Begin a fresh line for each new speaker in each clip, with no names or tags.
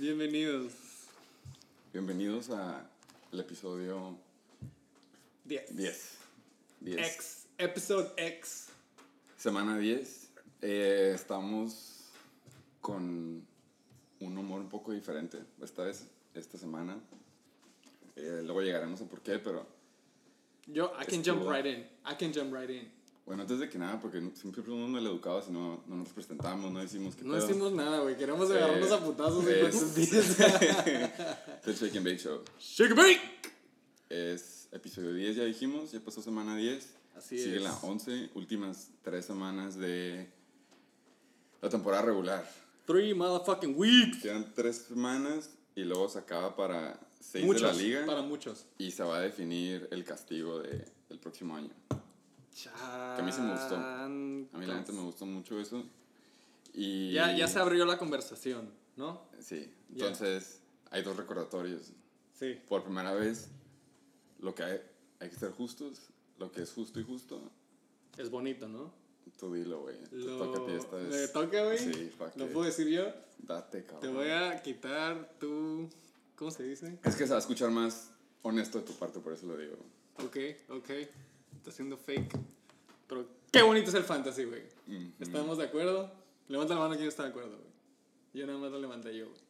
Bienvenidos.
Bienvenidos a el episodio
10.
10. 10.
X. Episode X.
Semana 10. Eh, estamos con un humor un poco diferente esta vez, esta semana. Eh, luego llegaremos a por qué, pero
Yo, I can
Estuvo-
jump right in. I can jump right in.
Bueno, antes de que nada, porque siempre somos mal educados y no, no nos presentamos, no decimos que
No decimos nada, güey. Queremos
Eh,
agarrarnos a putazos en cuantos días.
El Shake and Bake Show.
Shake a bake.
Es episodio 10, ya dijimos, ya pasó semana 10.
Así
Sigue
es.
la 11, últimas tres semanas de la temporada regular.
Three motherfucking weeks.
Quedan tres semanas y luego se acaba para 6
Muchos.
de la liga
Para muchos.
y se va a definir el castigo de, del próximo año.
Que
a mí sí me gustó. A mí la neta me gustó mucho eso. Y
Ya, ya se abrió la conversación, ¿no?
Sí, entonces hay dos recordatorios.
Sí.
Por primera vez, lo que hay, hay que ser justos, lo que es justo y justo,
Es bonito, ¿no?
tú dilo, güey.
Lo-
toca a ti esta vez.
¿Me toca, güey?
Sí,
¿Lo puedo decir yo?
Date, cabrón.
Te voy a quitar tu... ¿Cómo se dice?
Es que se va a escuchar más honesto de tu parte, por eso lo digo.
Ok, ok. Está siendo fake. Pero qué bonito es el fantasy, güey.
Ujú.
¿Estamos de acuerdo? Levanta la mano quien está de acuerdo, güey. Yo nada más lo levanté yo, güey.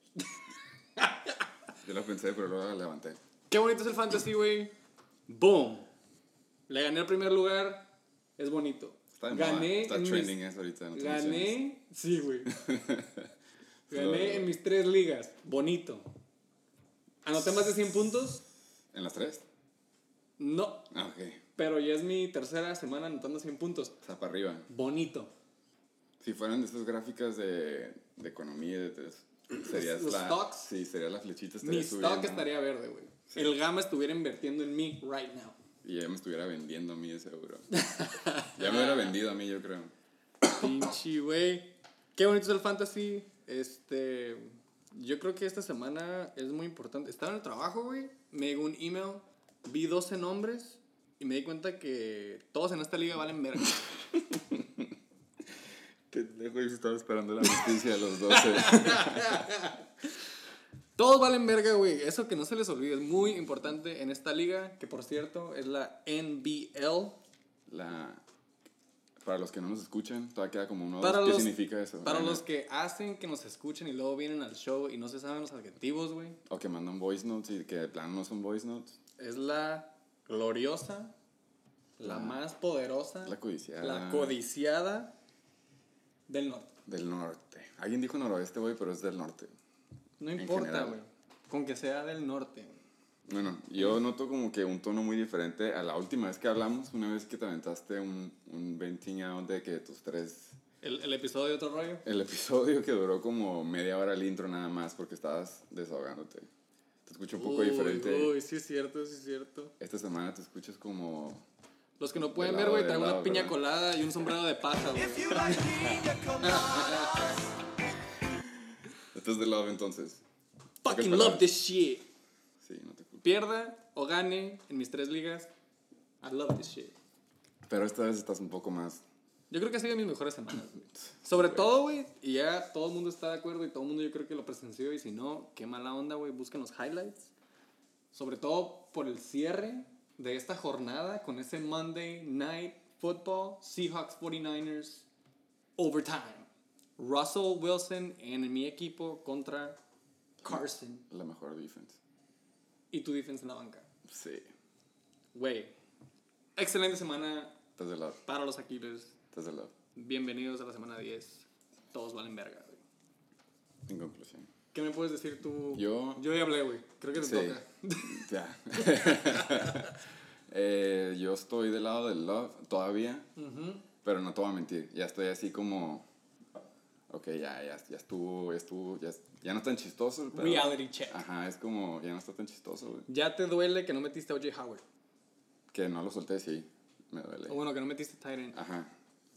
Yo lo pensé, pero luego la levanté.
Qué bonito es el fantasy, güey. Boom. Le gané el primer lugar. Es bonito.
Está
gané en mis-
eso ahorita. emociones.
Gané. Sí, güey. Gané en mis tres ligas. Bonito. ¿Anoté más de 100 puntos?
¿En las tres?
No.
Ah, ok.
Pero ya es mi tercera semana anotando 100 puntos.
O sea, para arriba.
Bonito.
Si fueran de estas gráficas de, de economía, de, de- serías
Los
la...
stocks.
Sí, sería la flechita.
Mi
estaría
stock
subiendo.
estaría verde, güey. El Gama estuviera invirtiendo en mí right now.
Y ya me estuviera vendiendo a mí de seguro. ya me hubiera vendido a mí, yo creo.
Pinche, güey. Qué bonito es el fantasy. Este. Yo creo que esta semana es muy importante. Estaba en el trabajo, güey. Me llegó un email. Vi 12 nombres. Y me di cuenta que todos en esta liga valen verga.
Pendejo, yo estaba esperando la noticia de los 12.
todos valen verga, güey. Eso que no se les olvide. Es muy importante en esta liga. Que por cierto es la NBL.
la... Para los que no nos escuchan, todavía queda como uno.
Para
¿Qué
los-
significa eso?
Para los que hacen que nos escuchen y luego vienen al show y no se saben los adjetivos, güey.
O que mandan voice notes y que de plano no son voice notes.
Es la gloriosa, la
La-
más poderosa,
La codiciada.
la codiciada del norte.
Del norte. Alguien dijo noroeste, güey, pero es del norte.
No
En
importa, güey. Con que sea del norte.
Bueno, yo noto como que un tono muy diferente a la última vez que hablamos, una vez que te aventaste un, un venting out de que tus tres...
El, el episodio de otro rollo.
El episodio que duró como media hora el intro nada más porque estabas desahogándote. Te escucho un poco
Uy,
diferente.
Uy, sí es cierto, sí es cierto.
Esta semana te escuchas como...
Los que no pueden
De
ver, güey,
de
traen una
lado,
piña
¿verdad?
colada y un sombrero de paja, güey.
Estás del lado entonces.
Fucking love this shit.
Sí, no te culpo.
Pierda o gane en mis tres ligas. I love this shit.
Pero esta vez estás un poco más...
Yo creo que ha sido mis mejores semanas, güey. Sobre todo, güey, y ya todo el mundo está de acuerdo y todo el mundo yo creo que lo presenció y si no, qué mala onda, güey, busquen los highlights. Sobre todo por el cierre de esta jornada con ese Monday Night Football, Seahawks 49ers, overtime. Russell Wilson en mi equipo contra Carson
La mejor defense.
y tu defense en la banca.
Sí.
Güey, excelente semana para los Aquiles.
Del lado.
Bienvenidos a la semana 10. Todos valen verga, güey.
En conclusión.
¿Qué me puedes decir tú?
Yo-
Yo ya hablé, güey. Creo que te
Sí.
toca.
Ya. Eh, yo estoy del lado del love todavía, pero no te voy a mentir. Ya estoy así como. Ok, ya, ya, ya estuvo, ya estuvo, ya, ya no es tan chistoso. Pero,
Reality check.
Ajá, es como, ya no está tan chistoso, güey.
Ya te duele que no metiste a O.J. Howard.
Que no lo solté, sí, me duele.
O bueno, que no metiste a Titan.
Ajá,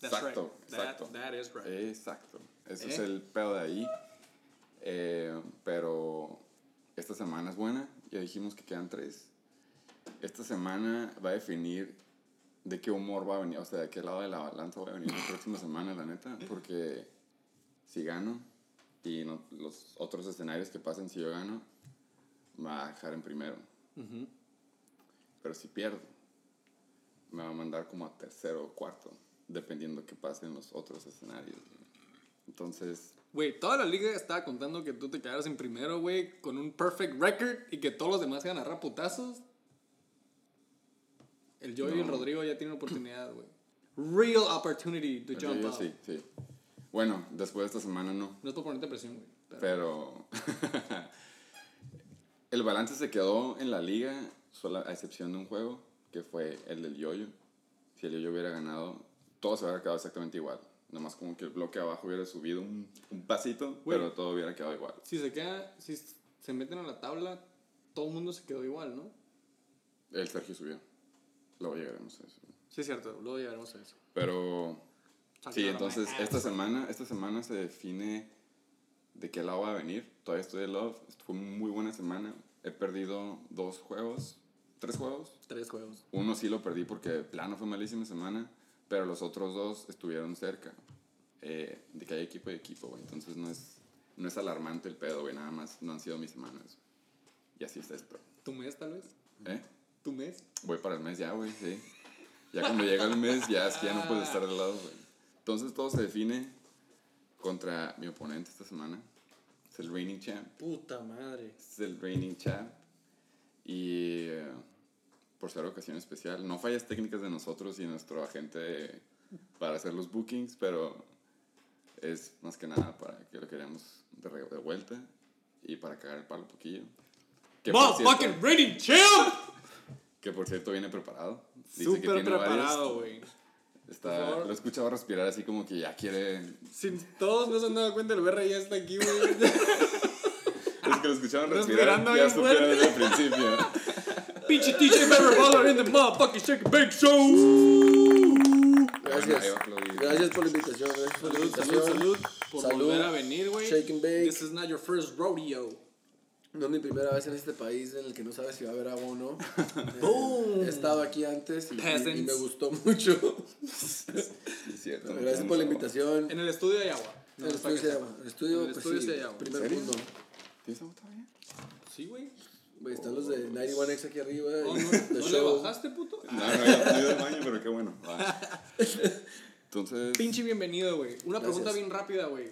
That's
exacto,
right.
Exacto.
that is right.
Exacto.
¿Eh?
es el pedo de ahí. Eh, pero esta semana es buena. Ya dijimos que quedan tres. Esta semana va a definir de qué humor va a venir, o sea, de qué lado de la balanza va a venir la próxima semana, la neta. Porque si gano, y no- los otros escenarios que pasen si yo gano, va a dejar en primero. Pero si pierdo, me va a mandar como a tercero o cuarto, dependiendo que pasen los otros escenarios. Entonces,
Güey, toda la liga estaba contando que tú te quedaras en primero, güey, con un perfect record y que todos los demás iban a putazos. El Joey y el
No.
Rodrigo ya tienen oportunidad, güey. Real opportunity to jump up.
sí, sí. Bueno, después de esta semana no.
No es por ponerte presión, güey. pero-
Pero el balance se quedó en la liga, solo a excepción de un juego, que fue el del yoyo. Si el yoyo hubiera ganado, todo se hubiera quedado exactamente igual. Nada más como que el bloque abajo hubiera subido un, un pasito,
Güey.
pero todo hubiera quedado igual.
Si se queda, si se meten a la tabla, todo el mundo se quedó igual, ¿no?
El Sergio subió. Luego llegaremos a eso.
Sí, es cierto, luego llegaremos a eso.
Pero sí, entonces esta semana, esta semana se define de qué lado va a venir. Todavía estoy de love. Fue muy buena semana. He perdido dos juegos, tres juegos.
Tres juegos.
Uno sí lo perdí porque plano fue malísima semana, pero los otros dos estuvieron cerca. eh, de que hay equipo y equipo, güey. Entonces no es, no es alarmante el pedo, güey. Nada más no han sido mis semanas. Y así es esto.
¿Tu mes, tal vez?
¿Eh?
¿Tu mes?
Voy para el mes ya, güey, sí. Ya cuando llega el mes, ya es que ya no puedes estar del lado, güey. Entonces todo se define contra mi oponente esta semana. Es el reigning champ.
Puta madre.
Es el reigning champ. Y eh, por ser ocasión especial, no fallas técnicas de nosotros y nuestro agente para hacer los bookings, pero es más que nada para que lo queramos de, re- de vuelta y para cagar el palo un poquillo. Que por cierto-
Motherfucking reigning champ!
que por cierto viene preparado. Dice que tiene
preparado, güey.
Está, lo he escuchado respirar así como que ya quiere.
Si todos no se han dado cuenta, el BR ya está aquí, güey.
Los que lo escucharon respirar
Respirando
ya supieron desde el principio.
Pinche DJ Barry Baller in the motherfucking Shake and Bake Show.
Gracias. Gracias por la invitación. Gracias por la
Salud,
invitación.
salud, salud. Por
Salud.
volver a venir, güey.
Shake and bake.
This is not your first rodeo.
No es mi primera vez en este país en el que no sabes si va a haber agua o no.
Boom.
He estado aquí antes y, y- y me gustó mucho.
Sí, es cierto.
Gracias por la invitación.
En el estudio hay agua.
En el
No,
estudio hay agua. El estudio,
En el
pues
estudio
sí,
agua.
primer mundo.
¿Tienes agua todavía?
Sí, güey.
Güey, están los de 91X aquí arriba.
Oh, ¿No, ¿no le bajaste, puto?
No, no, no he ido al baño, pero qué bueno. Va. Entonces.
Pinche bienvenido, güey. Una
Gracias.
pregunta bien rápida, güey.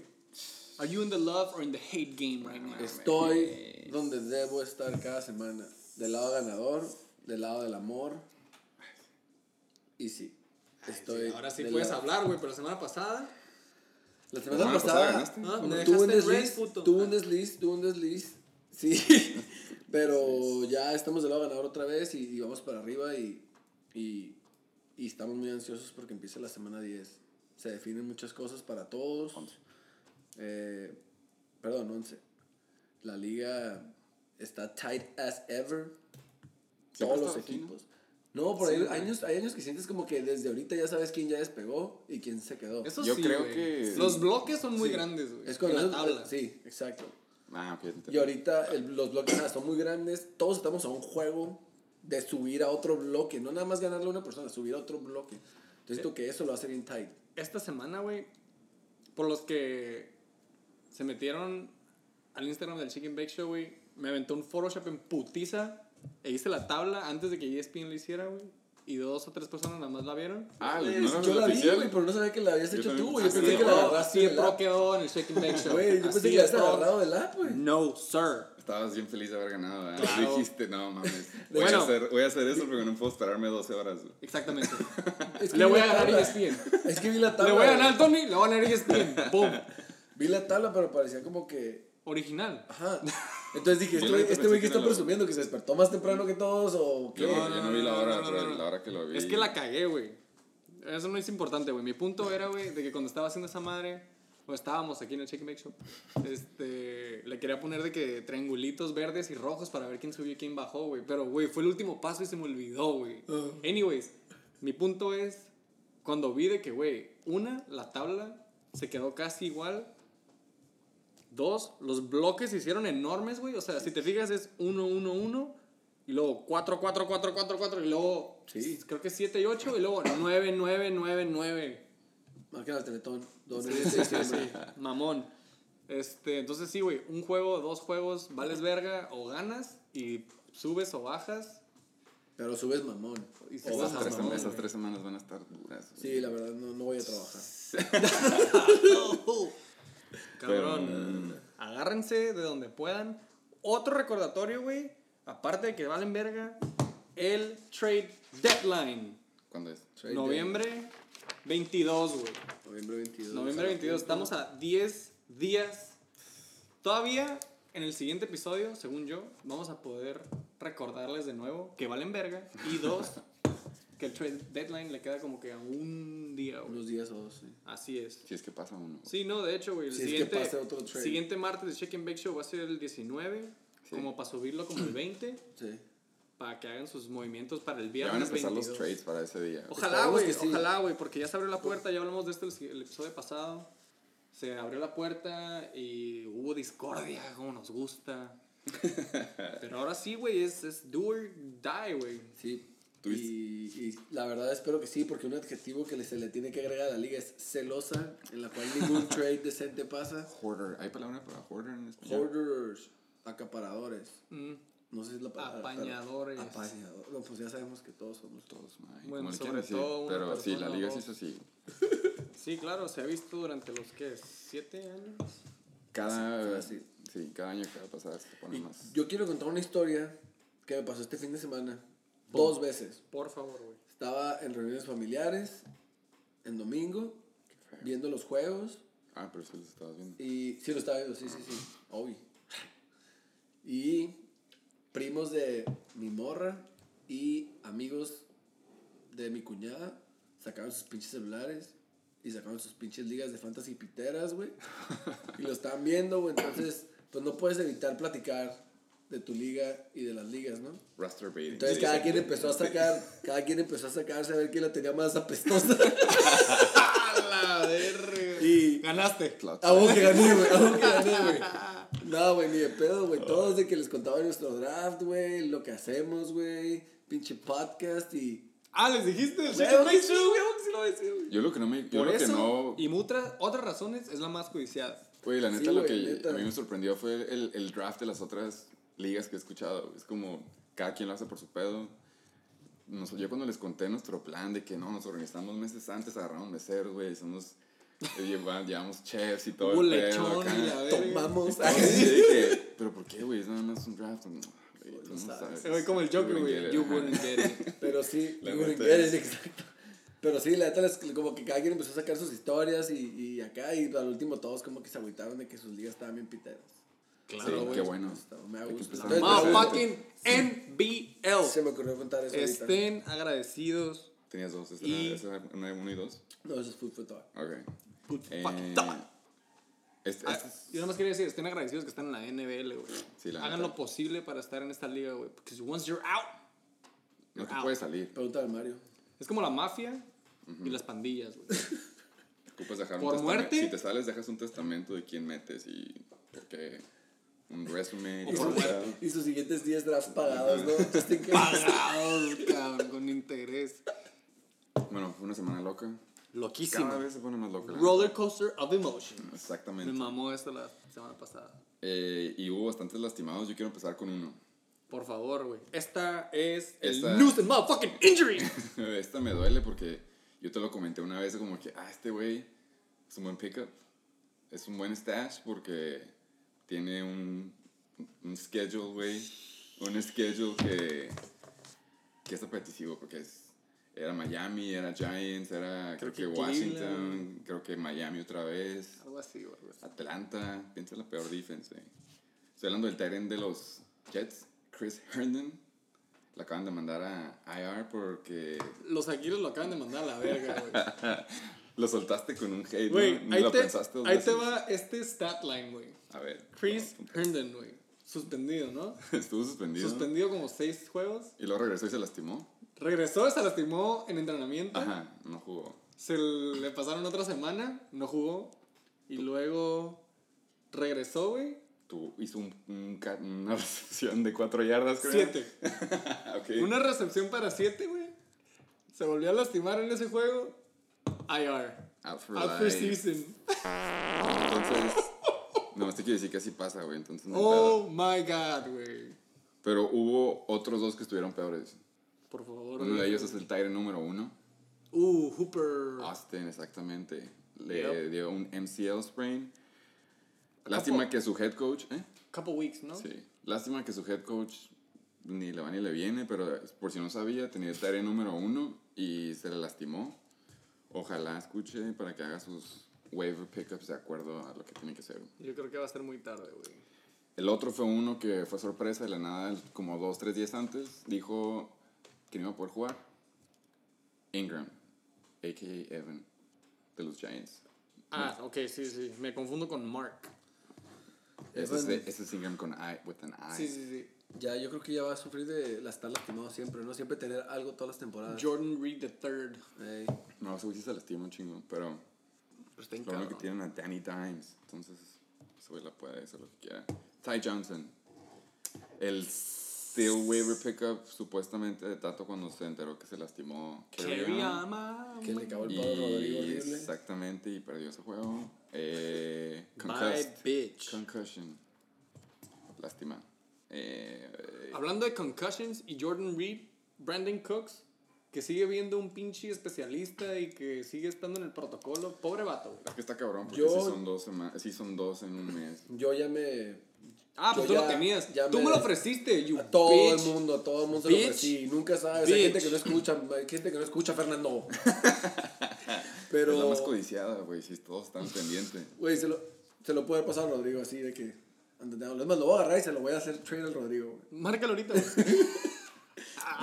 Are you in the love or in the hate game right now?
Estoy donde debo estar cada semana. Del lado ganador, del lado del amor. Y sí. Estoy.
Ahora sí
del
puedes
lado-
hablar, güey, pero la semana pasada.
La
La
semana
semana pasada
pasada,
ganaste.
Ah,
tuve un desliz,
puto.
tuve un desliz, tuve un desliz, sí, pero ya estamos del lado ganador otra vez y, y vamos para arriba y, y, y estamos muy ansiosos porque empieza la semana 10. Se definen muchas cosas para todos. Eh, perdón, 11. La liga está tight as ever. Todos los
estado así, ¿no?
equipos. No, por
Sí,
ahí
güey.
años, hay años que sientes como que desde ahorita ya sabes quién ya despegó y quién se quedó.
Eso
Yo
sí,
creo que-
Los bloques son muy
Sí.
grandes, güey.
Es cuando
en la tabla.
Sí, exacto.
Ah, ok.
Y ahorita el- los bloques ah, son muy grandes. Todos estamos a un juego de subir a otro bloque. No nada más ganarle a una persona, subir a otro bloque. Entonces siento que eso lo hace bien tight.
Esta semana, güey, por los que se metieron al Instagram del Chicken Bake Show, güey, me aventó un Photoshop en putiza e hice la tabla antes de que ESPN lo hiciera, güey. Y dos o tres personas nada más la vieron.
Ah,
Pues,
no era
yo la vi, güey, pero no sabía que la habías
Yo
hecho
también
tú, güey. Yo
pensé que
la
no.
agarraste
Así de
del
pro quedó en el Chicken Bake Show.
Güey, yo pensé que la habías agarrado del app, güey.
No, sir.
Estabas bien feliz de haber ganado, ¿verdad?
Claro.
Dijiste, no mames. Voy,
Bueno.
a hacer, voy a hacer eso porque no puedo esperarme 12 horas. güey.
Exactamente.
Es que
Le voy a ganar. ESPN.
Es que vi la tabla.
Le voy a ganar al Tony, le voy a ganar E ESPN. Boom.
Vi la tabla, pero parecía como que.
Original.
Ajá. Entonces dije, este güey este güey que está presumiendo que se despertó más temprano que todos o qué.
Yo,
No,
yo
no,
no vi la hora,
no, no,
pero
no.
la hora que lo vi.
Es que la cagué, güey. Eso no es importante, güey. Mi punto era, güey, de que cuando estaba haciendo esa madre, o estábamos aquí en el Chicken Bake Shop, este, le quería poner de que triangulitos verdes y rojos para ver quién subió y quién bajó, güey. Pero, güey, fue el último paso y se me olvidó, güey.
Ah.
Anyways, mi punto es, cuando vi de que, güey, una, la tabla se quedó casi igual. Dos, los bloques se hicieron enormes, güey. O sea, si te fijas es 1, 1, 1. Y luego 4, 4, 4, 4, 4. Y luego
Sí.
creo que 7 y 8. Y luego 9, 9, 9, 9.
Marquen al teletón. Don
Sí, sí, sí, sí. Mamón. Este, entonces sí, güey, un juego, dos juegos, vales verga o ganas y subes o bajas.
Pero subes mamón.
Y
Esas
bajas
tres,
mamón.
esas
güey.
tres semanas van a estar duras. güey.
Sí, la verdad, no, no voy a trabajar.
Cabrón. Agárrense de donde puedan. Otro recordatorio, güey. Aparte de que valen verga, el trade deadline.
¿Cuándo es?
Trade
Noviembre 22, güey.
Noviembre 22.
Noviembre 22. Estamos a 10 días. Todavía en el siguiente episodio, según yo, vamos a poder recordarles de nuevo que valen verga. Y dos, que el trade deadline le queda como que a un día, güey.
Unos días o dos, sí.
Así es.
Si es que pasa uno.
Sí, no, de hecho, güey. El
Si es que
siguiente,
pase otro trade.
siguiente martes de Check and Bake Show va a ser el 19.
Sí.
Como para subirlo como el 20.
Sí.
Para que hagan sus movimientos para el
Ya
viernes
van a empezar
22.
los trades para ese día.
Ojalá, güey,
sí.
ojalá, güey, porque ya se abrió la puerta, ya hablamos de esto el, el episodio pasado. Se abrió la puerta y hubo discordia, como nos gusta. Pero ahora sí, güey, es, es do or die, güey.
Sí. Y, y la verdad espero que sí, porque un adjetivo que le- se le tiene que agregar a la liga es celosa, en la cual ningún trade decente pasa.
Hoarder. ¿Hay palabra para hoarder en español?
Hoarders, acaparadores.
Mm,
No sé si es la palabra. pero-
Apañadores.
Apañador. No, pues ya sabemos que todos somos
Todos,
Bueno, sobre
decir,
todo una
Pero sí, la liga sí es así.
Sí, claro, se ha visto durante los, ¿qué? ¿Siete años?
Cada,
Sí,
sí, cada año que va a pasar se pone
Y
más.
yo quiero contar una historia que me pasó este fin de semana. Dos veces.
Por favor, güey.
Estaba en reuniones familiares, en domingo, viendo los juegos.
Ah, pero sí los estabas viendo.
Y sí, lo estaba viendo, sí, sí, sí. Obvio. Y primos de mi morra y amigos de mi cuñada sacaron sus pinches celulares y sacaron sus pinches ligas de fantasy piteras, güey. Y lo estaban viendo, güey. Entonces, pues no puedes evitar platicar de tu liga y de las ligas, ¿no?
Raster baiting.
Entonces
Sí,
cada
sí.
quien empezó a sacar, cada quien empezó a sacarse a ver quién la tenía más apestosa.
¡A la verga!
Y-
Ganaste.
A vos que gané, güey. A vos que gané, güey. No, güey, ni de pedo, güey. Todos de que les contaba nuestro draft, güey. Lo que hacemos, güey. Pinche podcast y.
Ah, les dijiste el Show.
Yo lo que no me. Yo
Por
lo
eso,
que no.
y muchas otras razones, es la más codiciada.
Güey, la
Sí,
neta, lo que
neta.
a mí me sorprendió fue el, el draft de las otras ligas que he escuchado. Es como cada quien lo hace por su pedo. Nos- yo cuando les conté nuestro plan de que no, nos organizamos meses antes, agarramos meseros, güey, somos, lleva- llevamos chefs y todo. Pedo
lechón
acá.
y.
Tomamos.
Dije, pero ¿por qué, güey? Es nada más un draft. No, güey, tú no
sabes.
sabes.
Se ve como el Joker,
You
güey.
wouldn't
You
get it,
wouldn't get it.
Pero sí,
La
you wouldn't get it, exacto. Pero sí, la neta, como que cada quien empezó a sacar sus historias y, y acá. Y al último, todos como que se agüitaron de que sus ligas estaban bien piteras.
Claro, güey.
qué bueno.
Me
Hay que
gusta.
empezar
Entonces,
a-
Motherfucking NBL.
Se me ocurrió contar eso ahorita.
Estén agradecidos.
Tenías dos, esa
Y-
era, uno y dos.
No, eso es food for thought.
Ok.
Good
Eh,
fucking thought.
este-
Ah,
este es-
yo nada más quería decir, estén agradecidos que están en la NBL, güey.
Sí,
Hagan lo posible para estar en esta liga, güey. Porque once you're out,
no te
out.
puedes salir.
Pregúntale al Mario.
es como la mafia y las pandillas, güey.
Ocupas dejar
¿Por
un testamento.
muerte?
Si te sales, dejas un testamento de quién metes y porque un resumen.
Y, su-
todo.
y sus siguientes 10 drafts pagados, ¿no? Case.
Pagados, cabrón, con interés.
Bueno, fue una semana loca. Cada
Loquísimo.
vez se pone más loca.
Roller coaster of emotion.
neta.
Me
Exactamente.
mamó esto la semana pasada.
Eh, y hubo bastantes lastimados. Yo quiero empezar con uno.
Por favor, güey. Esta es
Esta-
el news and motherfucking injury.
Esta me duele porque yo te lo comenté una vez como que, ah, este güey es un buen pickup. Es un buen stash porque tiene un, un schedule, güey. Un schedule que, que es apetitivo porque es, era Miami, era Giants, era creo,
Creo
que,
que
Washington,
Cleveland.
creo que Miami otra vez.
Algo así, algo así.
Atlanta, piensa en la peor defense, güey. Estoy hablando del Tyrant de los Jets, Chris Herndon. La acaban de mandar a IR porque
Los Aguiles lo acaban de mandar a la verga, güey.
lo soltaste con un hate,
Güey,
¿no?
Ahí,
lo
te,
pensaste
ahí te va este stat line, güey.
A ver.
Chris Herndon, güey. Suspendido, ¿no?
Estuvo suspendido.
Suspendido como seis juegos.
Y luego regresó y se lastimó.
Regresó, se lastimó en entrenamiento.
Ajá, no jugó.
Se le pasaron otra semana, no jugó. Y luego regresó, güey.
Tu- hizo un, una recepción de cuatro yardas, creo.
Siete. Una recepción para siete, güey. Se volvió a lastimar en ese juego. IR.
Out for
Out for season.
Entonces, No, te quiero decir que así pasa, güey. Entonces no.
Oh my god, güey.
Pero hubo otros dos que estuvieron peores.
Por favor.
Uno de ellos es el Tyrant número uno.
Uh, Hooper.
Austin, exactamente. Le
Yep.
dio un MCL sprain. Lástima
couple-
que su head coach, ¿eh?
Couple weeks, ¿no?
Sí. Lástima que su head coach ni le va ni le viene, pero por si no sabía, tenía el Tyrant número uno y se le lastimó. Ojalá escuche para que haga sus waiver pickups de acuerdo a lo que tiene que ser.
Yo creo que va a ser muy tarde, güey.
El otro fue uno que fue sorpresa de la nada, como dos, tres días antes, dijo que no iba a poder jugar. Ingram, a.k.a. Evan, de los Giants.
Ah, ok, sí, sí. Me confundo con Mark.
Ese es, ese es Ingram con I, with an I.
Sí, sí, sí.
Ya, yo creo que ya va a sufrir de las talas que no siempre, ¿no? Siempre tener algo todas las temporadas.
Jordan Reed III.
Ey.
No, ese güey sí se lastima un chingo, pero
Pero está
lo que tienen a Danny Dimes, entonces ese güey la puede hacer lo que quiera. Ty Johnson, el still waiver pickup supuestamente de Tato cuando se enteró que se lastimó.
On,
Que le acabó el
Y
palo a Rodrigo horrible.
exactamente, y perdió ese juego. Eh,
Bye, bitch.
Concussion. Lástima. Eh,
Hablando de concussions y Jordan Reed, Brandon Cooks, que sigue viendo un pinche especialista y que sigue estando en el protocolo. Pobre vato, güey.
es que está cabrón, porque
Yo-
sí, son dos sema- sí son dos en un mes.
Yo ya me.
Ah, pues
Yo
tú
ya-
lo tenías.
ya
Tú me
me-
lo ofreciste, you
A todo
bitch.
el mundo, a todo el mundo se lo
Bitch.
ofrecí. Nunca sabes. Hay gente que no escucha, hay gente que no escucha a Fernando.
Es la más
Pero,
codiciada, güey, si todos están pendientes.
güey, se lo, se lo puede pasar a Rodrigo así de que. Es más, lo voy a agarrar y se lo voy a hacer trade al Rodrigo, güey.
Márcalo ahorita, güey.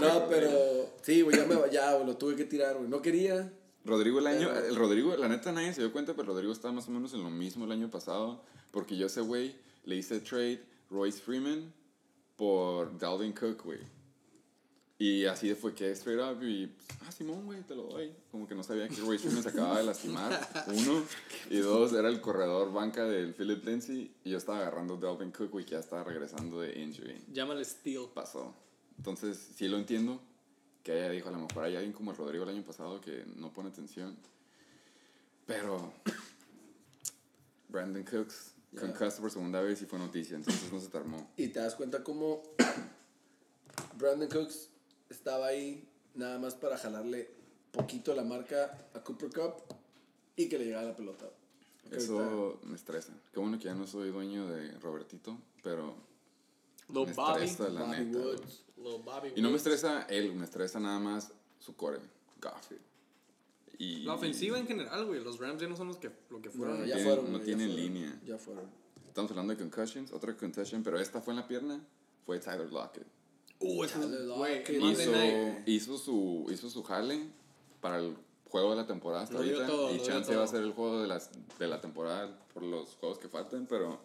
No, pero. Sí, güey, ya, me, ya güey, lo tuve que tirar, güey. No quería.
Rodrigo el año, el Rodrigo, la neta nadie se dio cuenta, pero Rodrigo estaba más o menos en lo mismo el año pasado, porque yo ese güey le hice trade Royce Freeman por Dalvin Cook, güey. Y así fue que straight up y, pues, ah, Simón, güey, te lo doy. Como que no sabía que Royce Freeman se acababa de lastimar, uno. Y dos, era el corredor banca del Philip Lindsay y yo estaba agarrando Dalvin Cook, güey, que ya estaba regresando de injury.
Llámale Steel.
Pasó. Entonces, sí lo entiendo. Que ella dijo, a lo mejor hay alguien como el Rodrigo el año pasado que no pone atención. Pero Brandon Cooks
Ya.
concussed por segunda vez y fue noticia, entonces no se te armó.
Y te das cuenta cómo Brandon Cooks estaba ahí nada más para jalarle poquito la marca a Cooper Cup y que le llegara la pelota.
Eso me estresa. Qué bueno que ya no soy dueño de Robertito, pero
Lil
me
Bobby.
estresa la
Bobby
neta.
Woods.
Bobby.
Y no me estresa él, me estresa nada más su core, Goff. Y
La ofensiva en general, güey. Los Rams ya no son los que, lo que fueron.
No, ya
tienen-
fueron.
no tienen
fueron,
línea.
Ya fueron.
Estamos hablando de concussions, otra concussion, pero esta fue en la pierna, fue Tyler Lockett.
Uh, es, güey.
Hizo, hizo, su, hizo su jale para el juego de la temporada hasta ahorita.
todo,
y chance va a ser el juego de, las, de la temporada por los juegos que faltan, pero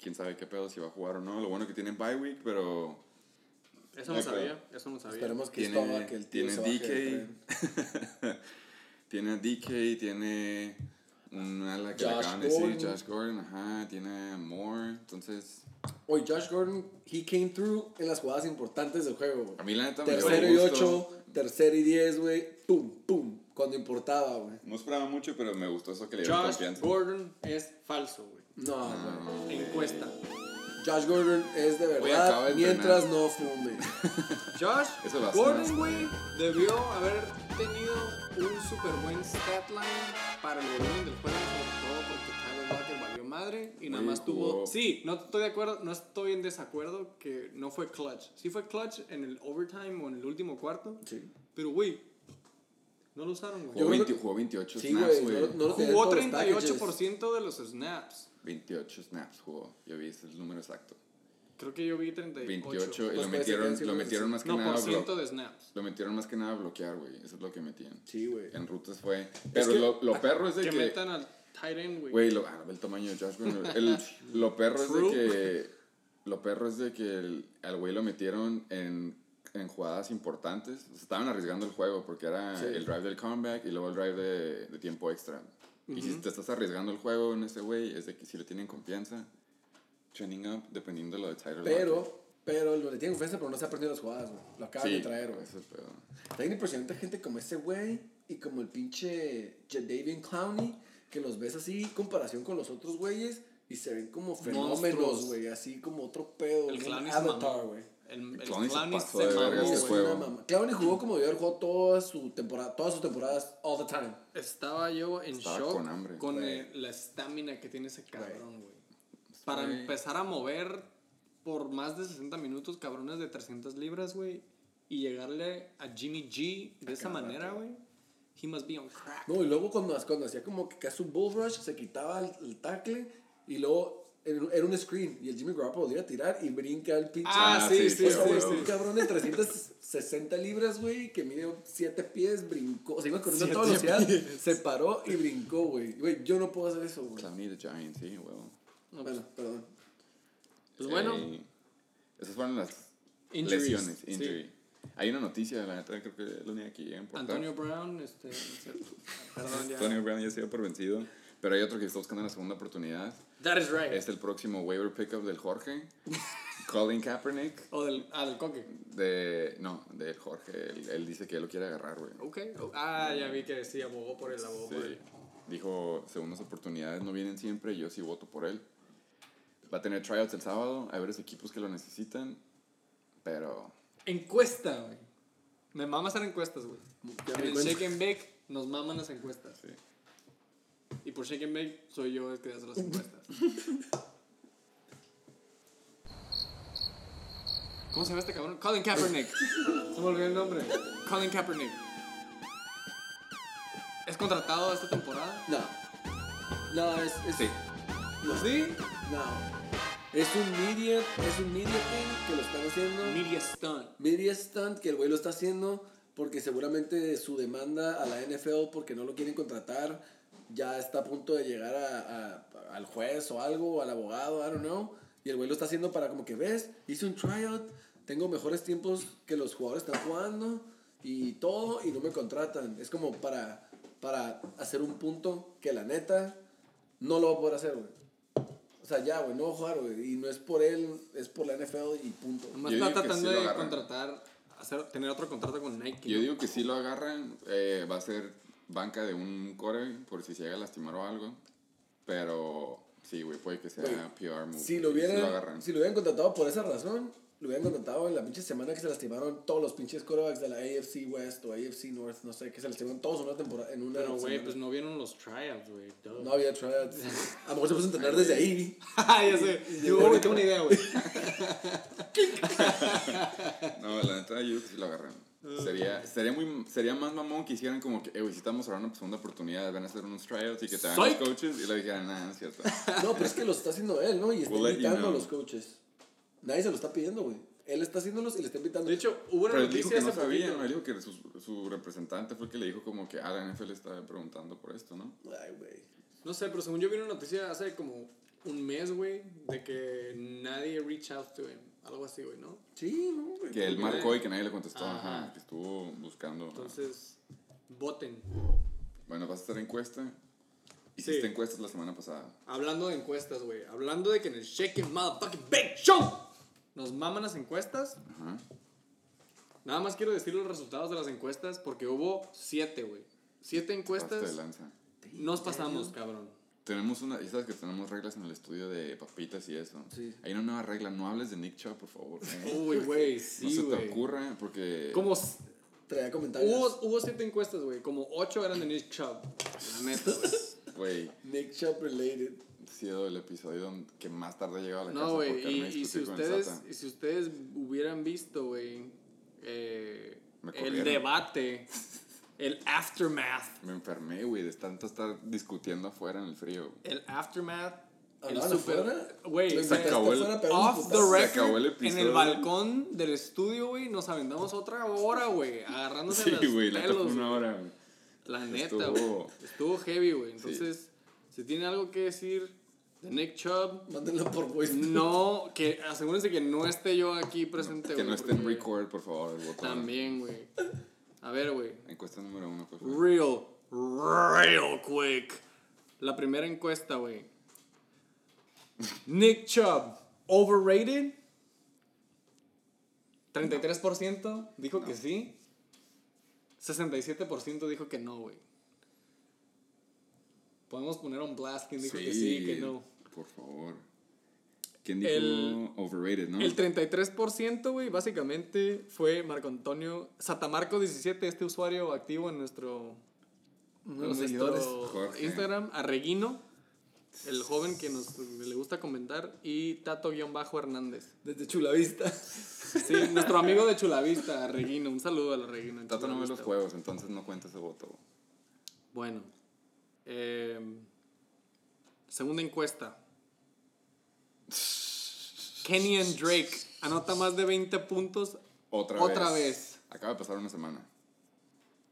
quién sabe qué pedo si va a jugar o no. Lo bueno que tienen bye week, pero
Eso no
Ay,
sabía. Eso no sabía.
Esperemos que
tiene,
esto haga que el tío
tiene DK, tiene a DK, tiene un ala que le
Josh
acaban de decir,
Gordon.
Josh Gordon, ajá, tiene Moore, entonces
Oye, Josh Gordon, he came through en las jugadas importantes del juego, güey.
a mí la neta me dio
Tercero y ocho, tercero y diez, güey. Pum, pum. Cuando importaba, güey.
No esperaba mucho, pero me gustó eso que le dieron
Josh
confianza.
Gordon es falso, güey.
No, güey.
Encuesta.
Josh Gordon es de verdad
de
mientras
entrenar.
no fume.
Josh Gordon, güey, debió haber tenido un super buen stat line para el volumen del juego, sobre todo porque Tyler madre y nada más tuvo. Sí, no estoy de acuerdo, no estoy en desacuerdo que no fue clutch. Sí fue clutch en el overtime o en el último cuarto,
Sí.
pero güey, no lo usaron, güey.
Jugó,
creo
20
que-
jugó 28
Sí,
snaps,
güey. No, no
Jugó
todos los packages.
38% de los snaps.
28 snaps jugó. Yo vi ese es el número exacto.
Creo que yo vi 38.
28 y
Pues
lo metieron,
sí
lo metieron más que
No,
nada
por
a blo-
ciento de snaps.
lo metieron más que nada a bloquear, güey. Eso es lo que metían.
Sí, güey.
En rutas fue. Pero
que-
lo, lo perro es de
Que
que.
metan al tight end, güey.
Güey, lo, ah, el tamaño de Josh. El, lo perro es de que. Lo perro es de que el- al güey lo metieron en, en jugadas importantes. O sea, estaban arriesgando el juego porque era
Sí.
el drive del comeback y luego el drive de, de tiempo extra. Y si te estás arriesgando el juego en ese güey, es de que si le tienen confianza, trending up, dependiendo de lo de Tyler Lockett.
Pero, pero lo le tiene confianza, pero no se ha aprendido las jugadas, güey. Lo acaban
Sí,
de traer, güey.
eso es pedo.
También impresionante gente como ese güey y como el pinche Jadavian Clowney que los ves así en comparación con los otros güeyes y se ven como fenómenos, güey, así como otro pedo.
El Clowny
Avatar, güey.
El, el
Clowny se
se mamó,
este.
Clowny jugó como debió haber jugado toda su temporada, todas sus temporadas all the time.
Estaba yo en
Estaba
shock
con hambre.
con el- la estamina que tiene ese cabrón, güey. Para
Güey.
empezar a mover por más de 60 minutos cabrones de 300 libras, güey, y llegarle a Jimmy G de esa
cada
manera, güey. He must be on crack.
No, y luego cuando, cuando hacía como que casi un bull rush, se quitaba el, el tackle y luego era, era un screen y el Jimmy Garoppolo podía tirar y brinca el pinche.
Ah,
Ah,
sí,
sí,
sí, sí,
güey,
sí.
un cabrón de 360 libras, güey, que mide 7 pies, brincó. O sea, iba corriendo a toda velocidad, se paró y brincó, güey. Güey, yo no puedo hacer eso, güey.
Clowny the Giant, sí, huevo.
No,
Bueno, perdón.
Pues bueno,
Eh, esas fueron las
Injuries,
lesiones,
sí.
injury. Hay una noticia, la neta, creo que es la única que llega a importar.
Antonio Brown, este. Perdón, ya.
Antonio Brown ya se dio por vencido. Pero hay otro que está buscando la segunda oportunidad.
That is right.
Es el próximo waiver pickup del Jorge. Colin Kaepernick.
O del, ah, del coque.
De, no, del Jorge. Él, él dice que él lo quiere agarrar, güey.
Ok. Ah, ya vi que sí, abogó por él, abogó por
Sí.
él.
Dijo, segundas oportunidades no vienen siempre, yo sí voto por él. Va a tener tryouts el sábado, hay varios equipos que lo necesitan, pero
Encuesta, güey. Me mama hacer encuestas, güey. En. Shake and Bake nos maman las encuestas.
sí.
Y por Shake and Bake soy yo el que hace las encuestas. ¿Cómo se llama este cabrón? Colin Kaepernick. Se me olvidó el nombre. Colin Kaepernick. ¿Es contratado esta temporada?
No. No, es. es
Sí.
No.
¿Sí?
No. Es un media, es un media thing que lo están haciendo.
Media stunt.
media stunt que el güey lo está haciendo porque seguramente su demanda a la NFL porque no lo quieren contratar ya está a punto de llegar a, a- al juez o algo, o al abogado, I don't know. Y el güey lo está haciendo para como que ves, hice un tryout, tengo mejores tiempos que los jugadores están jugando y todo y no me contratan. Es como para, para hacer un punto que la neta no lo va a poder hacer, güey. O sea, ya, güey, no va a jugar, güey. Y no es por él, es por la NFL y punto.
Nomás está tratando de contratar, hacer, tener otro contrato con Nike.
Yo
¿no?
digo que si lo agarran, eh, va a ser banca de un core por si se llega a lastimar o algo. Pero sí, güey, puede que sea
Güey,
PR move.
Si lo, hubieran, si lo hubieran contratado por esa razón, lo hubieran contratado en la pinche semana que se lastimaron todos los pinches quarterbacks de la AFC West o AFC North, no sé, que se lastimaron todos en una temporada. En una
Pero, güey, pues no vieron los tryouts, güey.
No había tryouts. A lo mejor se puso a entrenar desde ahí.
Ah, ya sé. Yo, güey, tengo una idea, güey.
No, la neta, yo digo que sí lo agarran.
Ah.
Sería, sería, muy, sería más mamón que hicieran como que, eh, güey, si estamos ahora una segunda oportunidad, van a hacer unos tryouts y que te hagan los coaches y le dijeran, nada, no es cierto.
No, pero es que lo está haciendo él, ¿no? Y está
We'll let you
invitando a los coaches. Nadie se lo está pidiendo, güey. Él está haciéndolos y le está invitando.
De hecho, hubo una
Pero él dijo
noticia
que no
hace
sabía. ¿no? Él dijo que su, su representante fue el que le dijo como que, ah, la NFL está preguntando por esto, ¿no?
Ay, güey.
No sé, pero según yo vi una noticia hace como un mes, güey, de que nadie reach out to him. Algo así, güey, ¿no?
Sí, no, güey.
Que él marcó y que nadie le contestó,
Ajá.
ajá, que estuvo buscando. ajá.
Entonces, voten.
Bueno, vas a hacer encuesta. Hiciste
Sí.
encuestas la semana pasada.
Hablando de encuestas, güey. Hablando de que en el Shake and Motherfucking Bake Show nos maman las encuestas.
Ajá.
Nada más quiero decir los resultados de las encuestas porque hubo siete, güey. Siete
Pasaste de
encuestas.
lanza.
Nos pasamos, cabrón.
Tenemos una, ya sabes que tenemos reglas en el estudio de papitas y eso.
Sí.
Hay una nueva regla, no hables de Nick Chubb, por favor. ¿eh?
Uy, güey,
no
sí,
se te ocurra, porque...
Como
Traía comentarios.
hubo, hubo siete encuestas, güey. Como ocho eran de Nick Chubb. La neta, güey.
Güey,
Nick Chubb related.
Sido el episodio donde- que más tarde he llegado a la casa
No, güey.
por
Y, y si ustedes, y si ustedes hubieran visto, güey, eh, el debate, el aftermath,
Me enfermé, güey, de tanto estar discutiendo afuera en el frío.
el aftermath, el
¿Hablaban
super, güey,
se acabó el-
off the record,
acabó el
en el balcón del estudio, güey, nos aventamos otra hora, güey, agarrándose
Sí,
los
güey, la
pelos,
fue una hora. güey.
La neta,
Estuvo-
güey. Estuvo heavy, güey. Entonces, si tiene algo que decir de Nick Chubb,
Mándenlo por voice.
no, que asegúrense que no esté yo aquí presente,
Que
güey.
no esté en
porque-
record, por favor, el botón.
También, güey. A ver, güey.
Encuesta número uno, por favor.
Real, real quick. La primera encuesta, güey. Nick Chubb, overrated. 33% dijo que sí. 67% dijo que no, güey. Podemos poner on blast quién dijo que sí, que no.
Por favor. ¿Quién dijo
El-
overrated, no?
El 33%, güey, básicamente fue Marco Antonio Satamarco 17, este usuario activo en nuestro,
los
nuestro
Jorge.
Instagram, Arreguino, el joven que nos le gusta comentar, y Tato-Hernández.
Desde Chulavista.
Sí, nuestro amigo de Chulavista, Arreguino. Un saludo al Arreguino.
Tato no ve los juegos, entonces no cuenta ese voto.
Bueno. Eh, segunda encuesta. Kenny and Drake anota más de 20 puntos.
Otra,
Otra
vez.
vez.
Acaba de pasar una semana.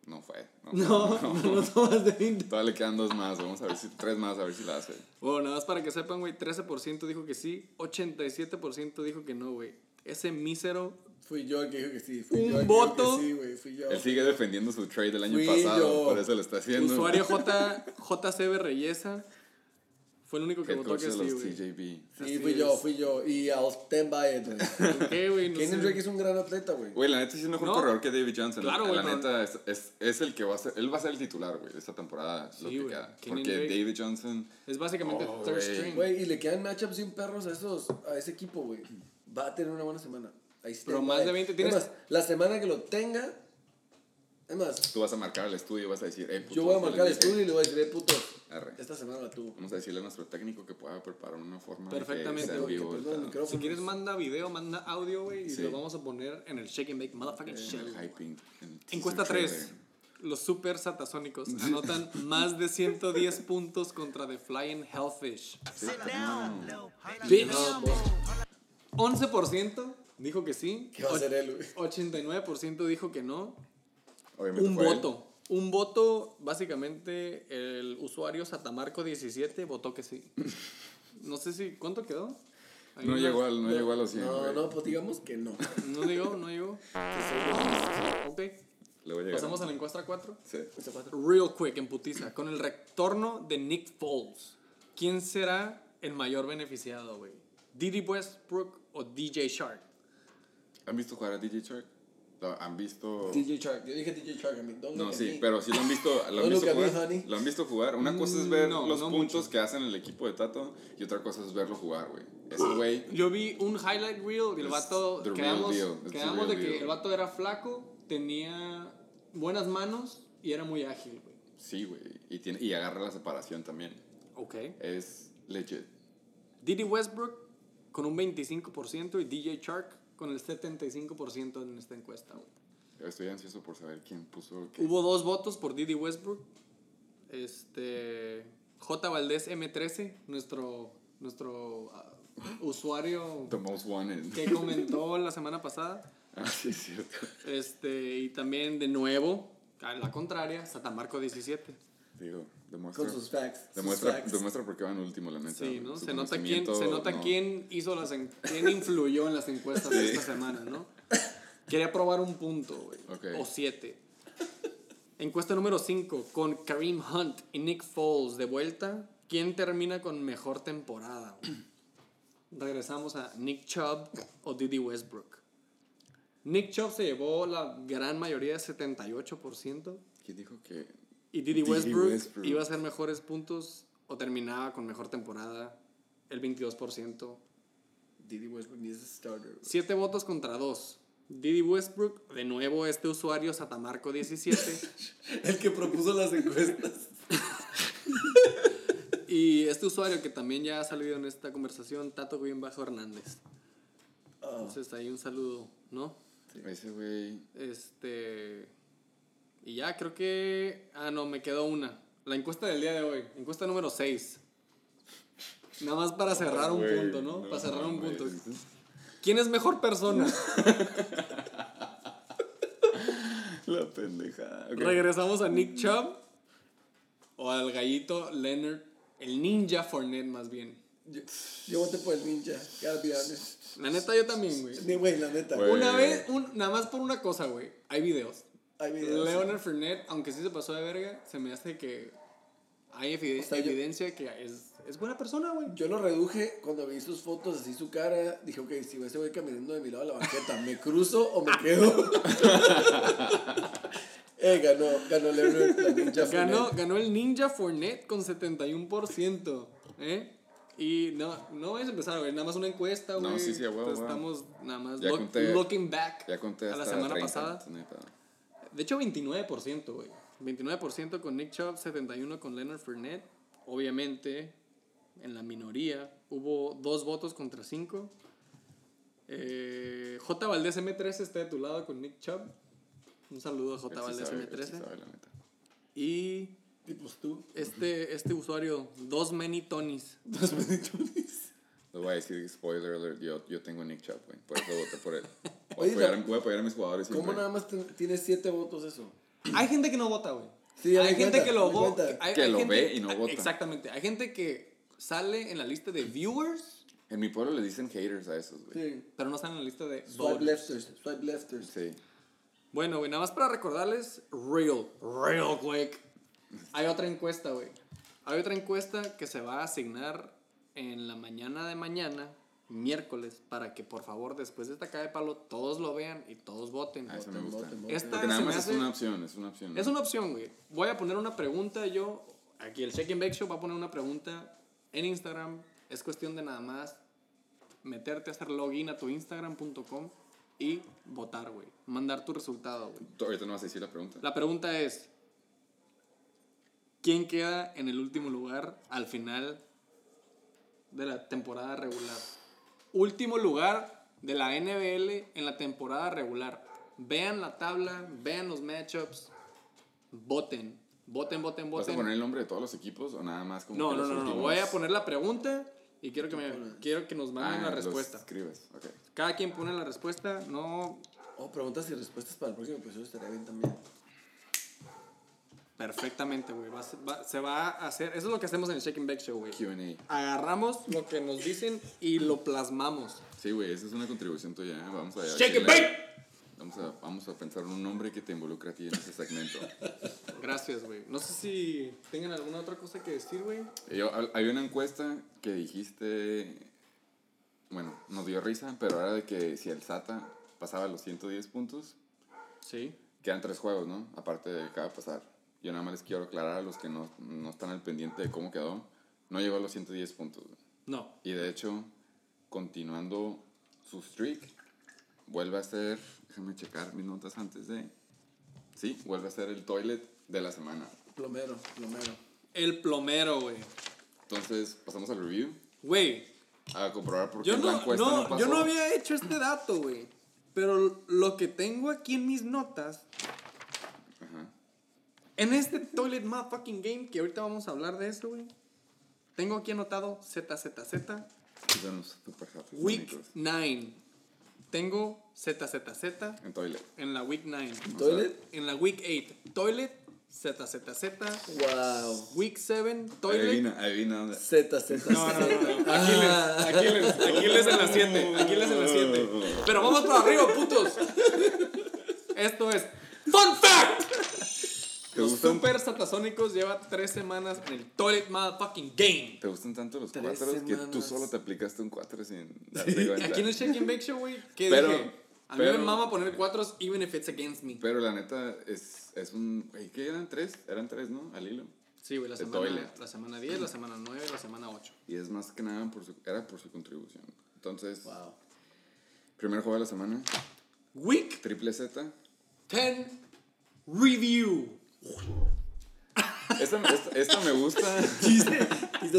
No fue. No,
No,
no.
no anotó más de 20.
Todavía le quedan dos más. Vamos a ver si. Tres más, a ver si la hace.
Bueno, nada más para que sepan, güey, 13% dijo que sí, 87% dijo que no, güey. Ese mísero
Fui yo el que dijo que sí. Fui
Un
yo el
voto.
que sí, güey. Fui yo.
Él sigue defendiendo su trade del año
Fui
pasado.
yo.
Por eso lo está haciendo.
usuario J, JCB Reyesa fue el único que
Head
votó que sí, güey.
Sí,
Así
fui yo,
es.
fui yo. Y I'll stand by it, güey.
¿Por qué, güey? No
Kenny
sé.
Drake es un gran atleta, güey.
Güey, la neta es mejor
No.
corredor que David Johnson.
Claro,
la
güey, pero-
neta es, es, es el que va a ser. Él va a ser el titular, güey, de esta temporada.
Sí,
lo que queda. Porque
Drake.
David Johnson.
Es básicamente
Oh,
third string.
Güey, y le quedan matchups bien perros a, esos, a ese equipo, güey. Va a tener una buena semana. Ahí está.
Pero más de 20
Es
tienes-
más, la semana que lo tenga. Es más,
Tú vas a marcar el estudio y vas a decir, eh, puto,
yo voy a marcar
dije.
estudio y le voy a decir, eh, puto.
Arre.
Esta semana la tuvo.
Vamos a decirle a nuestro técnico que pueda preparar una forma de que
Perfectamente,
vivo
que
el.
Si quieres, manda video, manda audio, güey, y
Sí.
lo vamos a poner en el Shake and Bake Motherfucking
teaser
Encuesta
trailer.
3. Los super satasónicos anotan más de 110 puntos contra The Flying Hellfish. Bitch.
No, pues,
11% dijo que sí.
¿Qué va a hacer él, güey?
89% dijo que no.
Obviamente
Un
él.
voto. Un voto, básicamente, el usuario Satamarco17 votó que sí. No sé si. ¿Cuánto quedó?
No
una-
llegó, al, no llegó a los 100.
No,
güey.
no, pues digamos que no.
No llegó, no llegó. Ok.
Le voy a llegar.
Pasamos a la encuesta 4.
Sí.
Real quick, en putiza. Con el retorno de Nick Foles. ¿Quién será el mayor beneficiado, güey? ¿Diddy Westbrook o DJ Shark?
¿Han visto jugar a DJ Shark? ¿Han visto...?
DJ Shark. Yo dije DJ Shark. Don't
No, sí, pero sí lo han visto, lo han visto jugar. Lo han visto jugar. Una cosa es ver
No,
los
no
puntos
mucho.
que hacen el equipo de Tato y otra cosa es verlo jugar, güey. Ese güey...
Yo vi un highlight reel y el vato. Quedamos, quedamos de que
deal.
el vato era flaco, tenía buenas manos y era muy ágil, güey.
Sí, güey. Y, tiene, y agarra la separación también.
Ok.
Es legit.
Diddy Westbrook con un 25% y DJ Shark con el 75% en esta encuesta.
Estoy ansioso por saber quién puso qué.
Hubo dos votos por Diddy Westbrook. Este. J. Valdés M13, nuestro, nuestro ah, usuario
The most wanted.
que comentó la semana pasada.
Ah, sí, es cierto.
Este, y también de nuevo, a la contraria, Satamarco 17.
Digo, demuestra...
Con sus facts. sus
Demuestra,
facts.
demuestra por qué van último, la neta.
Sí, ¿no? Se nota quién, se nota
no.
quién hizo las en- quién influyó en las encuestas de esta semana, ¿no? Quería probar un punto, güey.
Ok.
O siete. Encuesta número 5, con Kareem Hunt y Nick Foles de vuelta, ¿quién termina con mejor temporada? güey? Regresamos a Nick Chubb o Diddy Westbrook. Nick Chubb se llevó la gran mayoría, 78%.
¿Quién dijo que...?
Y Diddy Westbrook,
Westbrook.
iba a hacer mejores puntos o terminaba con mejor temporada, el 22%.
Diddy Westbrook needs a starter. güey.
Siete votos contra dos. Diddy Westbrook, de nuevo este usuario Satamarco 17.
El que propuso las encuestas.
y este usuario que también ya ha salido en esta conversación, Tato Bien Bajo Hernández.
Oh.
Entonces ahí un saludo, ¿no?
Ese güey...
Este. Y ya creo que. Ah, no, me quedó una. La encuesta del día de hoy. Encuesta número 6. Nada más para cerrar un punto, ¿no? Para cerrar un punto. ¿Quién es mejor persona?
La pendejada.
Regresamos a Nick Chubb o al gallito Leonard, el ninja Fournette más bien.
Yo, yo voté por el ninja.
La neta yo también, güey.
Ni, güey, la neta.
Güey.
Una vez, un- nada más por una cosa, güey. Hay videos.
Hay videos.
Leonard Fournette, aunque sí se pasó de verga, se me hace que hay evide-
O sea, yo-
evidencia que es, es buena persona, güey.
Yo lo reduje cuando vi sus fotos, así su cara. Dije, ok, si ese güey caminando de mi lado a la banqueta, ¿me cruzo o me quedo? Eh, ganó, ganó Leonard, la ninja
Ganó,
Fournette.
ganó el Ninja Fournette con 71%. ¿Eh? Y no, no a empezar, güey. Nada más una encuesta, güey.
No, sí, sí, huevo.
Estamos nada más
Ya
look-
conté-
looking back
Ya conté
a la semana
30,
pasada.
entonces no hay pedo.
De hecho, 29%, güey. 29% con Nick Chubb, 71% con Leonard Fournette. Obviamente, en la minoría, hubo dos votos contra cinco. Eh, J. Valdés M13 está de tu lado con Nick Chubb. Un saludo a J.
Sí
Valdés
sabe, él
M13.
sí sabe.
Y
Y pues tú.
este, este usuario, dos many Tonys.
Dos bendiciones.
Les voy a decir, spoiler alert, yo, yo tengo a Nick Chubb, güey. Por eso voté por él. Voy,
Oye,
a apoyar, a- voy a apoyar a mis jugadores
¿Cómo
siempre.
nada más tienes siete votos eso?
Hay gente que no vota, güey.
Sí,
hay gente
cuenta,
que lo vota. hay-
Que
hay
lo
gente-
ve y no vota.
Exactamente. Hay gente que sale en la lista de viewers,
En mi pueblo le dicen haters a esos, güey.
Sí.
pero no salen en la lista de
Swipe lefters, swipe lefters.
Sí.
Bueno, güey, nada más para recordarles, real, real quick. Hay otra encuesta, güey. Hay otra encuesta que se va a asignar en la mañana de mañana, miércoles, para que por favor después de esta caja de palo todos lo vean y todos voten.
Ah, eso me
Voten,
gusta.
voten, voten.
Esta
Porque nada más es
hace-
una opción, es una opción. ¿no?
Es una opción, güey. Voy a poner una pregunta yo. Aquí el Check and Bake Show va a poner una pregunta en Instagram. Es cuestión de nada más meterte a hacer login a tu instagram.com y votar, güey. Mandar tu resultado, güey.
Ahorita no vas a decir la pregunta.
La pregunta es, ¿quién queda en el último lugar al final de la temporada regular? Último lugar de la NBL en la temporada regular. Vean la tabla, vean los matchups, voten, voten, voten,
¿Vas a
voten.
poner el nombre de todos los equipos o nada más como
No,
que
no,
los
no, no,
últimos?
voy a poner la pregunta y quiero que, me, quiero que nos manden
Ah,
la respuesta.
escribes, ok.
Cada quien pone la respuesta, no
Oh, preguntas y respuestas para el próximo episodio estaría bien también.
Perfectamente, güey. Va va- se va a hacer, eso es lo que hacemos en el Check and Bake Show, güey.
Q&A.
agarramos lo que nos dicen y lo plasmamos.
Sí, güey, esa es una contribución tuya. ¿eh? Vamos a
Shake and bake.
Vamos a, vamos a pensar en un nombre que te involucre a ti en ese segmento.
Gracias, güey. No sé si tengan alguna otra cosa que decir, güey.
Hay una encuesta que dijiste, bueno, nos dio risa, pero era de que si el SATA pasaba los 110 puntos,
Sí.
quedan tres juegos, ¿no? Aparte de cada pasar. Yo nada más les quiero aclarar a los que no, no están al pendiente de cómo quedó. No llegó a los 110 puntos. güey.
No.
Y de hecho, continuando su streak, vuelve a ser, déjame checar mis notas antes de... Sí, vuelve a ser el toilet de la semana.
Plomero, plomero.
El plomero, güey.
Entonces, pasamos al review.
Güey,
A comprobar por qué
yo
la
no,
encuesta no,
no,
pasó.
yo no había hecho este dato, güey. Pero lo que tengo aquí en mis notas. En este Toilet Motherfucking Game, que ahorita vamos a hablar de eso, güey. Tengo aquí anotado ZZZ, Week
bonitos.
9. Tengo ZZZ
En toilet.
en la Week 9.
¿Toilet?
En la Week 8, Toilet, ZZZ.
Wow.
Week 7, Toilet.
Adivina, adivina dónde.
Z, Z,
No, no, no.
Z.
Aquiles, Aquiles, Aquiles en la 7. Aquiles en la 7. Pero vamos para arriba, putos. Esto es Fun Fact.
¿Te
Los
gustan,
Super Satasónicos lleva 3 semanas en el Toilet Motherfucking Game.
¿Te gustan tanto los
Tres
cuatro que tú
semanas.
solo te aplicaste un cuatro sin darte cuenta?
Aquí en el Shake and Bake Show, güey, ¿qué
Pero-
dije? A mí
pero-
me mama poner 4 even if it's against me.
Pero la neta es, es un... güey, ¿Qué eran tres? Eran tres, ¿no? Al hilo.
Sí, güey, la semana,
Toilet.
la semana 10, la semana 9, la semana 8.
Y es más que nada por su, era por su contribución. Entonces,
Wow.
primer juego de la semana,
Week
triple Z.
10 Review.
Esta, esta, esta me gusta.
Quizás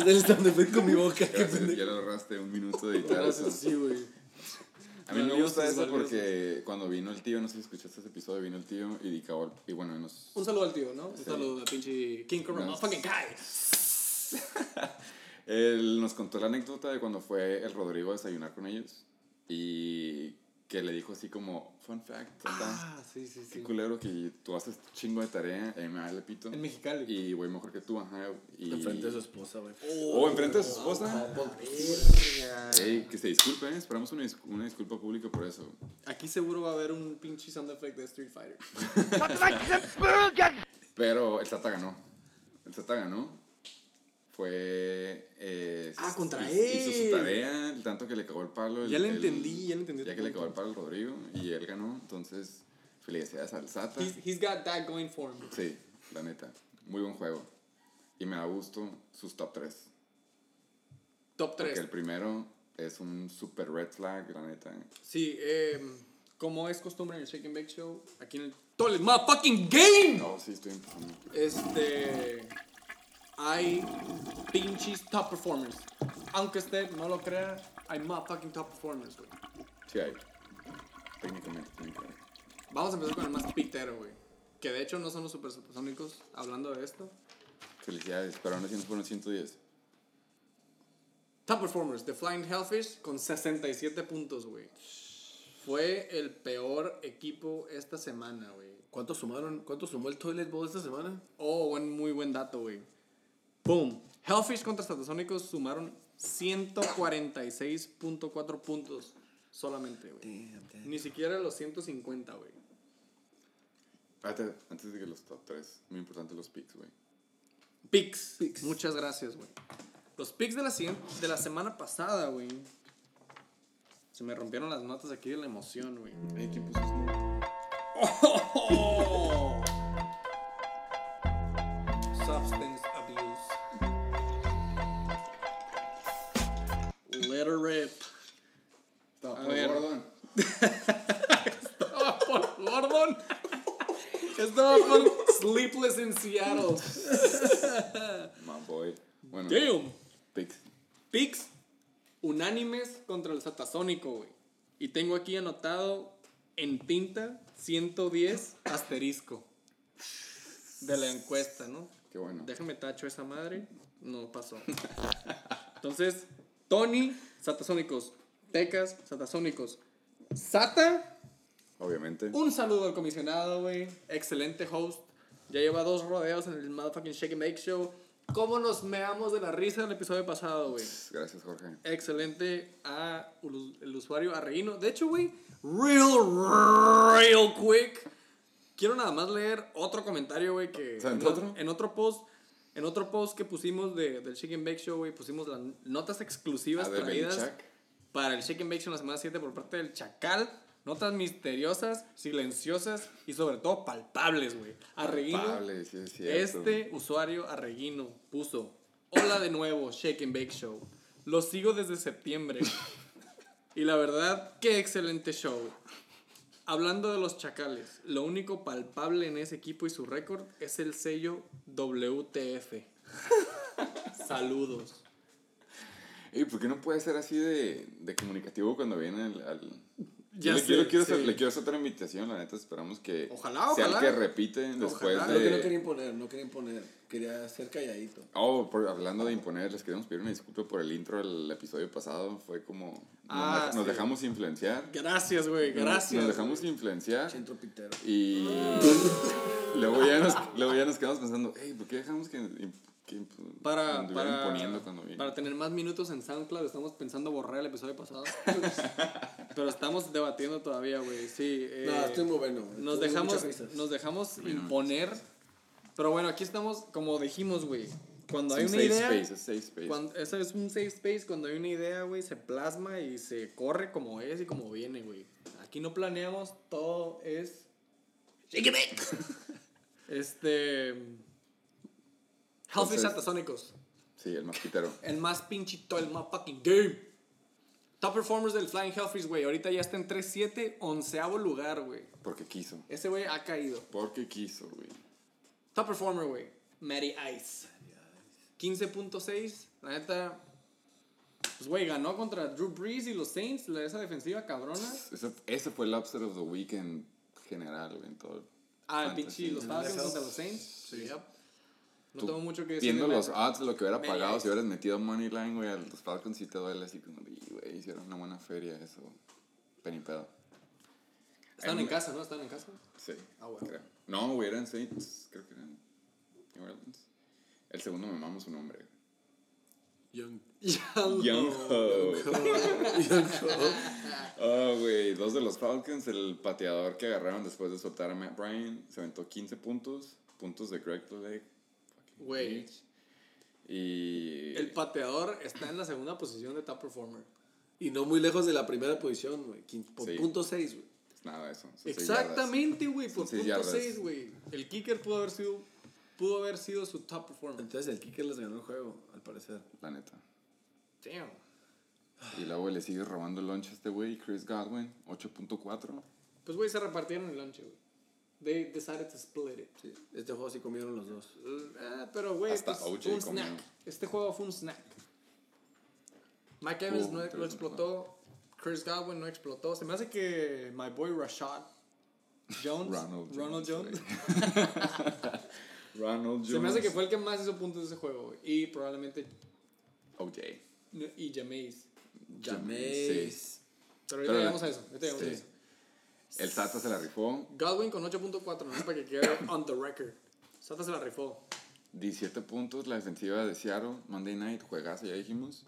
él está donde fue con mi boca.
ya, se- ya lo ahorraste un minuto de editar eso.
sí, güey.
A mí me
Valiosos,
gusta eso porque cuando vino el tío, no sé si escuchaste ese episodio, vino el tío y Dicabol, y bueno, nos,
Un saludo al tío, ¿no? Un saludo al pinche King Cobra
No.
Motherfucking Kai.
él nos contó la anécdota de cuando fue el Rodrigo a desayunar con ellos y que le dijo así como, fun fact, tata,
Ah, sí, sí,
qué
sí.
culero que tú haces chingo de tarea, y me vale pito.
En Mexicali.
Y voy mejor que tú, ajá. Y...
Enfrente de su esposa, güey.
O enfrente de su esposa.
Verga.
Ey, que se disculpe, ¿eh? esperamos una, dis- una disculpa pública por eso.
Aquí seguro va a haber un pinche sound effect de Street Fighter.
Pero el Tata ganó. El Tata ganó. Fue. eh,
Ah, contra
hizo-
él.
Hizo su tarea, tanto que le cagó el palo. el-
Ya le
el-
entendí, ya le entendí
Ya que le cagó el palo al Rodrigo y él ganó. Entonces, Felicidades al Sata.
He's, he's got that going for him.
Sí, la neta. Muy buen juego. Y me da gusto sus top 3.
Top
Porque
3.
el primero es un super red flag, la neta.
Sí, eh, como es costumbre en el Shake and Bake Show, aquí en el Toilet Motherfucking Game,
No, sí, estoy empezando.
este. Hay pinches top performers. Aunque usted no lo crea, hay motherfucking top performers, güey.
Sí hay. Técnicamente, técnicamente.
Vamos a empezar con el más pitero, güey. Que de hecho no son los super supersónicos hablando de esto.
Felicidades, pero aún así nos fueron 110.
Top performers, The Flying Hellfish con 67 puntos, güey. Fue el peor equipo esta semana, güey.
¿Cuánto sumaron? ¿Cuánto sumó el Toilet Bowl esta semana?
Oh, buen, muy buen dato, güey. Boom. Hellfish contra Satasónicos sumaron 146.4 puntos solamente, güey. Ni siquiera los 150, güey.
Espérate, antes de que los top 3, muy importante los picks, güey.
Picks.
Picks.
Muchas gracias, güey. Los picks de la, siguiente, de la semana pasada, güey. Se me rompieron las notas aquí de la emoción, güey.
Ey, ¿quién puso?
Oh.
Estaba por Gordon.
Estaba por Sleepless in Seattle.
My boy. Bueno,
Damn.
picks.
Picks unánimes contra el Satasónico, güey. Y tengo aquí anotado en tinta 110 asterisco de la encuesta, ¿no?
Qué bueno.
Déjame tacho esa madre. No pasó. Entonces, Tony, Satasónicos. Tecas, Satasónicos. Sata,
Obviamente.
un saludo al comisionado, güey. Excelente host. Ya lleva dos rodeos en el motherfucking Shake and Bake Show. ¿Cómo nos meamos de la risa el episodio pasado, güey?
Gracias, Jorge.
Excelente a el usuario Arreguino. De hecho, güey, real, real quick. Quiero nada más leer otro comentario, güey, que...
¿Se
en,
otro?
en otro post... En otro post que pusimos de, del Shake and Bake Show, güey, pusimos las notas exclusivas
de
traídas
Belichak.
Para el Shake and Bake Show en la semana 7 por parte del Chacal. Notas misteriosas, silenciosas y sobre todo palpables, güey. Arreguino,
Palpable, sí, es cierto.
este usuario Arreguino puso: Hola de nuevo, Shake and Bake Show. Lo sigo desde septiembre. y la verdad, qué excelente show. Hablando de los chacales, lo único palpable en ese equipo y su récord es el sello WTF. Saludos.
¿Y por qué no puede ser así de, de comunicativo cuando viene al... al-
Ya
le,
sé,
quiero, quiero hacer, le quiero hacer otra invitación, la neta, esperamos que
Ojalá,
sea
ojalá.
el que repite después
Ojalá.
Lo que no
de...
quería imponer, no quería imponer. Quería ser calladito.
Oh, por- hablando de imponer, les queremos pedir una disculpa por el intro del episodio pasado, fue como... nos
Ah,
dej- nos
sí.
dejamos influenciar.
Gracias, güey, gracias.
Nos dejamos influenciar
Centro pitero.
y luego, ya nos, luego ya nos quedamos pensando, hey, ¿por qué dejamos que, que
Para, para, para tener más minutos en SoundCloud, estamos pensando borrar el episodio pasado. Pero estamos debatiendo todavía, güey. Sí. eh,
no, estoy muy bueno.
nos dejamos, nos dejamos imponer. Pero bueno, aquí estamos, como dijimos, güey. Cuando
Es
hay
un
una
safe
idea.
space, es safe space.
Cuando, eso es un safe space. Cuando hay una idea, güey, se plasma y se corre como es y como viene, güey. Aquí no planeamos, todo es. Este. Hellfish
Entonces-
Satasónicos.
Sí, el más pitero.
El más pinchito, el más fucking game. Top performers del Flying Hellfish, güey. Ahorita ya está en 3-7, onceavo lugar, güey.
Porque quiso.
Ese güey ha caído.
Porque quiso, güey.
Top performer, güey. Matty Ice. 15.6. La neta. Pues, güey, ganó contra Drew Brees y los Saints. la- Esa defensiva cabrona.
Ese, ese fue el upset of the week en general, güey, en todo.
Ah, el pinche los Falcons contra los Saints.
Sí.
Yep. No tengo mucho que decir.
Viendo
de
los odds, lo que hubiera pagado si hubieras metido money line, güey, a los Falcons sí te duele así como, güey, hicieron una buena feria, eso. Penny pedo.
Están en
Anyway.
casa, ¿no? Están en casa.
Sí.
Ah, bueno.
creo. No, güey, eran Saints, creo que eran New Orleans. El segundo me mamo su nombre.
Young.
Young Ho.
Young Ho.
Oh, güey, dos de los Falcons, el pateador que agarraron después de soltar a Matt Bryan, se aventó 15 puntos, puntos de Greg Lake.
Güey.
Y...
El pateador está en la segunda posición de top performer.
Y no muy lejos de la primera posición, güey. Por
Sí.
punto 6, güey.
nada de eso.
Exactamente, güey, por punto
yardas.
6, güey. El kicker pudo haber sido pudo haber sido su top performer.
Entonces el kicker les ganó el juego, al parecer.
La neta.
Damn.
Y luego le sigue robando el lunch a este güey, Chris Godwin, 8.4.
Pues güey, se repartieron el lunch, güey. They decided to split it.
Sí, este juego sí comieron los dos.
Ah, pero güey,
Hasta
pues,
OJ
fue un
comió.
snack. Este juego fue un snack. Mike Evans no, no explotó. Chris Godwin no explotó. Se me hace que my boy Rashad Jones,
Ronald
Ronald
Jones,
Jones,
Ronald Jones.
se me hace que fue el que más hizo puntos de ese juego. Y probablemente
OJ.
y Jameis.
Jameis.
Pero ahorita llegamos a eso. Ahorita llegamos a
Sí.
eso.
El Sata se la rifó.
Godwin con 8.4, ¿no? Para que quede on the record. Sata se la rifó.
17 puntos la defensiva de Seattle. Monday Night, juegazo, ya dijimos.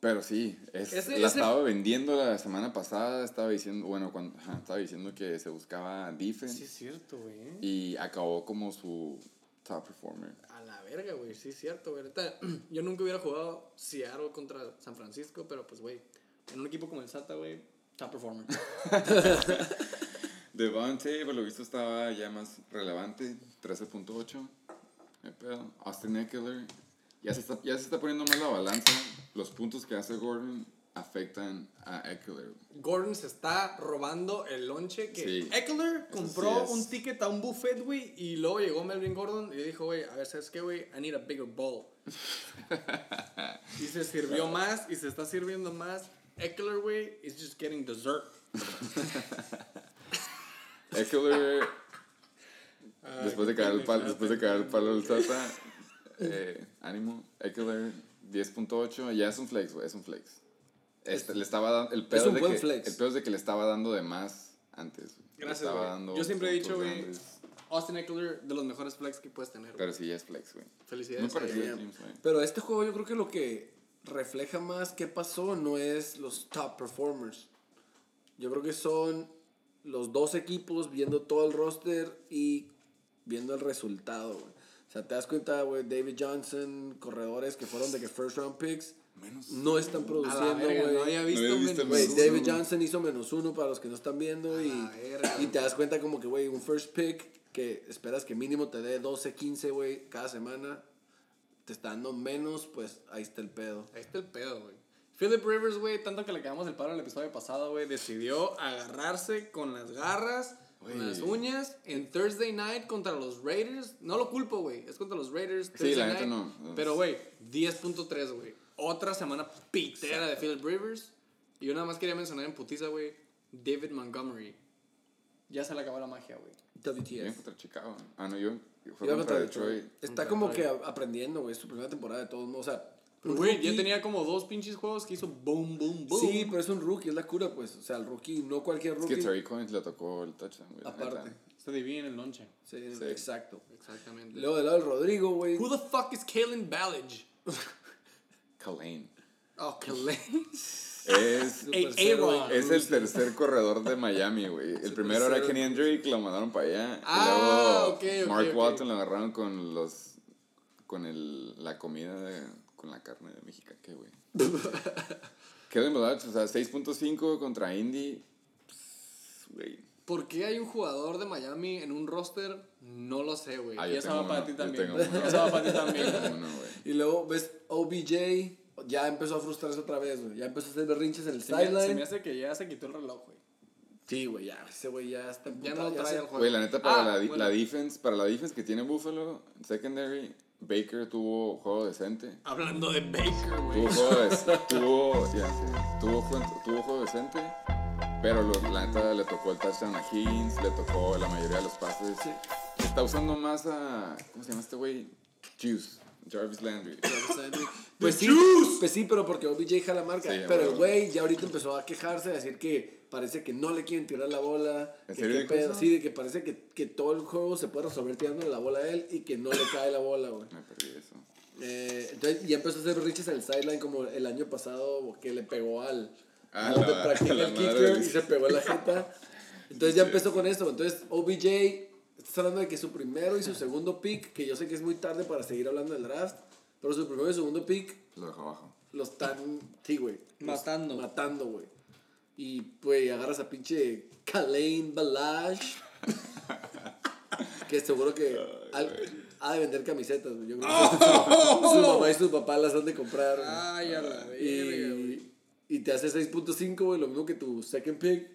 Pero sí, es,
Ese-
la
ese-
estaba vendiendo la semana pasada. Estaba diciendo, bueno, cuando, estaba diciendo que se buscaba defense.
Sí, es cierto, güey.
Y acabó como su top performer.
A la verga, güey, sí es cierto, güey. Yo nunca hubiera jugado Seattle contra San Francisco, pero pues, güey, en un equipo como el Sata, güey, top performer.
Devante, por lo visto, estaba ya más relevante. 13.8. No hay pedo. Austin Eckler. Ya se, está, ya se está poniendo más la balanza. Los puntos que hace Gordon afectan a Eckler.
Gordon se está robando el lonche que
Sí.
Eckler compró
sí
un ticket a un buffet, güey, y luego llegó Melvin Gordon y dijo, güey, a ver, ¿sabes qué, güey? I need a bigger bowl. y se sirvió más y se está sirviendo más. Eckler, güey, is just getting dessert.
Eckler, después de caer el palo, después de caer el palo del Tata, eh, ánimo. Eckler, 10.8. Ya es un flex, güey, es un flex. Este, le estaba dando, el pedo,
un
de
buen
que,
flex.
el pedo es de que le estaba dando de más antes.
Gracias,
estaba
güey.
dando
Yo siempre he dicho, güey. Austin Eckler, de los mejores flex que puedes tener.
Pero sí, ya es flex, güey. Muy
Felicidades.
parecido a James, güey.
Pero este juego yo creo que lo que refleja más qué pasó no es los top performers. Yo creo que son los dos equipos viendo todo el roster y viendo el resultado, güey. O sea, te das cuenta, güey, David Johnson, corredores que fueron de que first round picks,
Menos.
no están produciendo,
verga, no
güey.
había visto,
No había visto
menos
Güey,
menos
uno.
David
uno.
Johnson hizo menos uno para los que no están viendo y,
verga,
y te das cuenta como que, güey, un first pick que esperas que mínimo te dé 12, 15, güey, cada semana, te está dando menos, pues ahí está el pedo.
Ahí está el pedo, güey. Philip Rivers, güey, tanto que le quedamos el paro el episodio pasado, güey, decidió agarrarse con las garras, con
Güey.
las uñas, en Thursday Night contra los Raiders. No lo culpo, güey, es contra los Raiders. Thursday
la neta no.
Pero, güey, 10.3, güey. Otra semana pitera de Philip Rivers. Y yo nada más quería mencionar en putiza, güey, David Montgomery. Ya se le acabó la magia, güey.
WTF.
contra Chicago. Ah, no, yo. Fue contra
contra
Detroit.
Detroit. Está
Contra
como que
Detroit.
aprendiendo, güey, es su primera temporada de todos modos. O sea,
Güey, ya tenía como dos pinches juegos que hizo boom, boom, boom.
Sí, pero es un rookie, es la cura, pues. O sea, el rookie, no cualquier
Es
rookie.
que Terry Coins le tocó el touchdown, güey.
aparte.
Se divide en el lonche.
Sí,
Sí.
exacto.
Exactamente.
Luego del lado del Rodrigo, güey.
Who the fuck is Kalen Ballage?
Kalane.
Oh, Kalen.
Es, es el tercer corredor de Miami, güey. El
Super
primero era. Kenny Drake, lo mandaron para allá.
Ah,
y luego Mark. Walton lo agarraron con los. con el, la comida de. con la carne de México, ¿qué, güey? Kevin Ballage, o sea, 6.5 contra Indy. Pss, Güey.
¿Por qué hay un jugador de Miami en un roster? No lo sé, güey.
Ah,
y va para ti también. Esa va para ti también.
Y luego ves OBJ, ya empezó a frustrarse otra vez, güey. Ya empezó a hacer berrinches en el
Se me, se me
sideline.
hace que ya se quitó el reloj, güey.
Sí, güey, ya. Ese güey ya está
Ya
emputado,
no trae
se-
el juego.
Güey, la neta, para
Ah,
la,
bueno.
la defense, para la defense que tiene Buffalo, secondary, Baker tuvo juego decente.
Hablando de Baker, güey.
Tuvo juego, de- tuvo, ya, sí, tuvo, jue- tuvo juego decente, pero lo- la neta le tocó el touchdown a Higgins, le tocó la mayoría de los pases.
Sí.
Está usando más a, ¿cómo se llama este güey? Juice, Jarvis Landry.
Pues sí, pues sí, pero porque OBJ jala marca.
Sí,
pero el güey ya ahorita empezó a quejarse, a decir que parece que no le quieren tirar la bola.
¿En
que
serio
qué
dijo
pedo.
eso?
Sí, de que parece que, que todo el juego se puede resolver tirándole la bola a él y que no le cae la bola, güey.
Me perdí eso.
Eh, entonces ya empezó a hacer berrinches en el sideline como el año pasado que le pegó al
Ah,
a
la- la
el kicker y se pegó en la jeta. Entonces ya empezó con esto. Entonces OBJ, estás hablando de que su primero y su segundo pick, que yo sé que es muy tarde para seguir hablando del draft, pero su primero y segundo pick
Lo dejo abajo.
lo están, sí, güey. los-
Matando.
Matando, güey. Y, güey, agarras a pinche Kalain Balaj. que seguro que al- ha de vender camisetas, güey. Yo creo que su, su mamá y su papá las han de comprar. güey.
Ay, a la verga,
y, y te hace 6.5, güey, lo mismo que tu second pick.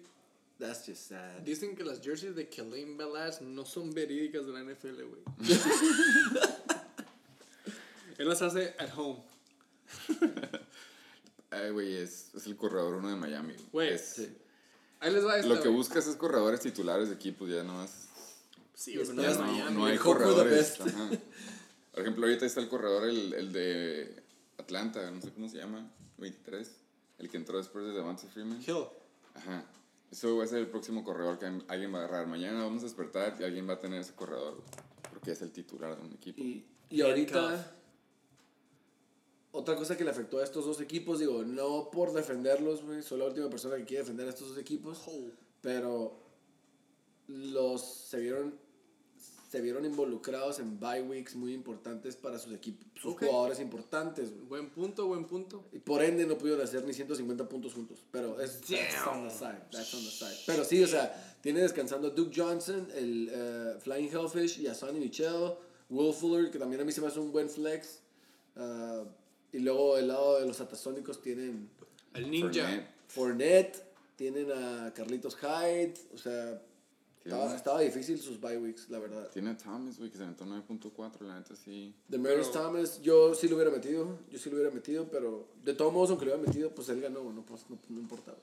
That's just sad.
Dicen que las jerseys de Kelaine Balazs no son verídicas de la NFL, güey. Él las hace at home.
Ay, güey, es, es el corredor uno de Miami. güey. Es-
Sí.
Ahí les va esta,
Lo que
güey.
buscas es corredores titulares de equipos, ya nomás.
Sí, güey,
Ya
no es
no,
Miami.
no hay corredores. Por ejemplo, ahorita está el corredor, el, el de Atlanta, no sé cómo se llama, 23. El que entró después de Devontae Freeman.
Hill.
Ajá. Eso va a ser el próximo corredor que alguien va a agarrar. Mañana vamos a despertar y alguien va a tener ese corredor. Porque es el titular de un equipo.
Y, y ahorita, otra cosa que le afectó a estos dos equipos, digo, no por defenderlos, güey, soy la última persona que quiere defender a estos dos equipos, pero los se vieron se vieron involucrados en bye weeks muy importantes para sus equipos, sus jugadores importantes.
Buen punto, buen punto.
Y por ende no pudieron hacer ni 150 puntos juntos. Pero es that's
Damn.
on the side. That's on the side. Pero sí, o sea, tiene descansando a Duke Johnson, el eh, Flying Hellfish y a Sonny Michel, Will Fuller, que también a mí se me hace un buen flex. Ah, y luego el lado de los atasónicos tienen
El ninja.
Fournette.
Fournette, tienen a Carlitos Hyde. O sea, estaba, estaba difícil sus bye weeks, la verdad.
Tiene Thomas, güey, que se aventó 9.4, la neta sí.
De Maris
Pero-
Thomas, yo sí lo hubiera metido. Yo sí lo hubiera metido, pero de todos modos, aunque lo hubiera metido, pues él ganó, no, pues, no, no importaba.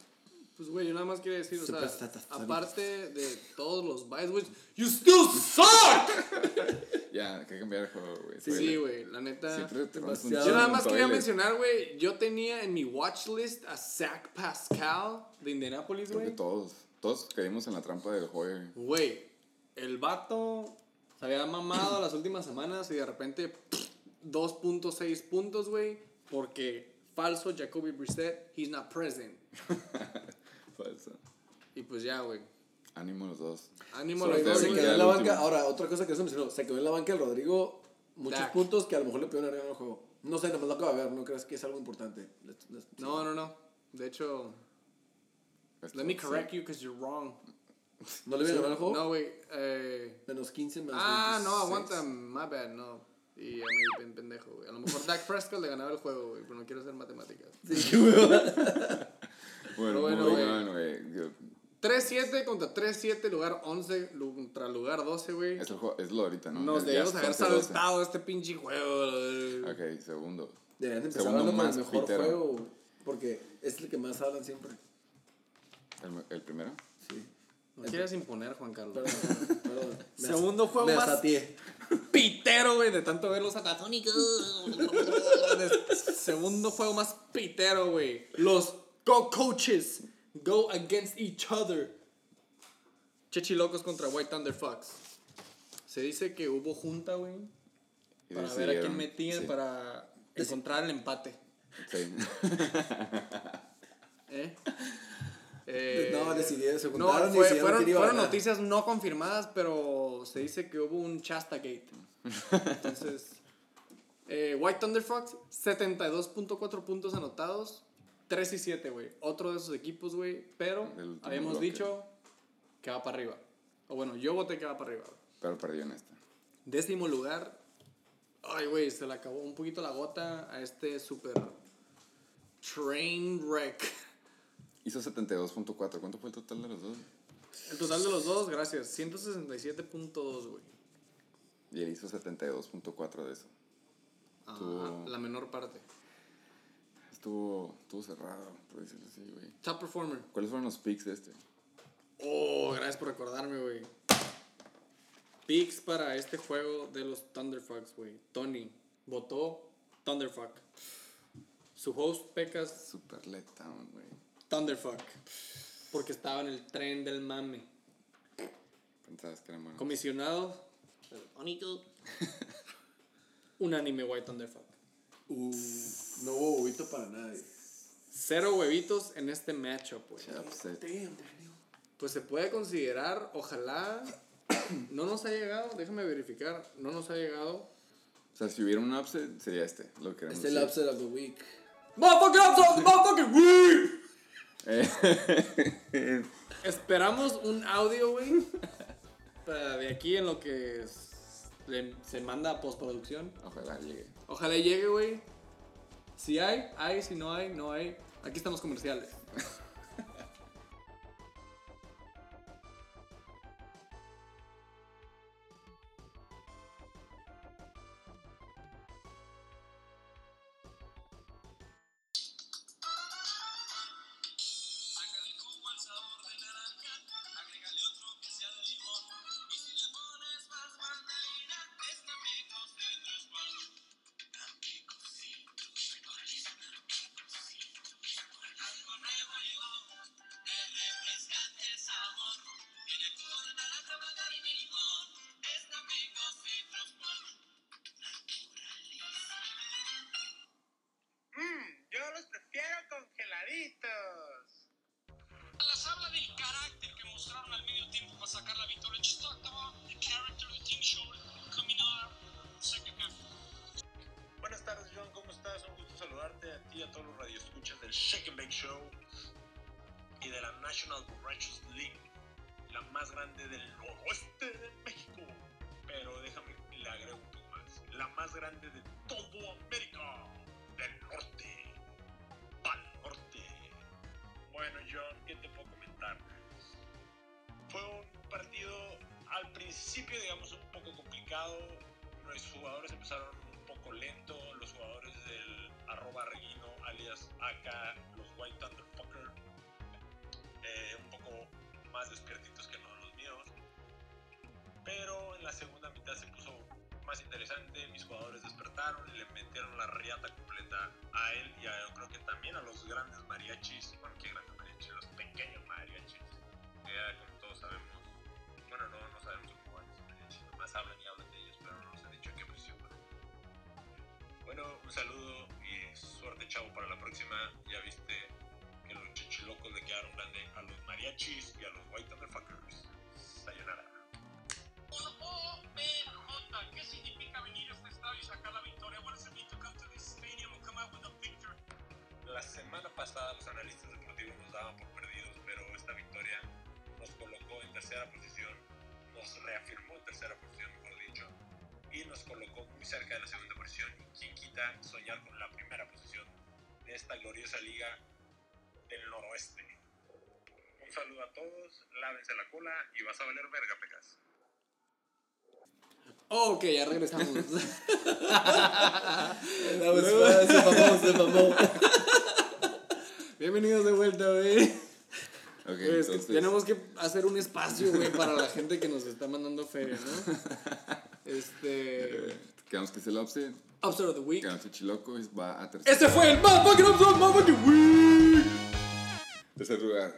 Pues, güey, yo nada más quería decir, o sea, aparte de todos los bytes, güey, you still suck.
Ya, hay que cambiar el juego, güey.
Sí,
Fue-
güey, la neta.
Siempre te rompes un
demasiado.
Yo nada más quería mencionar, güey, yo tenía en mi watch list a Zach Pascal de Indianapolis, güey.
todos, todos caímos en la trampa del juego.
Güey, el vato se había mamado las últimas semanas y de repente pff, 2.6 puntos, güey, porque falso Jacoby Brissett, he's not present.
Falso.
Y pues ya, güey.
Ánimo los dos.
Ánimo los dos,
se quedó en
el
la
último.
banca. Ahora, otra cosa que se mencionó, se quedó en la banca el Rodrigo muchos
Dak.
puntos que a lo mejor le pudieron agregar al juego. No sé, nomás lo acabo de ver, no creas que es algo importante. Let's- let's-
No, no, no. De hecho, Let me
sí.
correct you because you're wrong.
¿No le viene a ganar el juego?
No, güey. Eh,
Menos 15 más
ah, no,
26.
aguanta. My bad, no. Y di pen- pendejo, güey. A lo mejor Dak Prescott le ganaba el juego, güey, pero no quiero hacer matemáticas.
Sí, güey.
Bueno,
Bueno,
muy
güey.
güey. Yo-
3-7 contra 3-7, lugar 11 lu- contra lugar 12, güey.
Es, el juego- es lo ahorita, ¿no?
Nos
Ya
debemos
es
haber
11-12.
saltado este pinche juego. güey.
Ok, segundo.
Deberían de empezar
Segundo
hablando por el
más
mejor
pitero.
juego, güey, porque es el que más hablan siempre.
¿El, el primero?
Sí.
No quieras imponer, Juan Carlos.
Perdón, perdón. Me
Segundo juego
me
más- pitero, güey, de tanto ver los atatónicos. Segundo juego más pitero, güey. Los Go Coaches go against each other. Chechilocos contra White Thunder Fox. Se dice que hubo junta, güey, para ver a quién metían
sí,
para encontrar el empate.
Sí.
¿Eh? Eh,
No, decidieron, se
no,
y decidieron
fueron,
iba
fueron noticias no confirmadas, pero se dice que hubo un Chastagate. Entonces, eh, White Thunder Fox, 72.4 puntos anotados, 3 y 7, güey. Otro de esos equipos, güey, pero habíamos
bloque.
dicho que va para arriba. O bueno, yo voté que va para arriba.
Pero perdió en esta.
Décimo lugar. Ay, güey, se le acabó un poquito la gota a este super train wreck.
Hizo 72.4. ¿Cuánto fue el total de los dos?
El total de los dos, gracias. 167.2, güey.
Y él hizo 72.4 de eso. Tú-
la menor parte.
Estuvo, estuvo cerrado, por decirlo así, güey.
Top performer.
¿Cuáles fueron los picks de este?
Oh, gracias por recordarme, güey. Picks para este juego de los Thunderfucks, güey. Tony votó Thunderfuck. Su host Pecas
Super letdown, güey.
Thunderfuck. Porque estaba en el tren del mame.
Pensabas que era bueno.
Comisionado. Bonito. Unánime White Thunderfuck.
Uh, no hubo huevito para nadie.
Cero huevitos en este matchup, güey.
Qué upset.
Pues se puede considerar, ojalá. No nos ha llegado, déjame verificar. No nos ha llegado.
O sea, si hubiera un upset, sería este. Lo que queremos
Este es el upset of the week.
¡Motherfucking upset! ¡Motherfucking week! Esperamos un audio, güey. De aquí en lo que le- se manda a postproducción.
Ojalá llegue.
Ojalá llegue, güey. Si hay, hay. Si no hay, no hay. Aquí están los comerciales.
Shake and Bake Show y de la National Righteous League, la más grande del noroeste de México. Pero déjame, le agrego un poco más. La más grande de todo América, del norte, al norte. Bueno, John, ¿qué te puedo comentar? Fue un partido al principio, digamos, un poco complicado. Los jugadores empezaron un poco lento. Los jugadores del arroba Reguino, alias acá, los White Thunderfucker, eh, un poco más despiertitos que los míos. Pero en la segunda mitad se puso más interesante. Mis jugadores despertaron y le metieron la riata completa a él y a, yo creo que también a los grandes mariachis. Bueno, qué grandes mariachis, los pequeños mariachis. Que ya como todos sabemos. Bueno, no, no sabemos cómo van esos mariachis. Nomás hablan y hablan de ellos, pero no nos han dicho qué posición. Bueno, un saludo suerte, chavo, para la próxima. Ya viste que los chichilocos le quedaron grande a los mariachis y a los white motherfuckers. Sayonara.
OBJ, ¿qué significa venir a este estadio y sacar la victoria? What does it mean to come to this stadium and come out with a victory?
La semana pasada los analistas deportivos nos daban por perdidos, pero esta victoria nos colocó en tercera posición, nos reafirmó en tercera posición, mejor y nos colocó muy cerca de la segunda posición. Y quien quita soñar con la primera posición de esta gloriosa liga del noroeste. Un saludo a todos, lávense la cola y vas a valer verga, pecas.
Ok, ya regresamos.
Se mamó, se mamó.
Bienvenidos de vuelta, güey. Que tenemos que hacer un espacio, güey, para la gente que nos está mandando feria, ¿no? Este.
eh, Quedamos que es el upset.
Upstart of the Week.
Quedamos que Chiloco y va a tercer
Este fue el Motherfucking Upstart Motherfucking Week.
Tercer lugar.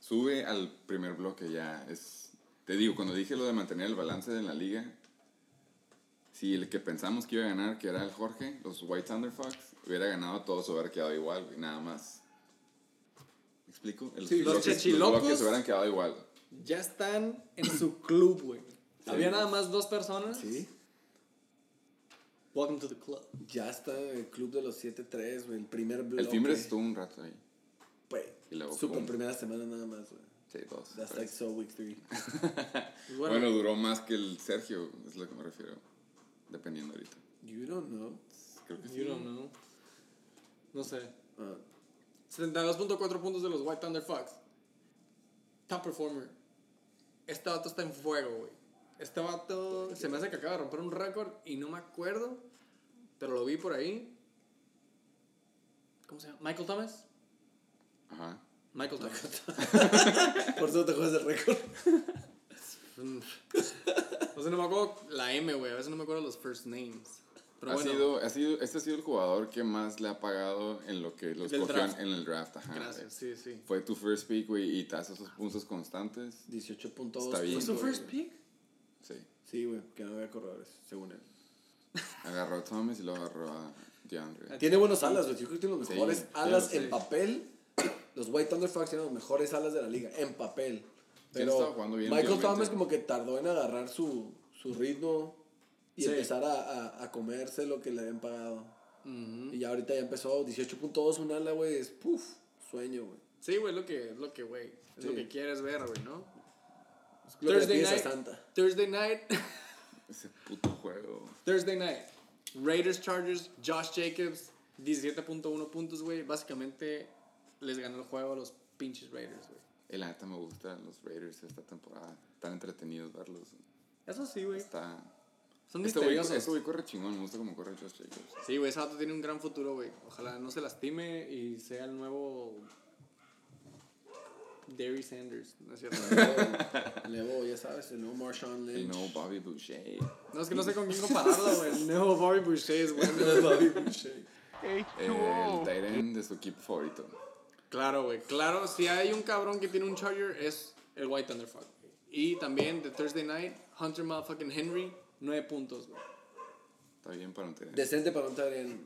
Sube al primer bloque ya. Es, te digo, cuando dije lo de mantener el balance en la liga, si el que pensamos que iba a ganar, que era el Jorge, los White Thunderfucks, hubiera ganado todos, hubiera quedado igual, güey, nada más. ¿Me explico? El-
Sí, los chechilocos-
bloques hubieran quedado igual.
Ya están en su club, güey. Había nada más dos personas.
Sí.
Welcome to the club.
Ya está en el club de los 7-3, güey. El primer bloque.
El Fimbres estuvo un rato ahí.
Güey.
Y luego,
Super
pum.
primera semana nada más, güey.
Sí, dos.
That's
tres.
like so week 3.
Pues
Bueno,
bueno,
duró más que el Sergio, es lo que me refiero. Dependiendo ahorita.
You don't know.
Creo que sí.
you don't know. No sé.
Ah,
72.4 puntos de los White Thunder Fox. Top performer. Este vato está en fuego, güey. Este vato se me hace que acaba de romper un récord y no me acuerdo, pero lo vi por ahí. ¿Cómo se llama? Michael Thomas.
Ajá.
Michael Thomas.
Por eso te juegas el récord.
No sé, no me acuerdo la M, güey. A veces no me acuerdo los first names. Pero
ha
bueno,
sido, ha sido, este ha sido el jugador que más le ha pagado en lo que los
draft.
en el draft. Ajá,
gracias, sí, sí.
Fue tu first pick, güey, y te hace esos puntos constantes.
18.2.
Está bien.
¿Fue su
güey.
first pick?
Sí.
Sí, güey, que no había corredores, según él.
Agarró a Thomas y luego agarró a DeAndre.
Tiene buenas alas, güey. Yo creo que tiene los mejores
sí,
alas
sí.
en papel. Los White Thunder Fox tienen las mejores alas de la liga, en papel. Pero Michael. Thomas como que tardó en agarrar su, su ritmo y
Sí.
empezar a, a, a comerse lo que le habían pagado. Y ya ahorita ya empezó 18.2 un ala, güey. Es puf, sueño, güey.
Sí, güey, es lo que, es lo que, güey, es lo
Sí.
que quieres ver, güey, ¿no?
Lo
Thursday night,
Santa.
Thursday night,
Ese puto juego.
Thursday night. Raiders Chargers, Josh Jacobs, 17.1 puntos, güey. Básicamente les ganó el juego a los pinches Raiders, güey.
La neta me gustan los Raiders esta temporada. Están entretenidos verlos.
Eso sí, güey.
Está...
Son
Este güey, este güey corre chingón. Me gusta cómo corre Josh Jacobs.
Sí, güey, ese vato tiene un gran futuro, güey. Ojalá no se lastime y sea el nuevo Derry Sanders, ¿no es cierto?
Luego, ya sabes, el nuevo Marshawn
El
Lynch.
nuevo Bobby Boucher.
No, es que no sé con quién compararlo, güey. El nuevo Bobby Boucher es bueno.
Bobby Boucher.
El end de su equipo favorito.
Claro, güey. Claro, si hay un cabrón que tiene un Charger, es el White Thunderfuck. Y también de Thursday Night, Hunter Motherfucking Henry, 9 puntos, güey.
Está bien para un end.
Decente para un Tyrant.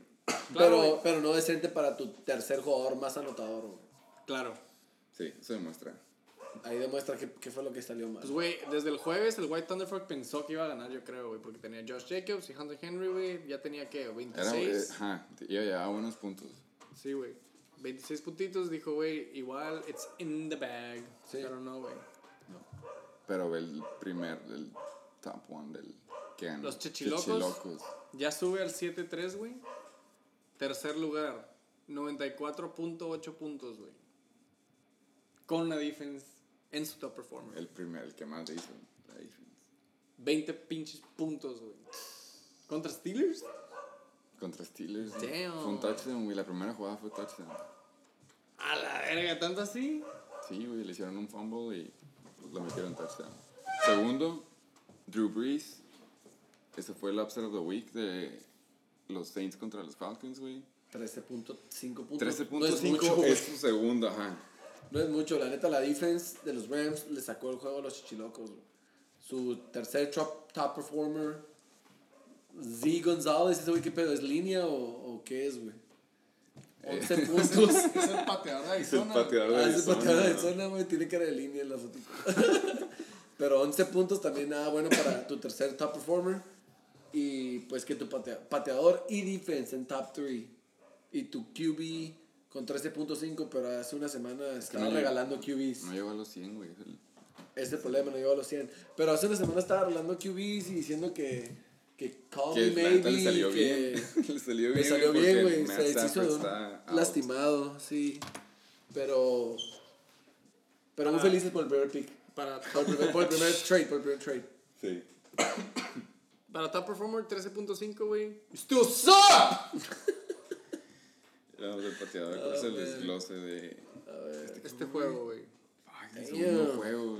Claro,
pero, pero no decente para tu tercer jugador más anotador, güey.
Claro.
Sí, eso demuestra.
Ahí demuestra qué, qué fue lo que salió mal.
Pues, güey, desde el jueves el White Thunderfuck pensó que iba a ganar, yo creo, güey. Porque tenía Josh Jacobs y Hunter Henry, güey. Ya tenía, ¿qué?
Era,
26.
eh, ajá, ya llevaba buenos puntos.
Sí, güey. 26 puntitos, dijo, güey, igual, it's in the bag.
Sí.
Pero no, güey.
Pero el primer, el top one del
Los Chichilocos.
Chichilocos.
Ya sube al 7-3, güey. Tercer lugar, 94.8 puntos, güey. Con la defense en su top performer.
El primer, el que más le hizo. La defense.
20 pinches puntos, güey. ¿Contra Steelers?
Contra Steelers.
Damn.
Fue un touchdown, güey. La primera jugada fue touchdown.
A la verga, ¿tanto así?
Sí, güey. Le hicieron un fumble y lo metieron touchdown. Segundo, Drew Brees. Ese fue el upset of the week de los Saints contra los Falcons, güey.
13.5 puntos.
13.5
no es mucho,
es su segundo, ajá.
No es mucho. La neta, la defense de los Rams le sacó el juego a los chichilocos, güey. Su tercer top, top performer, Z González. ¿Ese güey qué pedo? ¿Es línea o, o qué es, güey? 11 puntos.
Es el pateador de
Es el pateador de
Ah,
Arizona.
pateador de zona, güey, tiene cara de línea en la fotito. Pero 11 puntos también nada bueno para tu tercer top performer. Y pues que tu patea- pateador y defense en top 3. Y tu QB con 13.5, pero hace una semana estaba
no
regalando QBs.
No llegó a los 100, güey. Es el-
Ese es el problema, no llegó a los 100. Pero hace una semana estaba regalando QBs y diciendo que, que call
Que
me maybe.
le salió
que
bien. le salió
le
bien.
salió
güey,
bien, güey. Se deshizo lastimado, sí. Pero. Pero muy felices por el primer pick.
Para,
Por el primer, por el primer trade, por el primer trade.
Sí.
Para top performer, 13.5, güey. Still suck!
Vamos el pateador. ¿Cuál es el desglose de.
Este juego, güey.
Ay, el
Damn.
segundo juego.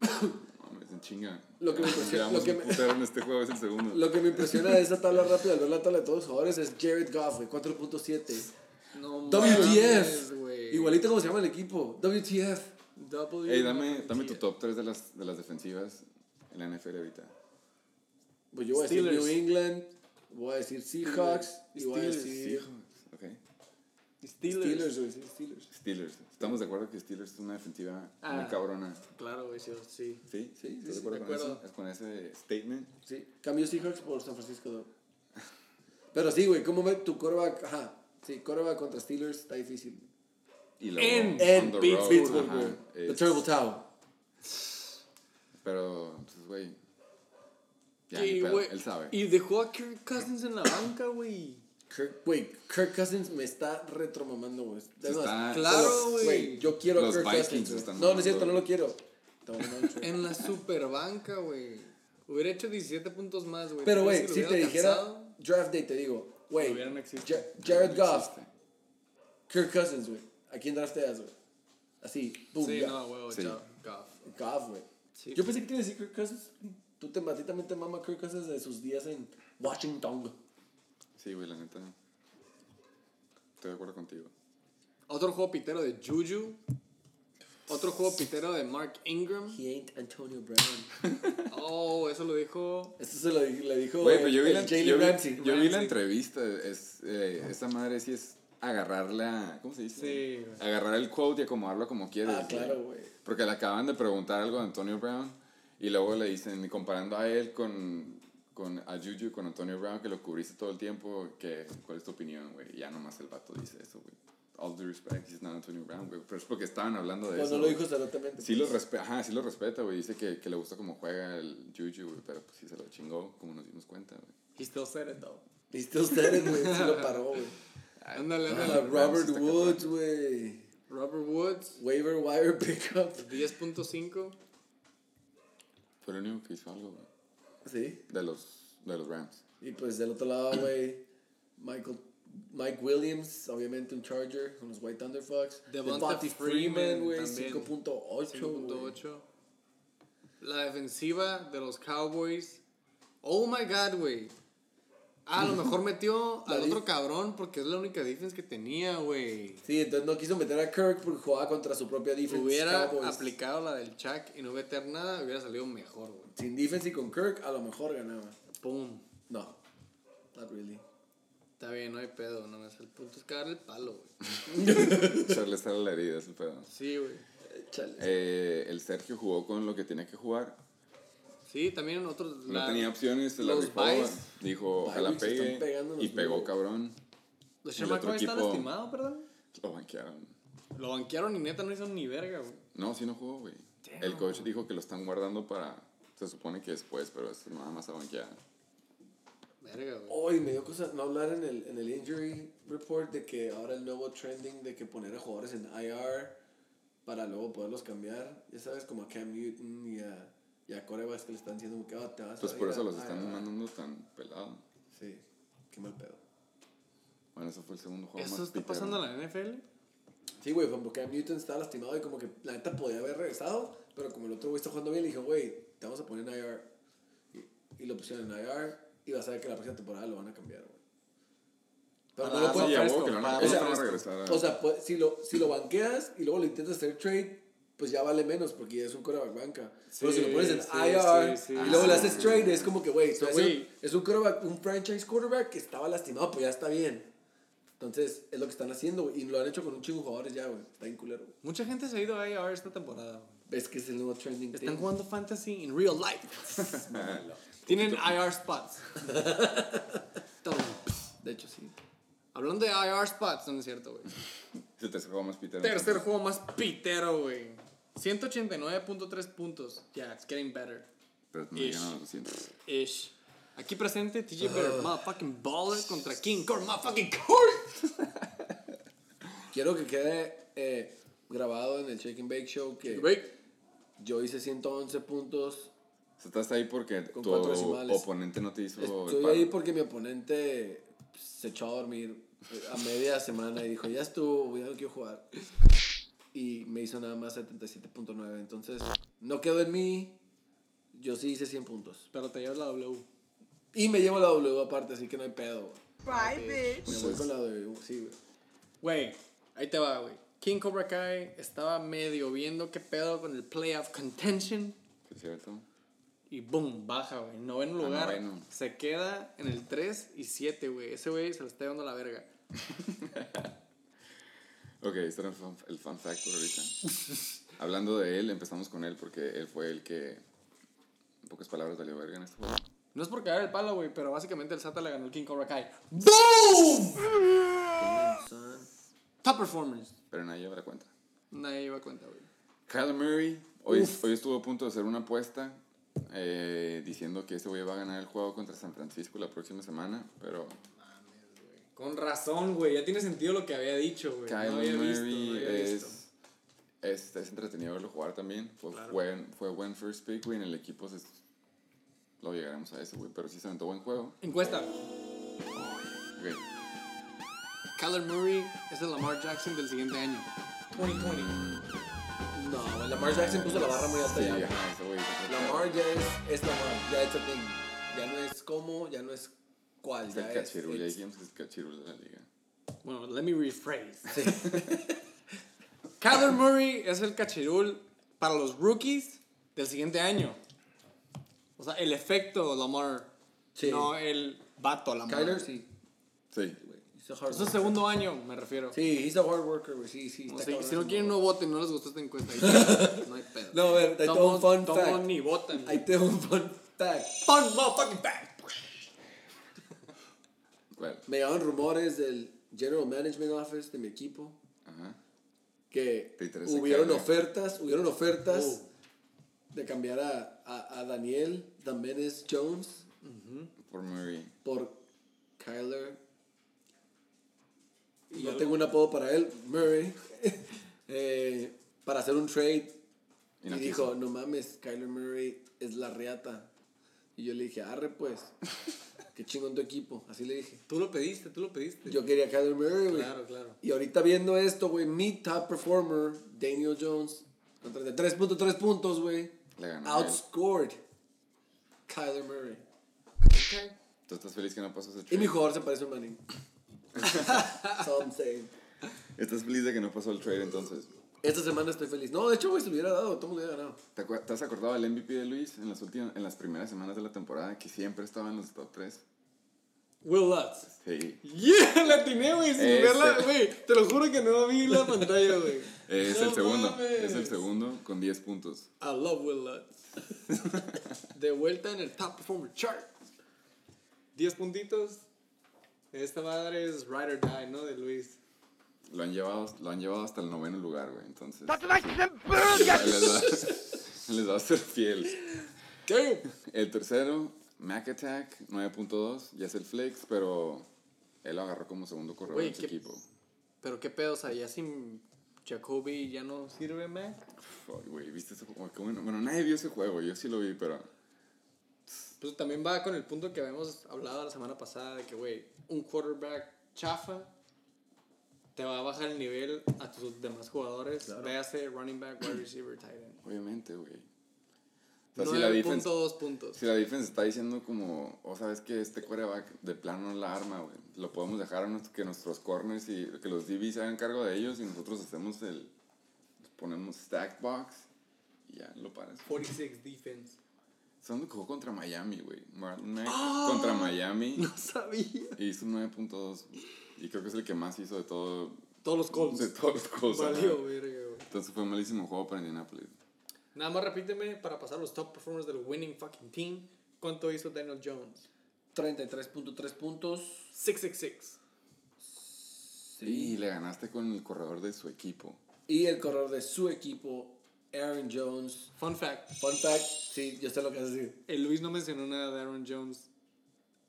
Mames, en chinga.
Lo que me impresiona- lo que
un
me-
en este juego, es el segundo.
Lo que me impresiona de esa tabla rápida al ver la tabla de todos los jugadores es Jared Goff, güey, 4.7.
No
WTF.
mames.
Igualito como se llama el equipo. WTF.
W.
Ey, dame, dame tu top 3 de las, de las defensivas en la NFL ahorita.
Pues yo voy a decir. New England, voy a decir Seahawks y voy a
Steelers,
decir
Ok.
Steelers.
Steelers, güey, sí, Steelers.
Steelers. Estamos de acuerdo que Steelers es una defensiva muy
Ah.
cabrona.
Claro, güey, sí. sí.
¿Sí?
Sí,
¿Estás
sí,
de acuerdo
de
con
acuerdo.
eso? Con ese statement.
Sí, cambio Seahawks por San Francisco. Pero sí, güey, ¿cómo ve tu coreback? Ajá, sí, coreback contra Steelers está difícil.
Y luego,
En-
En Pittsburgh, güey. The Terrible Tower.
Pero, pues, güey. Ya,
Sí,
pedo, él sabe.
Y dejó a Kirk Cousins en la banca, güey.
Kirk, güey, Kirk Cousins me está retromamando, güey.
Claro, güey.
Yo quiero a Kirk
Vikings
Cousins. No, no es cierto, no lo quiero.
En la super banca, güey. Hubiera hecho 17 puntos más, güey.
Pero,
¿Tú
güey, si te dijera draft day, te digo, güey, Jared Goff. Kirk Cousins, güey. ¿A quién drafteas, güey? Así, pum,
Sí,
ya.
no, güey, Goff.
Goff, güey.
Sí.
Yo pensé que te iba a decir Kirk Cousins. Tú te, a ti también te mama Kirk Cousins de sus días en Washington.
Sí, güey, la neta. Estoy de acuerdo contigo.
Otro juego pitero de Juju. Otro juego pitero de Mark Ingram.
He ain't Antonio Brown.
Oh, eso lo dijo.
Esto se lo le dijo
Güey, pero yo vi la, yo vi-
Ramsey.
yo vi la entrevista. Es, eh, esa madre sí es agarrarla. ¿Cómo se dice?
Sí.
Agarrar el quote y acomodarlo como quieres.
Ah, claro, güey.
Porque le acaban de preguntar algo a Antonio Brown y luego le dicen, comparando a él con, con a Juju y con Antonio Brown, que lo cubriste todo el tiempo, que, ¿cuál es tu opinión, güey? Y Ya nomás el vato dice eso, güey. All due respect, he's not Antonio Brown, güey. Pero es porque estaban hablando de
Pues
eso.
no lo dijo cerotemente.
Sí lo respeta, ajá, sí lo respeta, güey. Dice que, que le gusta cómo juega el Juju, güey. Pero pues sí se lo chingó, como nos dimos cuenta, güey.
He still said it though.
Y still said it, güey. Sí lo paró, güey.
Ándale,
Ah,
ándale.
Robert
está
Woods, güey.
Robert Woods,
Waiver wire pickup.
10.5.
Fue el único que hizo algo, güey.
Sí.
De los, de los Rams.
Y pues del otro lado, güey, Michael, Mike Williams, obviamente un Charger con los White Thunderfucks.
Devonta
Devonta
Freeman
Freeman, güey,
también.
5.8. güey.
5.8. La defensiva de los Cowboys. Oh my god, güey. Ah, a lo mejor metió al otro cabrón porque es la única defense que tenía, güey.
Sí, entonces no quiso meter a Kirk porque jugaba contra su propia defense.
Hubiera
Cowboys.
aplicado la del Chuck y no meter nada, hubiera salido mejor, güey.
Sin defense y con Kirk, a lo mejor ganaba.
Pum.
No, not really.
Está bien, no hay pedo, no el punto es cagarle el palo, güey.
Echarle estar a la herida, ese pedo.
Sí, güey.
Eh, el Sergio jugó con lo que tenía que jugar.
Sí, también otros.
No
la-
tenía opciones, se la
los
rifó.
buys.
Dijo, ojalá pegue. Y pegó cabrón.
Los
el
Sherman
otro
está
equipo-
lastimado, perdón.
Lo banquearon.
Lo banquearon y neta no hizo ni verga, güey.
No, sí no jugó, güey. El coach dijo que lo están guardando para. Se supone que después, pero es nada más a banquear.
Verga, güey.
Hoy me dio cosa no hablar en el, en el injury report de que ahora el nuevo trending de que poner a jugadores en IR para luego poderlos cambiar. Ya sabes, como a Cam Newton y a, y a corebacks que le están diciendo que "Ah, te vas
Pues
a
por eso
a
los están
IR".
mandando tan pelado.
Sí, qué mal pedo.
Bueno, eso fue el segundo juego
¿Eso
más
está
pitero.
pasando en la NFL?
Sí, güey, porque Cam Newton estaba lastimado y como que la neta podía haber regresado, pero como el otro güey está jugando bien, le dijo, güey, te vamos a poner en IR. Y, y lo pusieron en IR y vas a ver que la próxima temporada lo van a cambiar, güey. Pero no lo
Sí,
puedes-
regresar.
O sea, pues, si, lo, si lo banqueas y luego lo intentas hacer trade, pues ya vale menos porque ya es un coreback banca. Pero si lo pones en
sí,
IR
sí, sí.
y luego le haces trade, es como que, güey,
So,
es, un, quarterback, un franchise quarterback que estaba lastimado, pues ya está bien. Entonces, es lo que están haciendo, güey. Y lo han hecho con un chingo de jugadores ya, güey. Está bien culero, güey.
Mucha gente se ha ido a IR esta temporada.
Ves que es el nuevo trending
Están
thing.
jugando fantasy in real life. Tienen IR spots.
De hecho, sí.
Hablando de IR spots, no es cierto, güey.
Es el tercer juego más pitero.
Tercer juego más pitero, güey. 189.3 puntos. Yeah, it's getting better.
Pero no
Ish.
llegan a los 200.
Ish. Aquí presente, TJ Better, motherfucking baller contra King Core, motherfucking Core.
Quiero que quede eh, grabado en el Shake and Bake Show que
Break.
yo hice 111 puntos.
O sea, estás ahí porque
Con
tu
cuatro decimales.
oponente no te hizo. el
Estoy
paro.
ahí porque mi oponente se echó a dormir eh, a media semana y dijo, ya estuvo, ya no quiero jugar. Y me hizo nada más 77.9. Entonces, no quedó en mí. Yo sí hice 100 puntos.
Pero te llevas la W.
Y me llevo la W aparte, así que no hay pedo. güey.
Bye, bitch.
Me voy con la W, sí, güey.
Güey, ahí te va, güey. King Cobra Kai estaba medio viendo qué pedo con el playoff contention.
¿Sí ¿Es cierto?
Y boom, baja, güey. Noveno
A
lugar.
noveno.
Se queda en el 3 y 7, güey. Ese güey se lo está llevando a la verga.
Ok, este era el fun, el fun fact por ahorita. Hablando de él, empezamos con él porque él fue el que, en pocas palabras, valió verga en este juego.
No es por cagar el palo, güey, pero básicamente el Sata le ganó el King Cobra Kai. ¡Boom! Top performance.
Pero nadie lleva la cuenta.
Nadie lleva cuenta, güey.
Kyler Murray hoy, hoy estuvo a punto de hacer una apuesta eh, diciendo que este güey va a ganar el juego contra San Francisco la próxima semana, pero
Con razón, güey. Ya tiene sentido lo que había dicho, güey. No había visto,
Murray
no había
es,
visto.
es, es entretenido verlo jugar también. Fue,
Claro.
buen, fue buen first pick, güey, en el equipo. Se, lo llegaremos a eso, güey, pero sí se aventó buen juego.
Encuesta.
Ok.
Kyler Murray es el Lamar Jackson del siguiente año. 2020.
No, Lamar Jackson puso la barra muy alta
Sí,
ya.
ajá,
Lamar ya es, es Lamar, ya es a thing. Ya no es cómo, ya no es cuál.
Es
Ya
el
es,
cachirul, ya
it's-
dijimos que es el cachirul de la liga.
Bueno, let me rephrase. Kyler Murray es el cachirul para los rookies del siguiente año. O sea, el efecto Lamar.
Sí.
No el vato Lamar.
Kyler, sí.
Sí.
Es el segundo año, me refiero.
Sí, he's a hard worker, güey. Sí, sí.
O
está
sea,
cabrón
si no quieren, no voten, no les gustó esta encuesta. No hay pedo.
No, a ver, ahí te
Tomo-
un fun
tomo
fact.
ni votan.
Ahí te un fun fact.
Fun motherfucking fact.
¿Cuál?
Me llegaban rumores del General Management Office de mi equipo
Ajá.
que hubieron ofertas, hubieron ofertas
Oh.
de cambiar a, a, a Daniel Damenes Jones
Por Murray.
por Kyler.
Y
No
algo-
tengo un apodo para él, Murray, eh, para hacer un trade.
Y
Y, dijo, no mames, Kyler Murray es la reata. Y yo le dije, arre pues, qué chingón tu equipo. Así le dije.
Tú lo pediste, tú lo pediste.
Yo quería Kyler Murray, güey.
Claro, claro.
Y ahorita viendo esto, güey, mi top performer, Daniel Jones, con 33.3 puntos, güey,
Le ganó
outscored Kyler Murray.
¿Tú estás feliz que no pasó ese
Y
trade?
mi jugador se parece a Manning. so I'm saying.
¿Estás feliz de que no pasó el trade entonces?
Esta semana estoy feliz. No, de hecho, güey, se lo hubiera dado, todo me lo hubiera ganado.
¿Te, has acordado del MVP de Luis en las, últimas, en las primeras semanas de la temporada que siempre estaba en los top 3?
Will Lutz.
Sí.
Yeah, la atiné, güey, sin
Ese.
verla, güey. Te lo juro que no vi la pantalla, güey.
Es
No
el segundo.
mames.
Es el segundo con 10 puntos.
I love Will Lutz. De vuelta en el Top Performer Chart. 10 puntitos. Esta madre es Ride or Die, ¿no? De Luis.
Lo han llevado, lo han llevado hasta el noveno lugar, güey. Entonces. les, va, les va a ser fiel.
¿Qué?
El tercero, Mac Attack, 9.2. Ya es el flex, pero él lo agarró como segundo corredor en su equipo.
Pero qué pedo, o sea, ya sin Jacoby ya no sirve, Mac.
Güey, ¿viste ese juego? Bueno. Bueno, nadie vio ese juego. Yo sí lo vi, pero.
Pues también va con el punto que habíamos hablado la semana pasada de que, güey, un quarterback chafa te va a bajar el nivel a tus demás jugadores. Véase running back, wide receiver, tight end.
Obviamente, güey. O sea, si la defense
9.2 puntos.
Si la defense está diciendo como, o sabes que este quarterback de plano no la arma, güey. Lo podemos dejar a que nuestros corners y que los DBs se hagan cargo de ellos y nosotros hacemos el, ponemos stack box y ya lo paras.
46 defense.
Son jugó contra Miami, güey. Marlon Mack contra Miami
No sabía.
y hizo 9.2 y creo que es el que más hizo de todo,
Todos los Colts.
de todos los cosas.
Valió, verga, güey.
Entonces fue un malísimo juego para Indianapolis.
Nada más repíteme para pasar los top performers del winning fucking team. ¿Cuánto hizo Daniel Jones?
33.3 puntos.
666.
Y le ganaste con el corredor de su equipo.
Y el corredor de su equipo, Aaron Jones.
Fun fact.
Fun fact, sí, yo sé lo que vas a decir.
El Luis no mencionó nada de Aaron Jones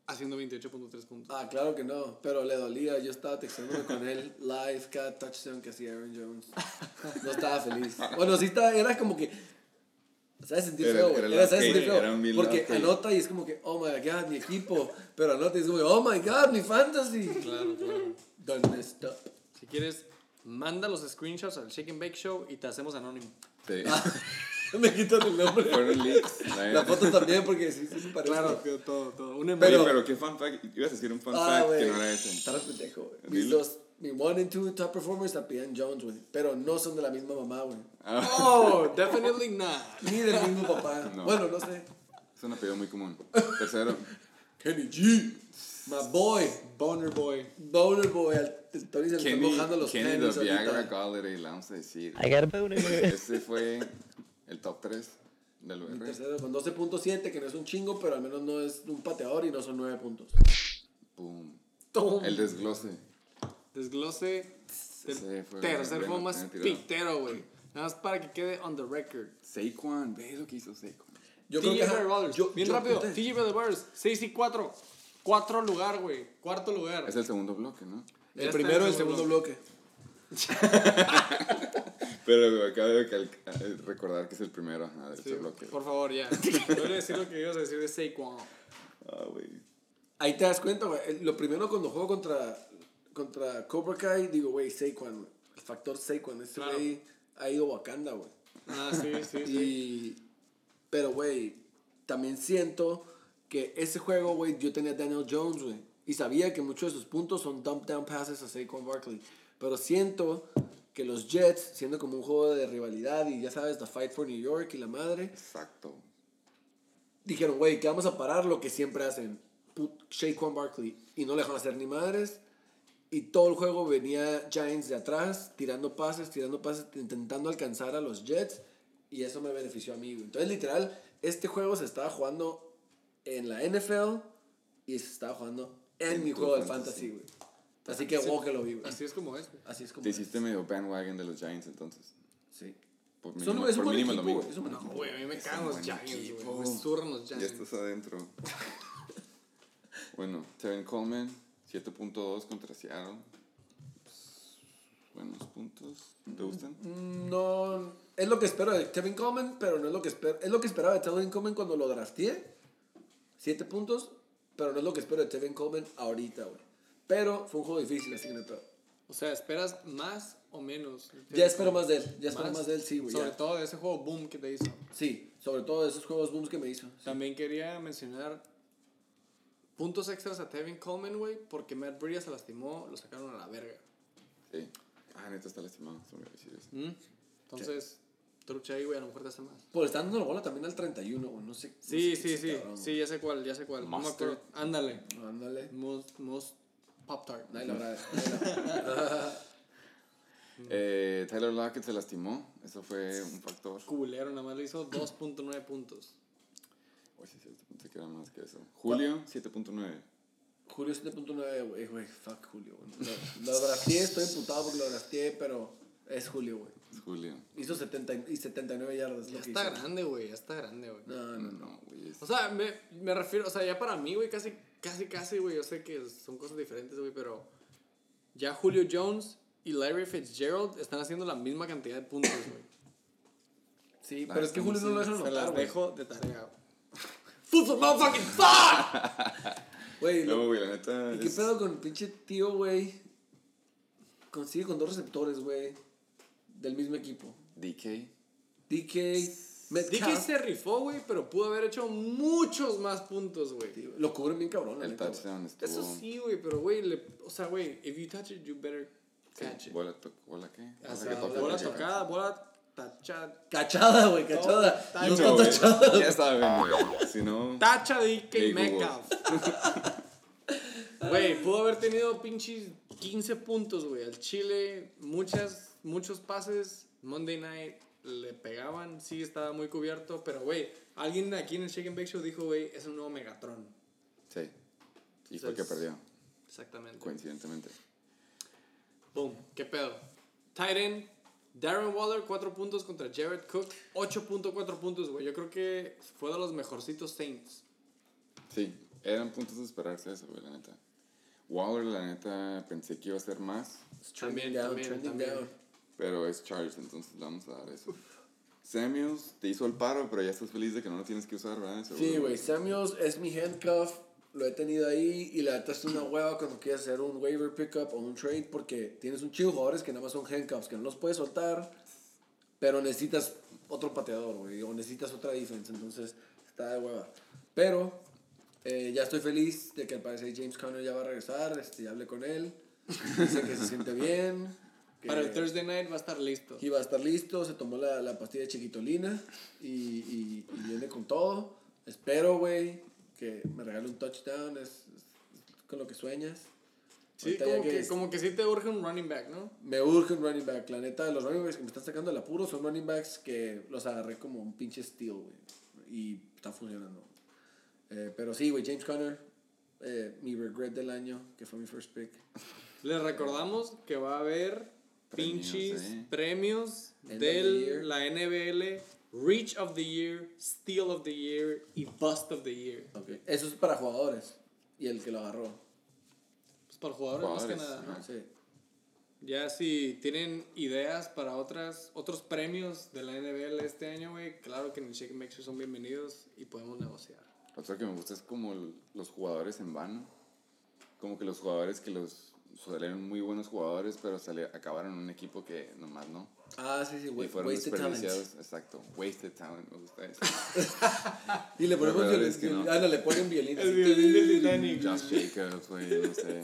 haciendo 28.3 puntos.
Ah, claro que no, pero le dolía. Yo estaba texteándome con él live cada touchdown que hacía Aaron Jones. No estaba feliz. Bueno, sí estaba, era como que. ¿Sabes sentir feo, güey?
era
¿sabes sentir feo? Porque anota y es como que, oh my god, mi equipo. Pero anota y es como, que, oh my god, mi fantasy.
Claro, claro.
Done messed up.
Si quieres, manda los screenshots al Shake and Bake Show y te hacemos anónimo.
Sí.
Me quitan el nombre.
Fueron leaks.
La foto también, porque sí, sí se parece.
todo, todo. Un
Pero-
pero qué fun fact. Ibas a decir un fun
Ah,
fact
güey.
que no era ese.
Está re pendejo, güey. Mis dos, mi one and two top performers también Jones, güey. Pero no son de la misma mamá, güey.
Oh, definitely not.
Ni del mismo papá.
No.
Bueno, no sé.
Es un apellido muy común. Tercero,
Kenny G. My boy.
Boner Boy.
Boner boy. El Tony se le
Kenny,
mojando los
Kenny
tenis
the Viagra
ahorita.
Galladay, le vamos a decir.
I got a boner.
Ese fue el top 3 del UR.
tercero con 12.7, que no es un chingo, pero al menos no es un pateador y no son 9 puntos.
Boom.
Toma.
El desglose.
Desglose
fue
tercer
bueno,
juego más pitero, güey. Nada más para que quede on the record.
Creo ve lo que hizo Saquon.
Yo
TJ Brothers.
yo-
Bien
yo
rápido. TJ Brothers. 6 y 4. Cuatro lugar, güey. Cuarto lugar.
Es el segundo bloque, ¿no?
El
está
primero y el segundo bloque.
Pero acabo de recordar que es el primero ajá, del
Sí,
bloque.
por favor, ya. Yo voy a decir lo que ibas a decir de Saquon.
Ah, güey.
Ahí te das cuenta, güey. Lo primero cuando juego contra, contra Cobra Kai, digo, güey, Saquon, güey. El factor Saquon.
Claro.
güey ha ido a Wakanda, güey.
Ah, sí, sí, sí.
Y, pero, güey, también siento que ese juego, güey, yo tenía a Daniel Jones, güey. Y sabía que muchos de sus puntos son dump down passes a Saquon Barkley. Pero siento que los Jets, siendo como un juego de rivalidad y ya sabes, the fight for New York y la madre,
Exacto.
dijeron, güey, que vamos a parar lo que siempre hacen. Put Saquon Barkley. Y no le dejaron hacer ni madres. Y todo el juego venía Giants de atrás, tirando pases, tirando pases, intentando alcanzar a los Jets. Y eso me benefició a mí. Entonces, literal, este juego se estaba jugando en la NFL y se estaba jugando en mi
tu
juego de
fantasy,
güey. Así que wow que lo vi, güey.
Así es como es. güey.
Así es como
Te
es.
hiciste medio bandwagon de los Giants entonces.
Sí.
Por
Son-
mínimo,
es un
por
buen
mínimo
equipo,
domingo.
güey, es un buen
No,
equipo.
güey, a mí me
Es
cagan los
buen
Giants,
equipo.
güey. Me zurran los
Ya
Giants.
estás adentro. bueno, Tevin Coleman, 7.2 contra Seattle. Buenos puntos. ¿Te gustan?
Mm, No, es lo que espero de Kevin Coleman, pero no es lo que espero. Es lo que esperaba de Kevin Coleman cuando lo drafteé. Siete puntos, pero no es lo que espero de Kevin Coleman ahorita, güey. Pero fue un juego difícil, así que no pedo.
O sea, ¿esperas más o menos?
Ya espero más de él, ya espero más de él, sí, güey.
Sobre
ya.
todo de ese juego boom que te hizo.
Sí, sobre todo de esos juegos booms que me hizo. sí.
También quería mencionar puntos extras a Tevin Coleman, güey, porque Matt Breida se lastimó, lo sacaron a la verga.
Sí. Ah, neta está lastimado. eso.
¿Mm? Entonces, trucha ahí, güey, a lo mejor te hace más.
Por estar dando la bola también al 31, güey. No sé. no
Sí,
sé
sí, sí.
cabrón,
Sí, ya sé cuál, ya sé cuál. No. Ándale.
Ándale.
Most, most Pop Tart.
Eh, Tyler Lockett se lastimó. Eso fue un factor.
Culero, nada más le hizo 2.9 puntos.
Oye, sí, pensé que era más que eso. Julio, 7.9.
Julio 7.9, güey, güey, fuck Julio, güey. Lo, lo estoy imputado porque lo drafteé, pero es Julio, güey.
Es Julio.
Hizo 70 y 79 yardas.
Ya
lo que
está
hizo.
grande, güey, ya está grande, güey.
No, no, no.
No, güey. es-
O sea, me, me refiero, o sea, ya para mí, güey, casi, casi, casi, güey, yo sé que son cosas diferentes, güey, pero ya Julio Jones y Larry Fitzgerald están haciendo la misma cantidad de puntos, güey.
Sí,
Ah,
pero es que Julio no lo dejan
Se
notar,
las dejo de tarea. ¡Football motherfucking fuck!
Güey,
No, güey, la neta.
¿y qué
es-
pedo con el pinche tío, güey? Consigue con dos receptores, güey, del mismo equipo.
DK.
DK, Metcalf.
DK se rifó, güey, pero pudo haber hecho muchos más puntos, güey.
Lo cubren bien cabrón,
El touchdown estuvo.
Eso sí, güey, pero, güey, le- o sea, güey, if you touch it, you better catch it.
Bola, to- bola qué?
O sea, bola tocada, bola tachada.
Cachada, güey, cachada. No está
No, güey,
tachada.
Ya saben, güey. Si no.
Tacha de DK. Metcalf. Güey, pudo haber tenido pinches 15 puntos, güey. Al Chile, muchas, muchos pases. Monday Night le pegaban, sí estaba muy cubierto, pero güey, alguien aquí en el Shake and Bake Show dijo, güey, es un nuevo Megatron.
Sí. Y fue el que
Entonces-
perdió,
Exactamente.
coincidentemente.
Boom, qué pedo. Tight end, Darren Waller, 4 puntos contra Jared Cook, 8.4 puntos, güey. Yo creo que fue de los mejorcitos Saints.
Sí, eran puntos de esperarse eso, güey, la neta. Waller, la neta, pensé que iba a ser más,
También,
down,
también, también.
down.
Pero es Chargers, entonces le vamos a dar eso. Samuels te hizo el paro, pero ya estás feliz de que no lo tienes que usar, ¿verdad? Seguro.
Sí, güey, Samuels es mi handcuff, lo he tenido ahí y la neta es una hueva cuando quieres hacer un waiver pickup o un trade porque tienes un chingo de jugadores que nada más son handcuffs, que no los puedes soltar, pero necesitas otro pateador, güey, o necesitas otra defense, entonces está de hueva. Pero eh, ya estoy feliz de que al parecer James Conner ya va a regresar, este, ya hablé con él, dice que se siente bien.
Para el Thursday Night va a estar listo.
que iba a estar listo, se tomó la, la pastilla de chiquitolina y, y, y viene con todo. Espero, güey, que me regale un touchdown, es, es con lo que sueñas.
Sí, como que,
es-
como que sí te urge un running back, ¿no?
Me urge un running back. La neta, los running backs que me están sacando del apuro son running backs que los agarré como un pinche steal, güey. Y está funcionando. Eh, pero sí, güey, James Conner, eh, mi regret del año, que fue mi first pick.
Les recordamos que va a haber
Premios,
pinches
eh.
premios de la NBL, Reach of the Year, Steal of the Year y Bust of the Year.
Okay. Eso es para jugadores. Y el que lo agarró.
Pues para jugadores, más que
Jugadores,
nada.
Sí.
Ya si tienen ideas para otras, otros premios de la NBL este año, güey, claro que en el Shake Show son bienvenidos y podemos negociar.
Otro que me gusta es como los jugadores en vano. Como que los jugadores que los salieron muy buenos jugadores, pero sale, acabaron en un equipo que nomás no.
Ah, sí, sí,
Y fueron
Wasted talent.
desperdiciados. Exacto. Wasted talent, me gusta eso.
Y le ponemos violín.
es que no.
Ah, no, le ponen violín. así.
violín del Titanic.
Josh Jacobs, güey, no sé.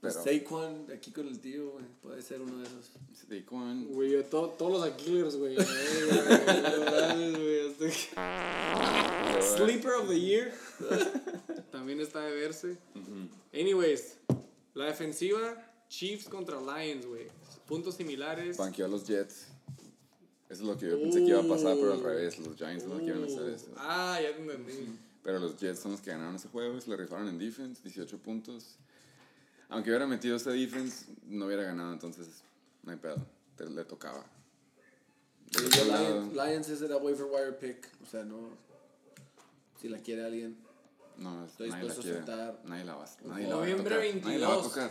Pero
Saquon aquí con el tío, güey. Puede ser uno de esos.
Saquon,
Güey, to- todos los Aquilers, güey. Sleeper of the Year. También está de verse. Anyways, la defensiva, Chiefs contra Lions, güey. Puntos similares.
banqueó a los Jets. Eso es lo que yo pensé que iba a pasar, pero al
Uh.
revés. Los Giants no quieren hacer eso.
Ah, ya te entendí.
Pero los Jets son los que ganaron ese juego, se le rifaron en defense, 18 puntos. Aunque hubiera metido ese defense, no hubiera ganado, entonces no hay pedo, te- le tocaba.
Sí, Lions, Lions ese era waiver wire pick. O sea, no. Si la quiere alguien.
No,
Estoy
nadie la
dispuesto a
quiere,
soltar.
nadie la va, nadie la va a
Noviembre
tocar, nadie la va a
22.
tocar.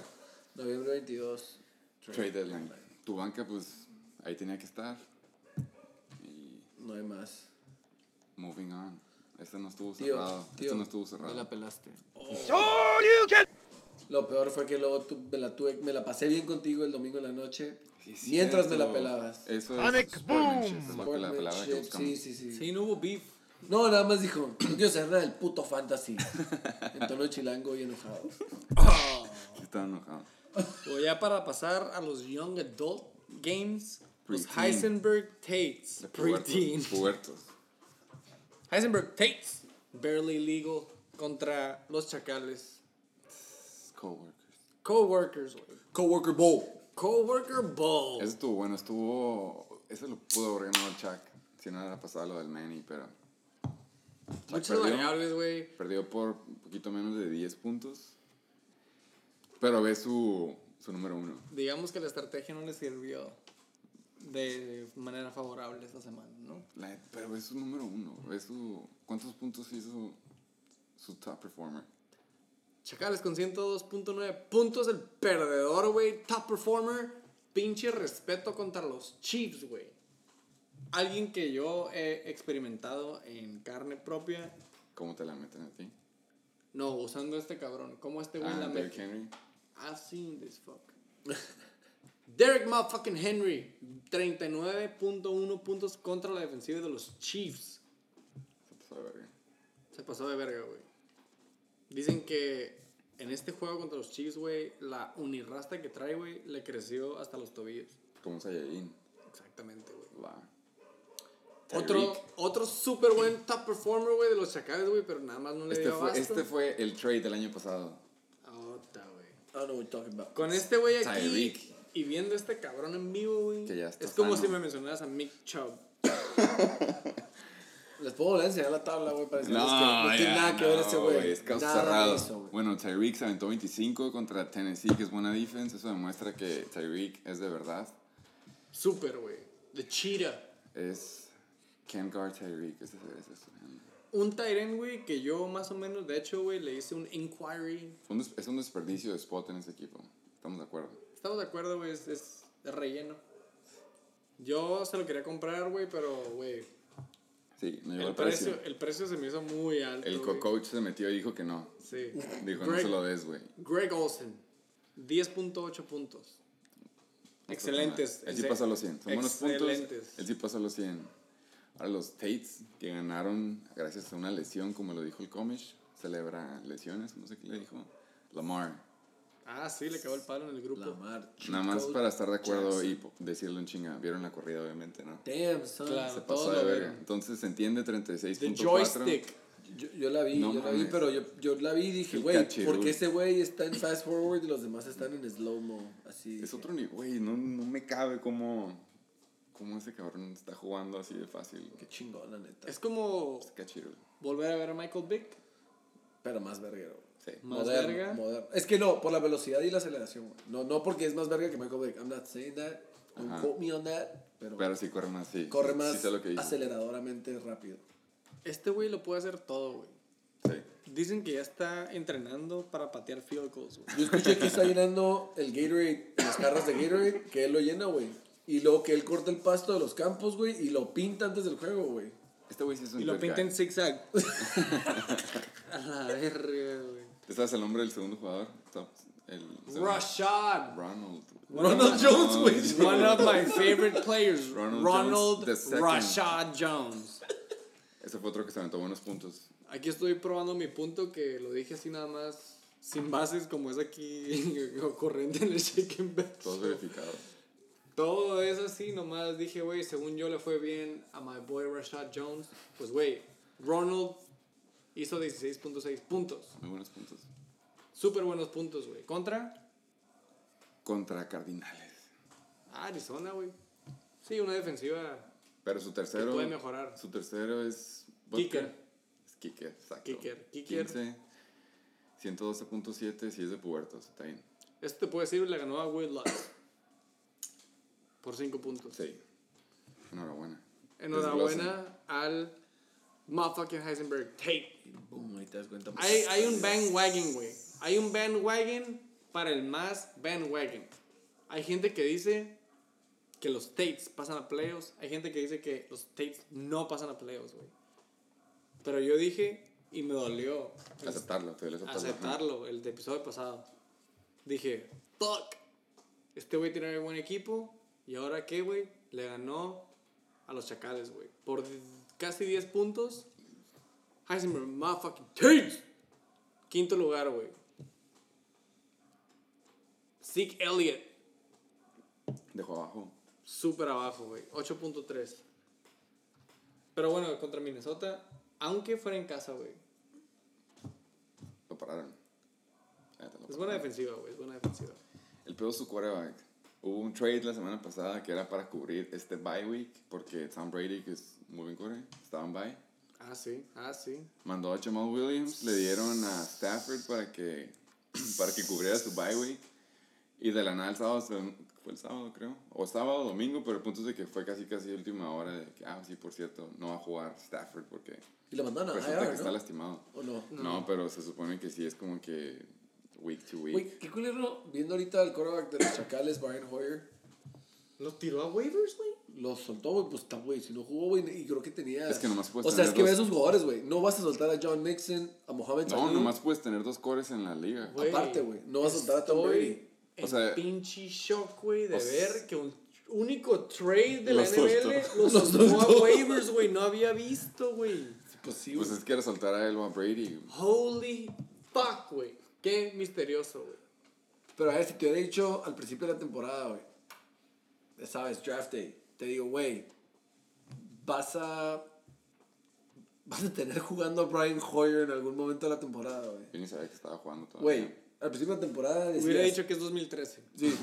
Noviembre 22.
Trade deadline. Tu banca, pues, ahí tenía que estar. Y
No hay más.
moving on. Este no estuvo
Tío,
cerrado.
tío,
este no estuvo
Me
cerrado.
la pelaste.
Lo peor fue que luego tú- me, la tuve, me la pasé bien contigo el domingo en la noche.
Sí, es
mientras me la pelabas.
Eso es sportsmanship, es lo que la palabra que buscamos.
Sí, sí, sí.
Sí, no hubo beef.
No, nada más dijo, saber nada del puto fantasy. En tono chilango y enojado.
Estaba enojado.
O ya para pasar a los Young Adult Games, los. Heisenberg Tates. Preteen.
pubertos.
Heisenberg Tates. Barely legal contra los Chacales.
Coworkers.
Coworkers, güey.
Coworker Bowl.
Coworker Bowl.
Eso estuvo bueno, estuvo. Eso lo pudo haber ganado Chuck. Si no era pasado lo del Manny, pero.
Muchas
perdió,
variables, güey.
perdió por un poquito menos de 10 puntos. Pero ve su, su número uno.
Digamos que la estrategia no le sirvió de manera favorable esta semana, ¿no?
La- pero es su número uno. Ve su, ¿Cuántos puntos hizo su top performer?
Chacales con 102.9 puntos, el perdedor, güey. Top performer. Pinche respeto contra los Chiefs, güey. Alguien que yo he experimentado en carne propia.
¿Cómo te la meten a ti?
No, usando este cabrón. ¿Cómo este güey
Ah,
la
Derrick
mete?
Henry.
I've seen this fuck. Derek motherfucking Henry. 39.1 puntos contra la defensiva de los Chiefs.
Se pasó de verga.
Se pasó de verga, güey. Dicen que en este juego contra los Chiefs, güey, la unirrasta que trae, güey, le creció hasta los tobillos.
Como Saiyajin.
Exactamente, güey.
Va.
Otro, otro súper buen top performer, güey, de los Chacales, güey, pero nada más no le
Este
dio
fue,
abasto.
este fue el trade del año pasado.
Ota, güey.
I don't know what you're talking about.
Con este güey aquí
Tyreek.
y viendo este cabrón en vivo, güey.
Que ya está
Es como
sano.
si me mencionaras a Mick Chubb.
Les puedo volver a enseñar la tabla, güey, para decirles
No,
que no tiene nada que ver ese güey.
Es caso
Nada de
cerrado.
eso, güey.
bueno, Tyreek se aventó 25 contra Tennessee, que es buena defense. Eso demuestra que Tyreek es de verdad.
Súper, güey. The Cheetah.
Es Ken Guard Tyreek. Ese, ese es,
Un Tyren, güey, que yo más o menos, de hecho, güey, le hice un inquiry.
un es un desperdicio de spot en ese equipo. Estamos de acuerdo.
Estamos de acuerdo, güey, es, es relleno. Yo se lo quería comprar, güey, pero, güey,
Sí, no llegó
el
el precio.
precio, el precio se me hizo muy alto.
El
güey.
co-coach se metió y dijo que no.
Sí.
Dijo, no
Greg-
se lo des, güey.
Greg Olsen, 10.8 puntos. Excelentes.
Él sí pasó los 100. Son buenos puntos. Él sí pasó los 100. Ahora los Tates, que ganaron gracias a una lesión, como lo dijo el Comish, celebra lesiones, no sé qué le dijo. Lamar.
Ah, sí, le cagó el palo en el grupo.
Lamar.
Nada más para estar de acuerdo
Jackson.
y decirlo en chinga. Vieron la corrida, obviamente, ¿no?
Damn, son.
Claro.
Se pasó de verga. Entonces se entiende
The
36.4.
joystick.
Yo, yo la vi,
No
yo la vi, pero yo, yo la vi y dije, güey, porque ese güey está en fast forward y los demás están en slow mo? Así.
Es
dije,
otro nivel, güey. No, no me cabe cómo, cómo ese cabrón está jugando así de fácil.
Qué chingón, la neta.
Es como
Qué chido.
volver a ver a Michael Vick.
Pero más verguero.
Sí.
Más
moderno,
verga.
moderno. Es que no, por la velocidad y la aceleración, güey. No, no porque es más verga que Michael Vick. I'm not saying that. Don't
Ajá.
quote me on that. Pero,
Pero sí corre más, sí.
corre
sí,
más
Sí sé lo que dices.
aceleradoramente rápido.
Este güey lo puede hacer todo, güey.
Sí.
Dicen que ya está entrenando para patear field goals, güey.
Yo escuché que está llenando el Gatorade, las jarras de Gatorade, que él lo llena, güey. Y luego que él corta el pasto de los campos, güey, y lo pinta antes del juego, güey.
Este güey sí es un
Y lo pinta en zigzag. a la verga, güey.
¿Te sabes el nombre del segundo jugador? El segundo.
Rashad.
Ronald.
Ronald Jones, güey.
One of my favorite players.
Ronald Jones.
Rashad Jones.
Ese fue otro que se aventó buenos puntos.
Aquí estoy probando mi punto que lo dije así nada más. Sin bases como es aquí corriente en el shake and.
Todos verificados.
Todo es así, nomás dije, güey, según yo le fue bien a my boy Rashad Jones. Pues, güey, Ronald hizo 16.6 puntos.
Muy buenos puntos.
Súper buenos puntos, güey. Contra
Contra Cardinales.
Arizona, güey. Sí, una defensiva
Pero su tercero.
que puede mejorar.
Su tercero es.
Kicker.
Es Kicker, exacto.
Kicker, kicker.
15, 112.7 si es de pubertos, está bien.
Esto te puedo decir, le ganó a Will Lutz. Por 5 puntos.
Sí. Enhorabuena.
Enhorabuena al motherfucking Heisenberg Tate.
Boom, ahí te das cuenta.
Hay, hay un bandwagon, güey. Hay un bandwagon para el más bandwagon. Hay gente que dice que los Tates pasan a playoffs. Hay gente que dice que los Tates no pasan a playoffs, güey. Pero yo dije, y me dolió
Aceptarlo, te aceptarlo.
aceptarlo, el de episodio pasado. Dije, fuck. Este güey tiene un buen equipo. ¿Y ahora qué, güey? Le ganó a los Chacales, güey. Por casi 10 puntos. Heisenberg, motherfucking Tates. Quinto lugar, güey. Zeke Elliott,
Dejó abajo.
súper abajo, güey. 8.3. Pero bueno, contra Minnesota, aunque fuera en casa, güey.
Lo pararon. Lo
Es buena
pararon.
defensiva, güey. Es buena defensiva.
El pedo es su quarterback. Hubo un trade la semana pasada que era para cubrir este bye week porque Tom Brady, que es muy buen quarterback, estaba en bye.
Ah, sí. Ah, sí.
Mandó a Jamal Williams, le dieron a Stafford para que, para que cubriera su bye week. Y de la nada el sábado, fue el sábado creo, o sábado o domingo, pero el punto es de que fue casi casi última hora de que, ah, sí, por cierto, no va a jugar Stafford porque
Y lo mandaron a
resulta que
IR,
está
¿no?
lastimado.
¿O no?
No, pero se supone que sí es como que week to week.
Güey, qué culero, viendo ahorita el quarterback de los Chacales, Brian Hoyer,
¿Lo tiró a waivers, güey?
lo soltó, güey, pues está, güey, si no jugó, güey, y creo que tenía...
Es que nomás puedes
O sea, es
tener
que ve a
dos-
esos jugadores, güey, no vas a soltar a John Nixon, a Mohamed
No,
Sanu,
nomás puedes tener dos cores en la liga.
Güey,
Aparte, güey, no vas a soltar a Tom Brady.
O sea-
pinche shock, güey, de
o sea-
ver que un único trade de la
Los
NFL
soltó.
lo soltó a waivers, güey. No había visto, güey.
Pues sí,
Pues es que era soltar a él o a Brady.
Holy fuck, güey. Qué misterioso, güey.
Pero a ver, si te hubiera dicho al principio de la temporada, güey, ya sabes, draft day, te digo, güey, vas a... Vas a tener jugando a Brian Hoyer en algún momento de la temporada, güey.
Yo ni sabía que estaba jugando todavía.
Güey, al principio de la temporada decías...
Hubiera dicho que es 2013.
Sí,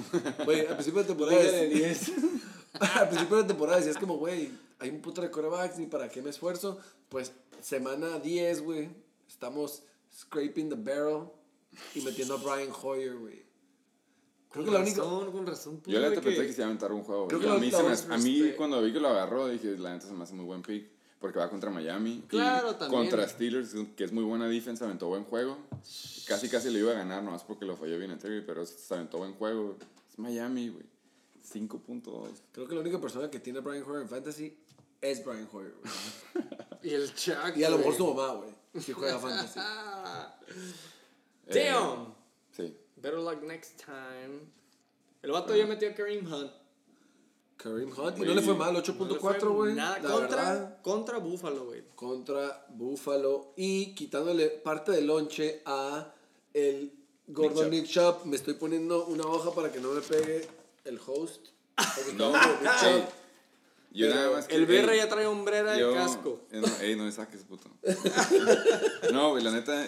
güey, al principio de temporada...
Liga de
decías- al principio de temporada decías como, güey, hay un puto de corebacks, ni para qué me esfuerzo. Pues semana 10, güey, estamos scraping the barrel y metiendo a Brian Hoyer, güey. Creo que la única...
razón, con razón.
Yo la neta pensé que se iba a aventar un juego.
Creo que
a mí, se me- a mí
respect.
cuando vi que lo agarró, dije, la neta se me hace muy buen pick. Porque va contra Miami. y
Claro, también.
Contra Steelers, que es muy buena defensa, aventó buen juego. Casi, casi le iba a ganar, nomás porque lo falló bien Terry, pero se aventó buen juego. Es Miami, güey. 5.2.
Creo que la única persona que tiene a Brian Hoyer en fantasy es Brian Hoyer, güey.
Y el Chuck.
Y a lo mejor su mamá, güey, si juega fantasy.
Eh,
Damn.
sí.
Better luck next time. El vato ya metió a Kareem Hunt.
Kareem Hunt, y no le fue mal,
No le
8.4,
fue
güey.
nada.
La
Contra,
verdad,
contra Buffalo, güey.
contra Buffalo y quitándole parte del lonche a el Gordon Nick.
Chubb.
Me estoy poniendo una hoja para que no me pegue el host.
No,
de Nick
ey,
Chubb.
Yo
Pero
nada más que-
El BR
ey,
ya trae hombrera de
yo-
casco.
eh, no, ey, no le saques, puto. no, güey, la neta,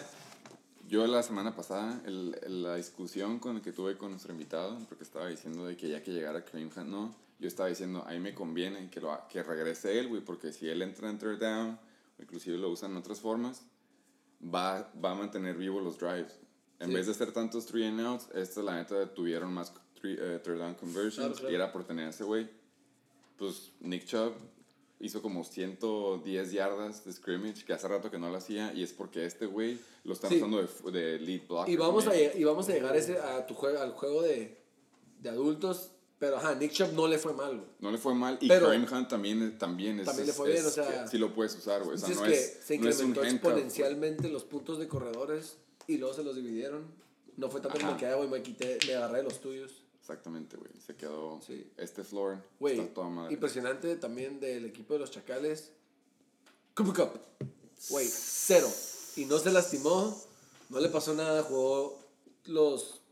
yo la semana pasada, el, el- la discusión con que tuve con nuestro invitado, porque estaba diciendo de que ya que llegara Kareem Hunt, no, yo estaba diciendo, a mí me conviene que, lo, que regrese él, güey, porque si él entra en third down, o inclusive lo usan en otras formas, va, va a mantener vivos los drives. En
Sí.
vez de hacer tantos three and outs, estos la neta tuvieron más three, eh, third down conversions
Claro, claro.
y era por tener a ese güey. Pues Nick Chubb hizo como 110 yardas de scrimmage, que hace rato que no lo hacía, y es porque este güey lo están
Sí.
usando de, de lead blocker.
Y vamos, a, y vamos a llegar ese, a tu juego, al juego de, de adultos. Pero ajá, Nick Chubb no le fue mal, güey.
No le fue mal, y Kareem Hunt también, también es...
También le
es-
fue bien,
es
o sea,
que Sí lo puedes usar, güey. O sea, no
que
es,
se
no es
incrementó
handcuff,
exponencialmente los puntos de corredores y luego se los dividieron. No fue tanto como que, ah, güey, me quité, me agarré los tuyos.
Exactamente, güey. Se quedó...
Sí.
Este floor
Güey,
está toda madre.
impresionante también del equipo de los Chacales. Cooper Cup. Güey, cero. Y no se lastimó, no le pasó nada, jugó los...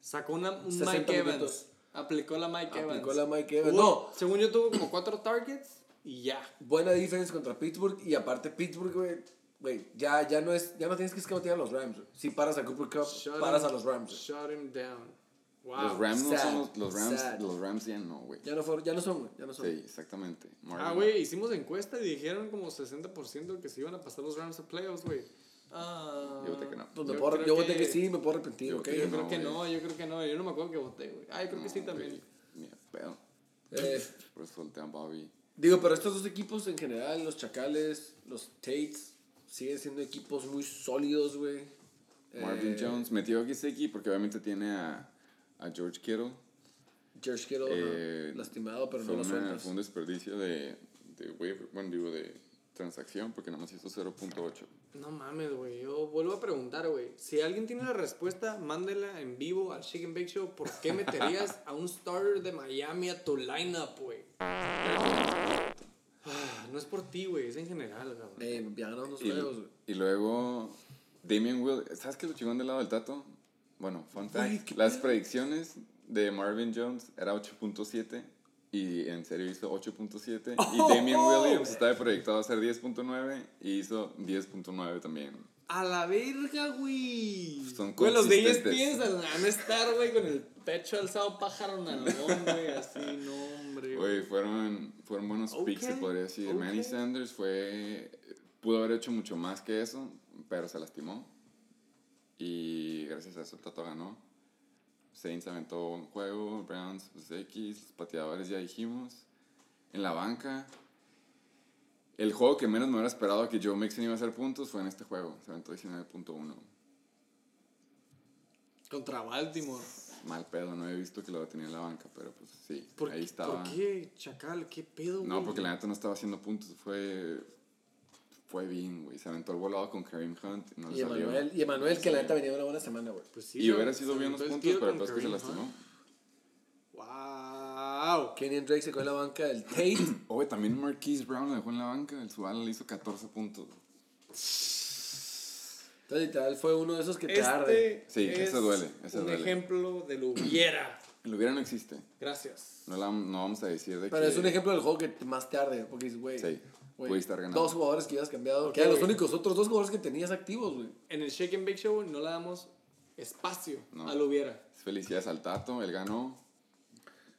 Sacó una, un
60
Mike Evans. Aplicó la Mike Evans.
Aplicó la Mike Evans. No,
Según yo tuvo como cuatro targets y ya.
buena defense contra Pittsburgh y aparte Pittsburgh, güey, güey, ya, ya no es, ya no tienes que escautear a los Rams. Si paras a Cooper Cup,
Shut
paras
him-
a los Rams.
Shut him down. Wow.
Los Rams no son los, los Rams,
Sad.
los Rams ya no, güey.
Ya no, fueron, ya no son, güey. Ya no son.
Sí, exactamente.
Ah, güey, hicimos encuesta y dijeron como 60% que se iban a pasar los Rams a playoffs, güey. Ah,
Yo voté que no.
Pues
Yo
puedo-
creo
yo voté
que-
que sí, me puedo arrepentir,
Yo
¿ok?
voté
Yo creo
no,
que no, yo creo que no. Yo no me acuerdo que voté, güey. Ah, yo creo que sí también.
Ni pedo.
Eh,
Por eso solté a Bobby.
digo, pero estos dos equipos en general, los Chacales, los Tates, siguen siendo equipos muy sólidos, güey.
Marvin
Eh,
Jones metió a Giseki porque obviamente tiene a, a George Kittle.
George Kittle,
Eh,
ajá, lastimado, pero no lo
una-
sueltas.
fue un desperdicio de, de waiver, bueno, digo, de transacción porque nada más hizo 0.8.
No mames, güey. Yo vuelvo a preguntar, güey. Si alguien tiene la respuesta, mándela en vivo al and Bake Show. ¿Por qué meterías a un starter de Miami a tu lineup, güey? Ah, no es por ti, güey. Es en general, cabrón.
Eh, ya ganaron
Y,
juegos, güey.
y luego Damian Will, ¿sabes qué es lo chingón del lado del Tato? Bueno, fun fact,
Güey, ¿qué
las
pedo?
predicciones de Marvin Jones era 8.7 y en serio hizo 8.7 y
Oh,
Damian Williams estaba proyectado a ser 10.9 y hizo 10.9 también.
A la verga, güey.
Son
Güey, los de. ESPN van a estar, güey, con el pecho alzado pájaro nalgón, güey. Así, no, hombre.
Güey, fueron, fueron buenos picks, se podría decir.
ok.
Manny Sanders fue. Pudo haber hecho mucho más que eso, pero se lastimó. Y gracias a eso el Tato ganó. Saints aventó un juego, Browns, pues X, los pateadores ya dijimos. En la banca. El juego que menos me hubiera esperado que Joe Mixon iba a hacer puntos fue en este juego. Se aventó 19.1.
Contra Baltimore.
Mal pedo, no he visto que lo tenía en la banca, pero pues sí,
¿Por,
ahí
qué-
estaba.
¿Por qué, Chacal? ¿Qué pedo, güey?
No, porque la neta no estaba haciendo puntos. Fue. Fue bien, güey. Se aventó el volado con Kareem Hunt. y No
Y
salió.
Emanuel, y Emanuel que la neta venía de una buena semana, güey.
Pues sí,
Y hubiera sido bien los
el
puntos, pero
con
después que se lastimó.
¡Wow!
Kenny Drake se quedó en la banca del Tate.
Güey, también Marquise Brown lo dejó en la banca. El Subala le hizo 14 puntos.
Entonces, literal, fue uno de esos que te arde.
Este
Sí,
es
ese duele, ese
un
duele.
ejemplo del hubiera.
El hubiera no existe.
Gracias.
No, la- no vamos a decir de
Pero
que.
es un ejemplo del juego que más te arde. Porque dices, güey.
Sí,
güey,
pudiste haber ganado.
Dos jugadores que ibas cambiado. Que eran los únicos otros dos jugadores que tenías activos, güey.
En el Shake and Bake Show no le damos espacio
No.
al hubiera.
Felicidades al Tato. Él ganó.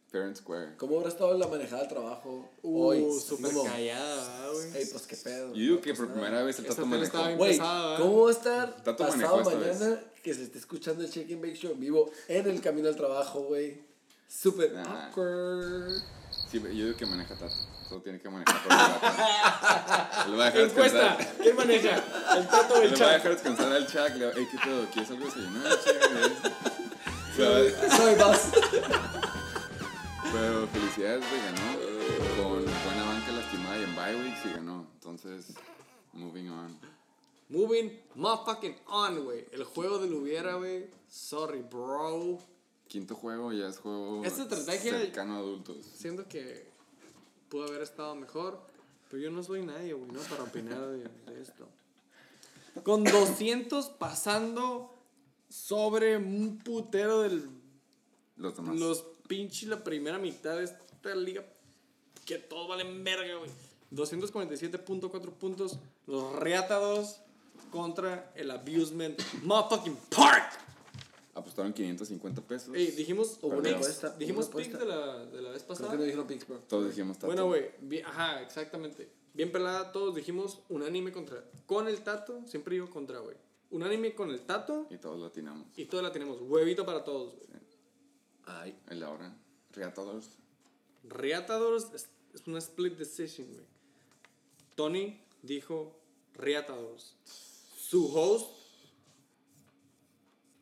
Fair and Square.
¿Cómo habrá estado la manejada del trabajo
Uh,
hoy?
Súper callada, güey.
Ey, pues qué pedo.
Yo digo
no
que
pasa
por
nada.
primera vez el Tato manejó.
Güey. ¿cómo va a estar
Tato
pasado mañana que se esté escuchando el Check and Bake Show en vivo en el camino al trabajo, güey? Súper
Nah.
awkward.
Sí, yo digo que maneja Tato. Todo tiene que manejar por el lo va a dejar
Encuesta.
descansar.
¿Quién maneja? ¿El Tato o el
lo va a
Chac?
dejar descansar al Chuck. Le va, "Ey, ¿qué pedo? ¿Quieres algo de desayunar? Chévere". Pero-
Soy más.
Pero felicidades, güey, ganó. Con buena banca lastimada y en bye weeks y ganó. Entonces, moving on.
Moving motherfucking on, güey. El juego del hubiera, güey. Sorry, bro.
Quinto juego ya es juego
Esta estrategia-
cercano a adultos.
Siento que pudo haber estado mejor, pero yo no soy nadie, güey, ¿no? Para opinar de, de esto. Con 200 pasando sobre un putero del
Los demás.
los pinches la primera mitad de esta liga que todos valen verga, güey. 247.4 puntos los reatados contra el abusement motherfucking park.
Apostaron 550 pesos.
Ey, dijimos
Hubo una apuesta,
dijimos
una
de la, de la vez
Creo
pasada.
que no dijeron Pittsburgh.
Todos dijimos Tato.
Bueno, güey, bien- ajá, exactamente. Bien pelada, todos dijimos unánime contra. Con el tato, siempre digo contra, güey. Unánime con el tato
Y todos lo atinamos.
y todos la tenemos. Huevito para todos, güey.
Ay.
El ahora. Reatadores.
Reatadores es, es una split decision, güey. Tony dijo Reatadores. Su host,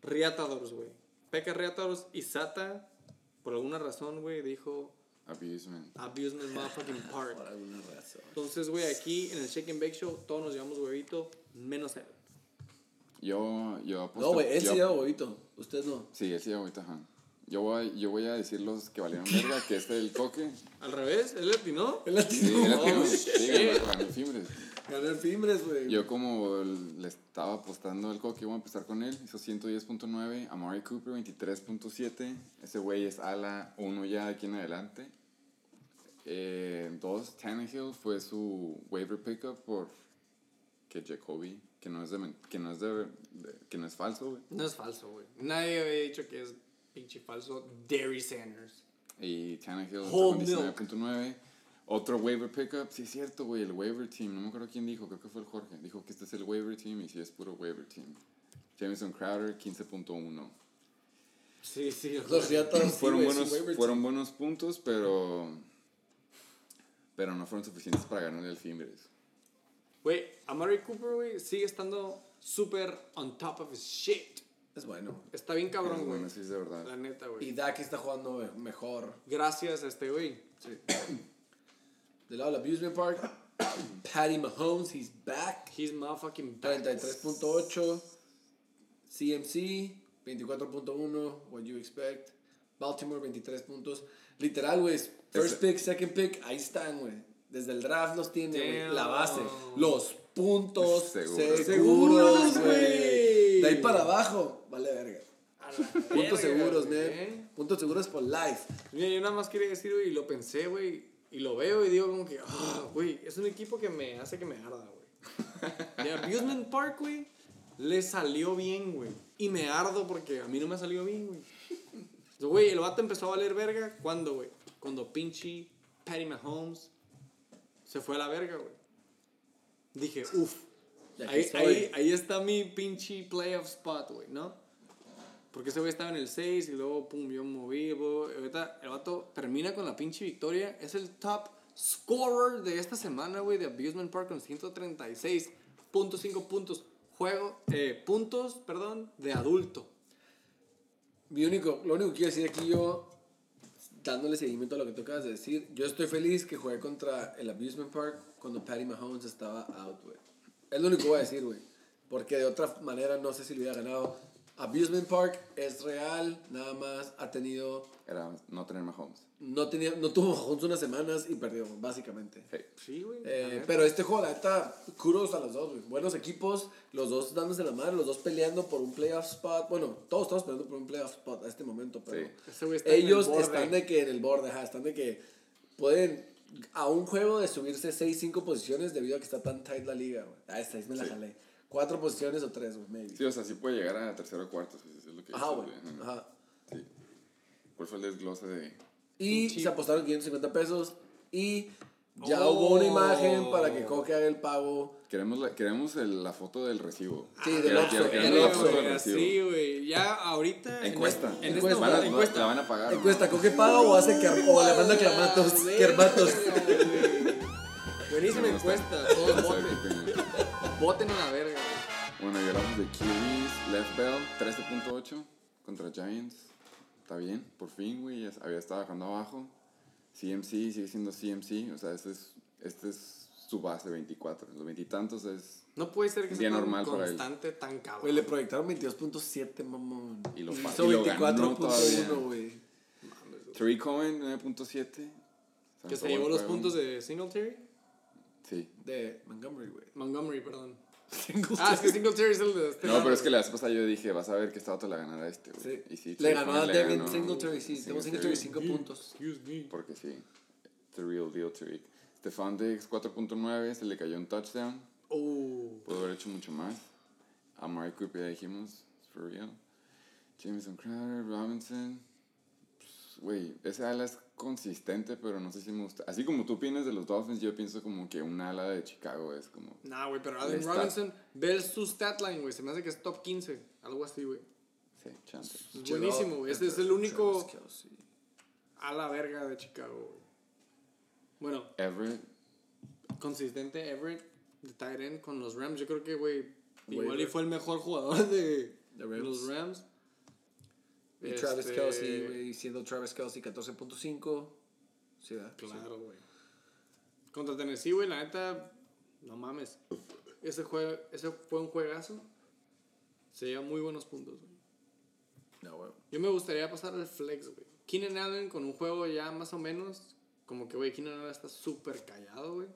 Reatadores, güey. Peca Reatadores y Sata, por alguna razón, güey, dijo
Abusement.
Abusement Motherfucking Park.
Por alguna razón.
Entonces, güey, aquí en el Shake and Bake Show todos nos llevamos huevito, menos él.
Yo, yo apuesto.
No, güey, él
yo-
sí lleva huevito. Usted no.
Sí, él sí lleva ahorita, ajá. Yo voy, yo voy a decir los que valieron verga, que este el coque.
Al revés, él atinó.
Él
Sí,
latinó.
él atinó.
Oh,
Sí,
el Fimbres, güey.
Yo como le estaba apostando al coque, voy a empezar con él. Hizo 110.9. Amari Cooper 23.7. Ese güey es ala 1 ya de aquí en adelante. Eh, dos, Tannehill fue su waiver pickup por que Jacoby, que no es de, que no es de, de- que no es falso, güey.
No es falso, güey. Nadie había dicho que es pinche falso Derry Sanders.
Y Tannehill con 19.9. Otro waiver pickup. Sí, es cierto, güey. El waiver team. No me acuerdo quién dijo. Creo que fue el Jorge. Dijo que este es el waiver team y sí es puro waiver team. Jameson Crowder, 15.1.
Sí, sí.
Los
fueron, buenos, fueron buenos puntos, pero. Pero no fueron suficientes para ganarle al Fimbres.
Güey, Amari Cooper, güey, sigue estando súper on top of his shit.
Es bueno.
Está bien cabrón, güey.
Bueno, sí, es de verdad.
La neta,
Y
güey.
Dak está jugando mejor.
Gracias a este güey.
Sí. Del lado del Abusement Park, Patty Mahomes, he's back.
He's motherfucking back.
33.8. CMC, 24.1. What you expect. Baltimore, 23 puntos. Literal, güey. First pick, second pick, ahí están, güey. Desde el draft los tiene, güey. La base. Los puntos
Seguros.
güey. De ahí para abajo, vale verga. Puntos seguros,
güey.
man. Puntos seguros por life.
Mira, yo nada más quería decir, güey, y lo pensé, güey, y lo veo y digo como que, ah, güey, es un equipo que me hace que me arda, güey. De Abusement Park, güey, le salió bien, güey. Y me ardo porque a mí no me ha salido bien, güey. Entonces, Güey, el vato empezó a valer verga, ¿cuándo, güey? Cuando pinche Patty Mahomes se fue a la verga, güey. Dije, uff, ahí, ahí, ahí está mi pinche playoff spot, güey, ¿no? Porque ese güey estaba en el 6 y luego, pum, yo moví. Ahorita el vato termina con la pinche victoria. Es el top scorer de esta semana, güey, de Abusement Park con 136.5 puntos. Juego, eh, puntos, perdón, de adulto.
Mi único, lo único que quiero decir aquí yo, dándole seguimiento a lo que tú acabas de decir, yo estoy feliz que jugué contra el Abusement Park cuando Patty Mahomes estaba out, güey. Es lo único que voy a decir, güey. Porque de otra manera no sé si lo hubiera ganado. Abusement Park es real, nada más ha tenido,
Era no tener Mahomes.
no tenía, no tuvo Mahomes unas semanas y perdió, básicamente.
Hey.
Sí, güey.
Eh, pero este juego, la neta, kudos a los dos, güey. Buenos equipos, los dos dándose la madre, los dos peleando por un playoff spot. Bueno, todos estamos peleando por un playoff spot a este momento, pero
Sí.
Está el
ellos están de que en el borde, ajá, están de que pueden a un juego de subirse 6, 5 posiciones debido a que está tan tight la liga, güey. Ah, 6 me la
Sí.
jalé. 4 posiciones o 3, güey, maybe.
Sí, o sea, sí puede llegar a tercero o cuarto. sí, sí, es lo que
Ajá, güey.
Ajá. Sí. ¿Cuál fue el desglose de...?
Y se apostaron 550 pesos y ya
Oh.
hubo una imagen para que Coque haga el pago.
Queremos la, queremos el- la foto del recibo.
Sí, del Oxxo,
queremos la foto del recibo.
así, güey. Ya ahorita. en
Encuesta.
este- En
Encuesta.
este
Van a-
encuesta.
La van a pagar.
Encuesta, ¿Coque paga o hace que, o le manda clamatos? Kermatos.
Buenísima encuesta. Todos. Voten a la verga, güey.
Bueno, y hablamos de QBs. Left Bell, 13.8 contra Giants. Está bien, por fin, güey. Había estado bajando abajo. CMC sigue siendo CMC. O sea, este es, este es su base 24. Los veintitantos es.
No puede ser que sea tan
normal para él.
constante, tan cabrón.
Güey, le proyectaron 22.7, mamón.
Y lo pa-
Hizo
y lo ganó
24.1,
todavía.
güey.
Tariq Cohen, 9.7.
que se llevó los puntos de Singletary.
Sí.
De Montgomery, güey.
Montgomery, perdón. ah, es que Singletary es el de este.
No, pero es que la vez pasada yo dije, vas a ver que esta otra la ganará este, güey.
Sí.
Y sí,
le ganó a Devin
ganó.
Singletary, sí. Tengo Singletary 5 puntos.
Excuse me.
Porque sí, the real deal Tariq. Stefan Diggs 4.9, se le cayó un touchdown.
Oh.
Pudo haber hecho mucho más. A Amari Cooper ya dijimos, it's for real. Jameson Crowder, Robinson. Güey, ese ala es consistente, pero no sé si me gusta. Así como tú opinas de los Dolphins, yo pienso como que un ala de Chicago es como.
Nah, güey, pero Allen Robinson, ve su statline, güey. Se me hace que es top 15. Algo así, güey.
Sí, chance.
Es buenísimo, güey. Este es el único
Kelce.
a la verga de Chicago, güey. Bueno,
Everett,
consistente Everett de tight end con los Rams. Yo creo que, güey, igual y fue el mejor jugador de,
De Rams.
los Rams.
Y Travis
Este,
Kelsey, güey, siendo Travis Kelsey 14.5. Sí, ¿verdad?
Claro, güey. Contra Tennessee, güey, la neta, no mames. Ese, juego, ese fue un juegazo. Se lleva muy buenos puntos, güey.
No, güey.
Yo me gustaría pasar al flex, güey. Keenan Allen con un juego ya más o menos. Como que, güey, Keenan Allen está súper callado, güey.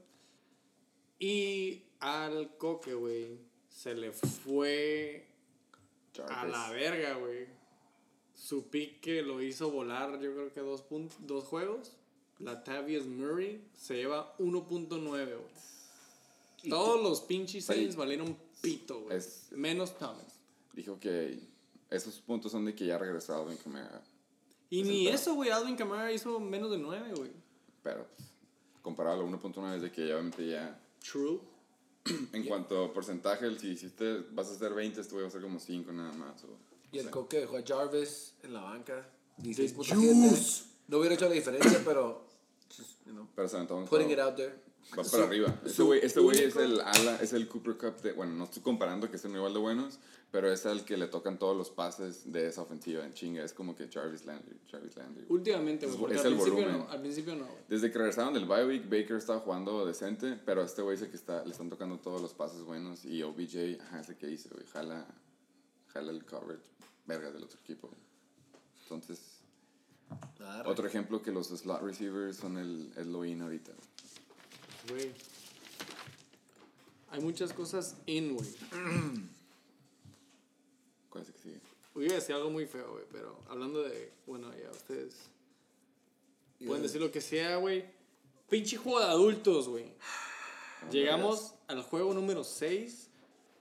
Y al coque, güey, se le fue a la verga, güey. Su pique lo hizo volar, yo creo que dos, punt- dos juegos. Latavius Murray se lleva 1.9, güey. Todos los pinches. Saints valieron pito, güey. Menos Thomas.
Dijo que esos puntos son de que ya ha regresado en Kamara.
Y ni eso, güey. Alvin Kamara hizo menos de 9, güey.
Pero, pues, comparado a la 1.9 es de que ya obviamente ya...
True.
En cuanto a porcentaje, si hiciste, vas a hacer 20, este güey va a ser como 5 nada más. O,
Y el coque dejó a Jarvis en la banca.
The
16.7. No hubiera hecho la diferencia, pero. just, you know,
Pero se aventó un
putting it out there.
Va para arriba. Este güey este es el ala, es el Cooper Cup de, bueno, no estoy comparando que estén igual de buenos, pero es el que le tocan todos los pases de esa ofensiva en chinga, es como que Jarvis Landry, Jarvis Landry.
Últimamente, güey.
Es- es
al
el
principio
volumen.
no. Al principio no, güey.
Desde que regresaron del bye week, Baker estaba jugando decente, pero este güey dice que está, le están tocando todos los pases buenos y OBJ, ajá, ese que dice, güey, jala, jala el coverage, verga del otro equipo. Entonces,
Arre.
otro ejemplo que los slot receivers son el, el Loin ahorita.
Güey. Hay muchas cosas in, güey.
¿Cuál es el que sigue?
Voy a decir algo muy feo, güey. Pero hablando de. Bueno, ya ustedes.
Y
Pueden
de-
decir lo que sea, güey. Pinche juego de adultos, güey. Llegamos al juego número 6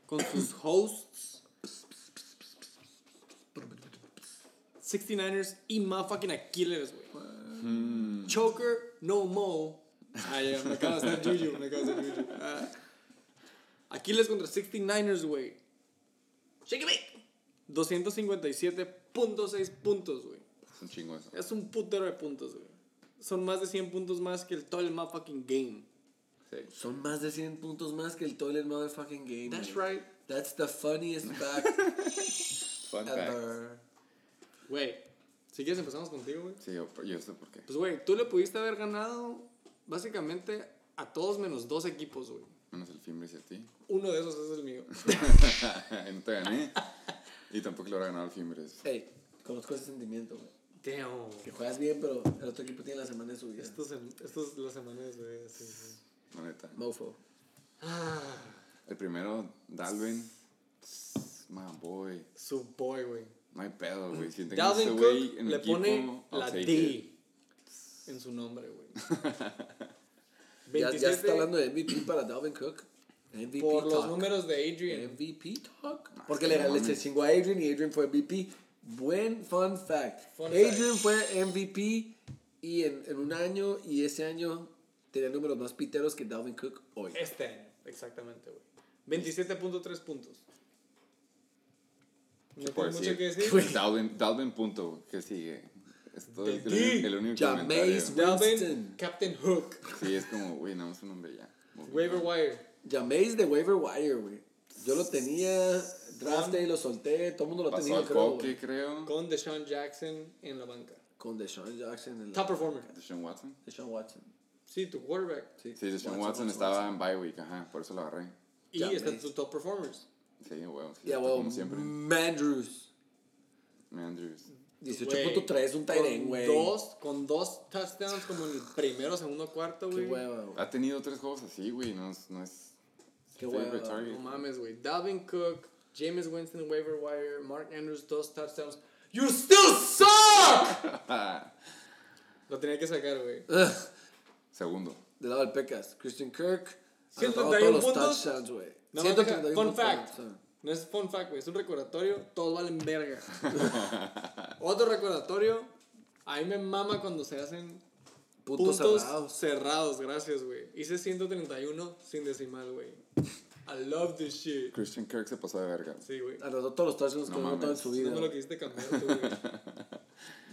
con sus hosts. 69ers y motherfucking Aquiles, güey. Choker, no mo. Ah, ya, me acaba de hacer Juju, me acaba de hacer Juju. Ah. Aquiles contra 69ers, güey. Shake it, bake. 257.6 puntos, güey.
Es un chingo eso.
Es un putero de puntos, güey. Son más de 100 puntos más que el todo el motherfucking game.
Sí.
Son más de 100 puntos más que el Toilet Motherfucking Game.
That's right.
That's the funniest fact
Fun
ever.
Güey, si quieres empezamos contigo, güey.
Sí, yo, yo sé por qué.
Pues, güey, tú le pudiste haber ganado básicamente a todos menos dos equipos, güey.
Menos el Fimbres y a ti.
Uno de esos es el mío.
no te gané. Y tampoco le habrá ganado al Fimbres.
Hey, conozco ese sentimiento, güey.
Damn.
Que juegas bien, pero el otro equipo tiene la semana de su vida.
Estos, estos las semanas, güey. así, sí.
La neta.
Mofo.
El primero, Dalvin. My boy.
Su boy, güey.
No hay pedo, güey. Si
Dalvin
güey
Cook
en el
le
equipo,
pone la D
it.
en su nombre, güey.
Ya, ya se
27
está hablando de MVP para Dalvin Cook. MVP
por los
talk.
números de Adrian.
MVP talk. Porque le, le se chingó a Adrian y Adrian fue MVP. Buen fun fact.
Fun
Adrian fue MVP y en, en un año y ese año tenía números más piteros que Dalvin Cook hoy.
Este año, exactamente, güey. 27.3 puntos. No
¿Qué
tiene
puedo
mucho
decir?
que decir.
Dalvin, Dalvin punto. Que sigue. Es todo el, el, único comentario.
Dalvin. Captain Hook,
Sí, es como, güey, no, es un nombre ya.
Waiver. Wire.
Jameis de waiver wire, güey. Yo lo tenía, draft day lo solté, todo el mundo lo
Pasó
tenía, creo, güey.
creo.
Con Deshaun Jackson en la banca.
Con Deshaun Jackson en la-
Top performer.
Deshaun Watson.
Deshaun Watson.
Sí, tu quarterback.
Sí,
Sí, Deshaun Watson, estaba en bye week, ajá, por eso lo agarré.
Y
Jameis.
están tus top performers.
Sí, huevo, sí, como siempre.
Mandrews.
Andrews.
18.3, un tight end,
Con
güey.
Dos, con dos touchdowns como en el primero, segundo, cuarto,
Qué
güey.
hueva, güey.
Ha tenido tres juegos así, güey, no es... No es
Qué hueva.
target.
No mames, güey. Dalvin Cook, James Winston, waiver wire, Mark Andrews, dos touchdowns. You still suck! Lo tenía que sacar, güey.
Segundo.
Del lado del Pecas. Christian Kirk.
131
anotado todos los
puntos.
touchdowns, güey.
No,
131
fun fact. No es fun fact, güey. Es un recordatorio. Todos valen verga. Otro recordatorio. A mí me mama cuando se hacen
Puntos,
puntos,
cerrados.
cerrados. Gracias, güey. Hice 131 sin decimal, güey. I love this shit.
Christian Kirk se pasó de verga.
Sí, güey.
Anotó todos los touchdowns
No
que anotado en su
No
vida.
me lo quisiste cambiar tú, güey.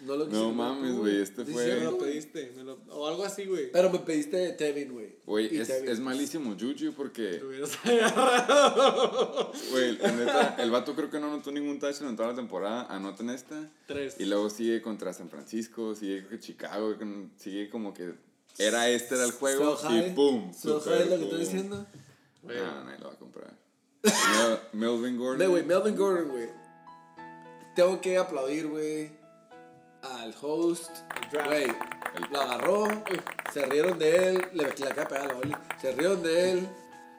No, lo
No
quisiste
mames, güey, este
Sí,
fue-
Me
cierto,
lo
güey.
pediste. me lo- O algo así, güey.
Pero me pediste Tevin, güey.
Güey, es,
Tevin.
es malísimo Juju porque,
Te hubieras agarrado.
güey, neta, el vato creo que no anotó ningún touchdown en toda la temporada, anota en esta.
Tres.
Y luego sigue contra San Francisco, sigue con Chicago, sigue como que era este era el juego
So
y
high.
pum.
So
super
high, lo que estoy diciendo.
Güey.
No, nadie lo va a comprar. Mel- Melvin Gordon.
Güey, Melvin Gordon, güey. Tengo que aplaudir, güey, al host. Güey, lo agarró, se rieron de él, le, acaba de pegar a la Oli. Se rieron de él,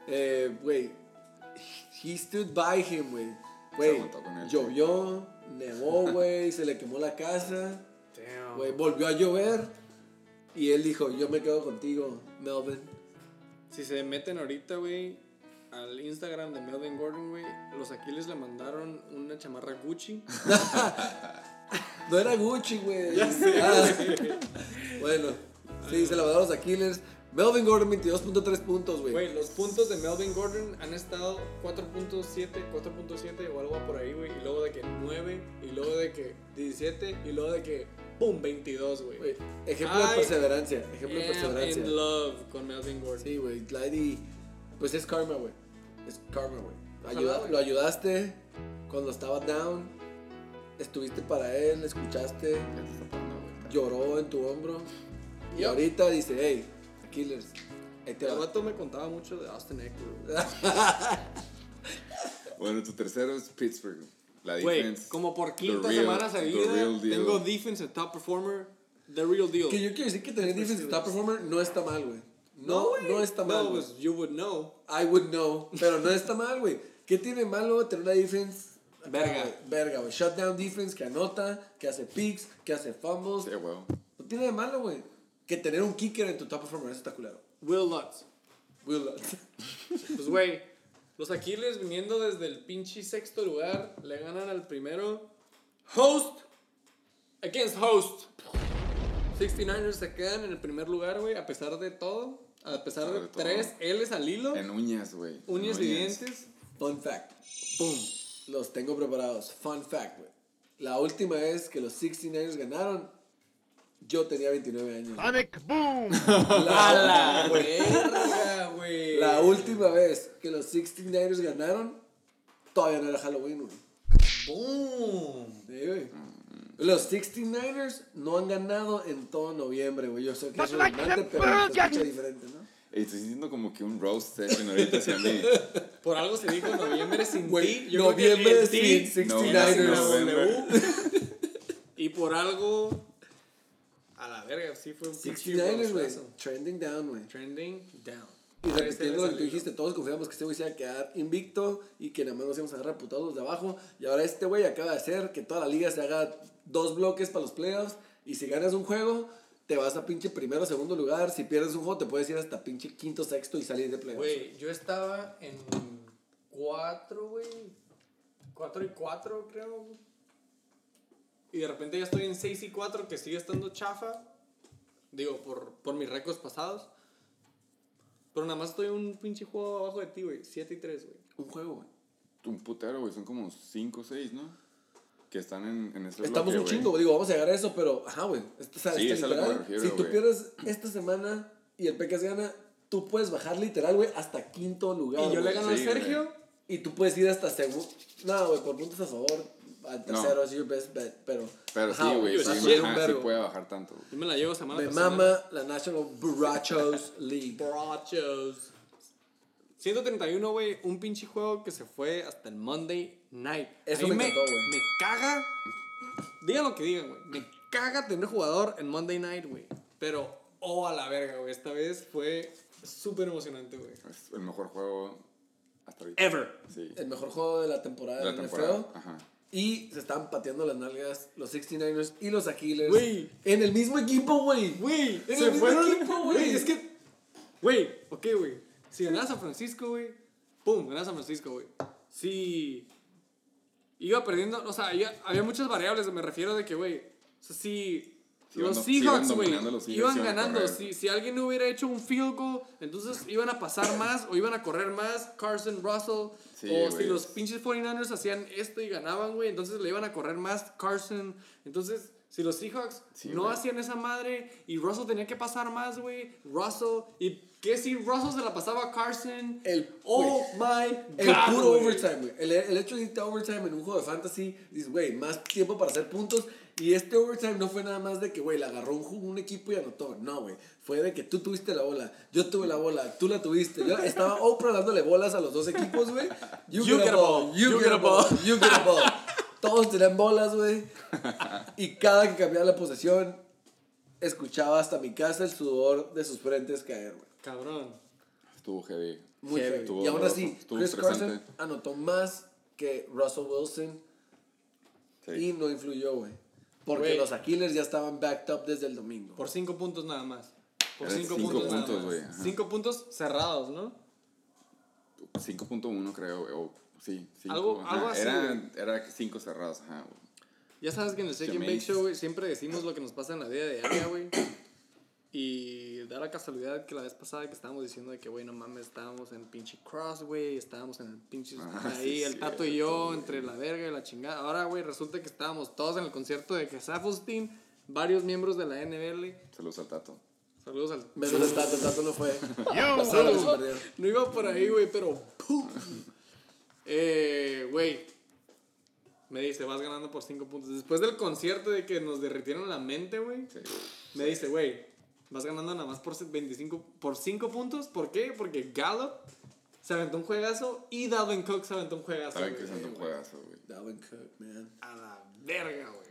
eh, güey. He stood by him, güey. Güey, llovió, nevó, güey, se le quemó la casa, güey, volvió a llover. Y él dijo, yo me quedo contigo, Melvin.
Si se meten ahorita, güey, al Instagram de Melvin Gordon, güey, los Aquiles le mandaron una chamarra Gucci.
No era Gucci, güey. Ah. Bueno, sí, se la mandaron los Aquiles. Melvin Gordon, 22.3 puntos, güey.
Güey, los puntos de Melvin Gordon han estado 4.7, 4.7 o algo por ahí, güey. Y luego de que 9, y luego de que 17, y luego de que, ¡pum! 22, güey.
Ejemplo de
Ay,
perseverancia. Ejemplo de perseverancia.
in love con Melvin Gordon.
Sí, güey. Glady, pues es karma, güey. Es karma, güey. Ayuda-
güey.
lo ayudaste cuando estaba down. Estuviste para él, escuchaste,
Ya
lloró en tu hombro. Y ahorita dice, hey, Killers,
El
va.
vato me contaba mucho de Austin Eckler.
Bueno, tu tercero es Pittsburgh. La defense.
como por quinta
real-
semana
the
seguida,
real deal.
tengo defense en top performer, the real deal.
Que yo quiero decir que tener defense top performer no está mal, güey. No, no está mal.
No, pues you would know.
I would know, pero no está mal, güey. ¿Qué tiene malo tener una defense?
Verga.
güey? Verga, güey. Shutdown defense que anota, que hace picks, que hace fumbles.
Sí, güey.
No tiene de malo, güey. Que tener un kicker en tu top performer, eso está culero.
Will Lutz.
Will Lutz.
Pues, güey, los Aquiles viniendo desde el pinche sexto lugar, le ganan al primero. Host against host. 69ers se quedan en el primer lugar, güey, a pesar de todo. A pesar de
todo.
tres L's al hilo,
En uñas, güey.
uñas
En
y dientes.
Fun fact.
¡Pum!
Los tengo preparados. Fun fact, güey. La última vez que los 69ers ganaron, yo tenía 29 años.
Sonic Boom!
¡A la verga, güey!
La última vez que los 69ers ganaron, todavía no era Halloween, güey.
¡Boom!
Sí, güey. Los 69ers no han ganado en todo noviembre, güey. Yo sé que es redundante, pero se escucha diferente, ¿no?
Estoy sintiendo como que un roast session ahorita hacia mí.
Por algo se dijo noviembre sin ti. Yo creo que
noviembre sin
ti
69ers.
November.
Y por algo. A la verga, sí fue un pinche
69ers, güey. Trending down, güey.
Trending down.
Y repitiendo lo que tú dijiste, todos confiamos que este güey se iba a quedar invicto y que nada más nos íbamos a agarrar putados de abajo. Y ahora este güey acaba de hacer que toda la liga se haga dos bloques para los playoffs. Y si ganas un juego, te vas a pinche primero o segundo lugar. Si pierdes un juego, te puedes ir hasta pinche quinto, sexto y salir de playoffs.
Güey, yo estaba en 4, güey. 4 y 4, creo. Y de repente ya estoy en 6 y 4, que sigue estando chafa. Digo, por, por mis récords pasados. Pero nada más estoy un pinche juego abajo de ti, güey. 7 y 3, güey.
Un juego, güey.
Un putero, güey. Son como 5 o 6, ¿no? Que están en, en ese
Estamos
bloque,
un chingo, digo, vamos a llegar a eso, pero, ajá, güey. O sea,
Sí,
está
es a lo que me
literal,
refiero,
si tú pierdes esta semana y el Pecas gana, tú puedes bajar literal, güey, hasta quinto lugar.
Y yo le gano a
sí,
Sergio.
Y tú puedes ir hasta segundo. No, güey, por puntos a favor. Al tercero es your best bet, pero.
Pero
ajá,
sí, güey. Sí,
a
sí puede bajar tanto.
Yo me la llevo semana
Me mama la National Borrachos League.
Borrachos. 131, güey, un pinche juego que se fue hasta el Monday Night.
Eso
Ahí
me encantó.
Me caga. Digan lo que digan, güey. Me caga tener jugador en Monday Night, güey. Pero, oh, a la verga, güey. Esta vez fue súper emocionante, güey.
Es el mejor juego hasta ahorita.
Ever.
Sí.
El mejor juego de la temporada
La
del
temporada.
NFL.
Ajá.
Y se estaban pateando las nalgas los 69ers y los Aquiles.
Güey.
En el mismo equipo, güey.
Güey,
En
se
el mismo
fueron.
equipo, güey.
Es que, güey, ok, güey. Si ganaba San Francisco, güey, pum, ganaba San Francisco, güey. Si iba perdiendo, o sea, había muchas variables, me refiero de que, güey, o sea, si
Si
los
si
Seahawks, güey, iban
iban
ganando, si, si alguien hubiera hecho un field goal, entonces iban a pasar más o iban a correr más Carson, Russell,
Sí,
o si
güey.
los pinches 49ers hacían esto y ganaban, güey, entonces le iban a correr más Carson, entonces... Si los Seahawks
Sí,
no
güey.
hacían esa madre y Russell tenía que pasar más, güey. Russell. ¿Y qué si Russell se la pasaba a Carson?
El-
oh my god.
El puro
güey.
overtime, güey. El, el hecho de irte a overtime en un juego de fantasy, dices, güey, más tiempo para hacer puntos. Y este overtime no fue nada más de que, güey, le agarró un, un equipo y anotó. No, güey. Fue de que tú tuviste la bola, yo tuve la bola, tú la tuviste. Yo estaba Oprah dándole bolas a los dos equipos, güey. You, get, a ball, you, get, a ball, you get a ball. Todos tenían bolas, güey. Y cada que cambiaba la posesión, escuchaba hasta mi casa el sudor de sus frentes caer, güey.
Cabrón.
Estuvo heavy.
Muy
Heavy.
Estuvo
Y aún así,
estuvo
Chris Carson anotó más que Russell Wilson
Sí.
y no influyó, güey. Porque los Aquiles ya estaban backed up desde el domingo.
Por cinco puntos nada más. Por cinco,
cinco
puntos, nada
puntos,
más.
güey, ajá.
Cinco puntos cerrados, ¿no?
5.1 creo. O, sí, cinco,
Algo-
ajá.
algo así,
Era, era cinco cerrados, ajá, güey.
Ya sabes que en el Shake and Bake
Jameis.
Show, güey, siempre decimos lo que nos pasa en la vida diaria, güey. Y da la casualidad que la vez pasada que estábamos diciendo de que, güey, no mames, estábamos en pinche cross, güey, estábamos en el pinche...
Ah,
ahí,
sí,
el Tato y
cierto,
yo, entre la verga y la chingada. Ahora, güey, resulta que estábamos todos en el concierto de que Stein, varios miembros de la NBL.
Saludos al tato.
Saludos al...
Menos el Tato, el Tato no fue. Perdieron.
No iba por ahí, güey, pero. ¡pum! Eh, güey. Me dice, vas ganando por 5 puntos. Después del concierto de que nos derritieron la mente, güey.
Sí.
Me dice, güey, vas ganando nada más por 25, por 5 puntos. ¿Por qué? Porque Gallup se aventó un juegazo y Dalvin Cook se aventó un juegazo.
Saben
güey.
que es un juegazo, güey.
Dalvin Cook, man.
A la verga, güey.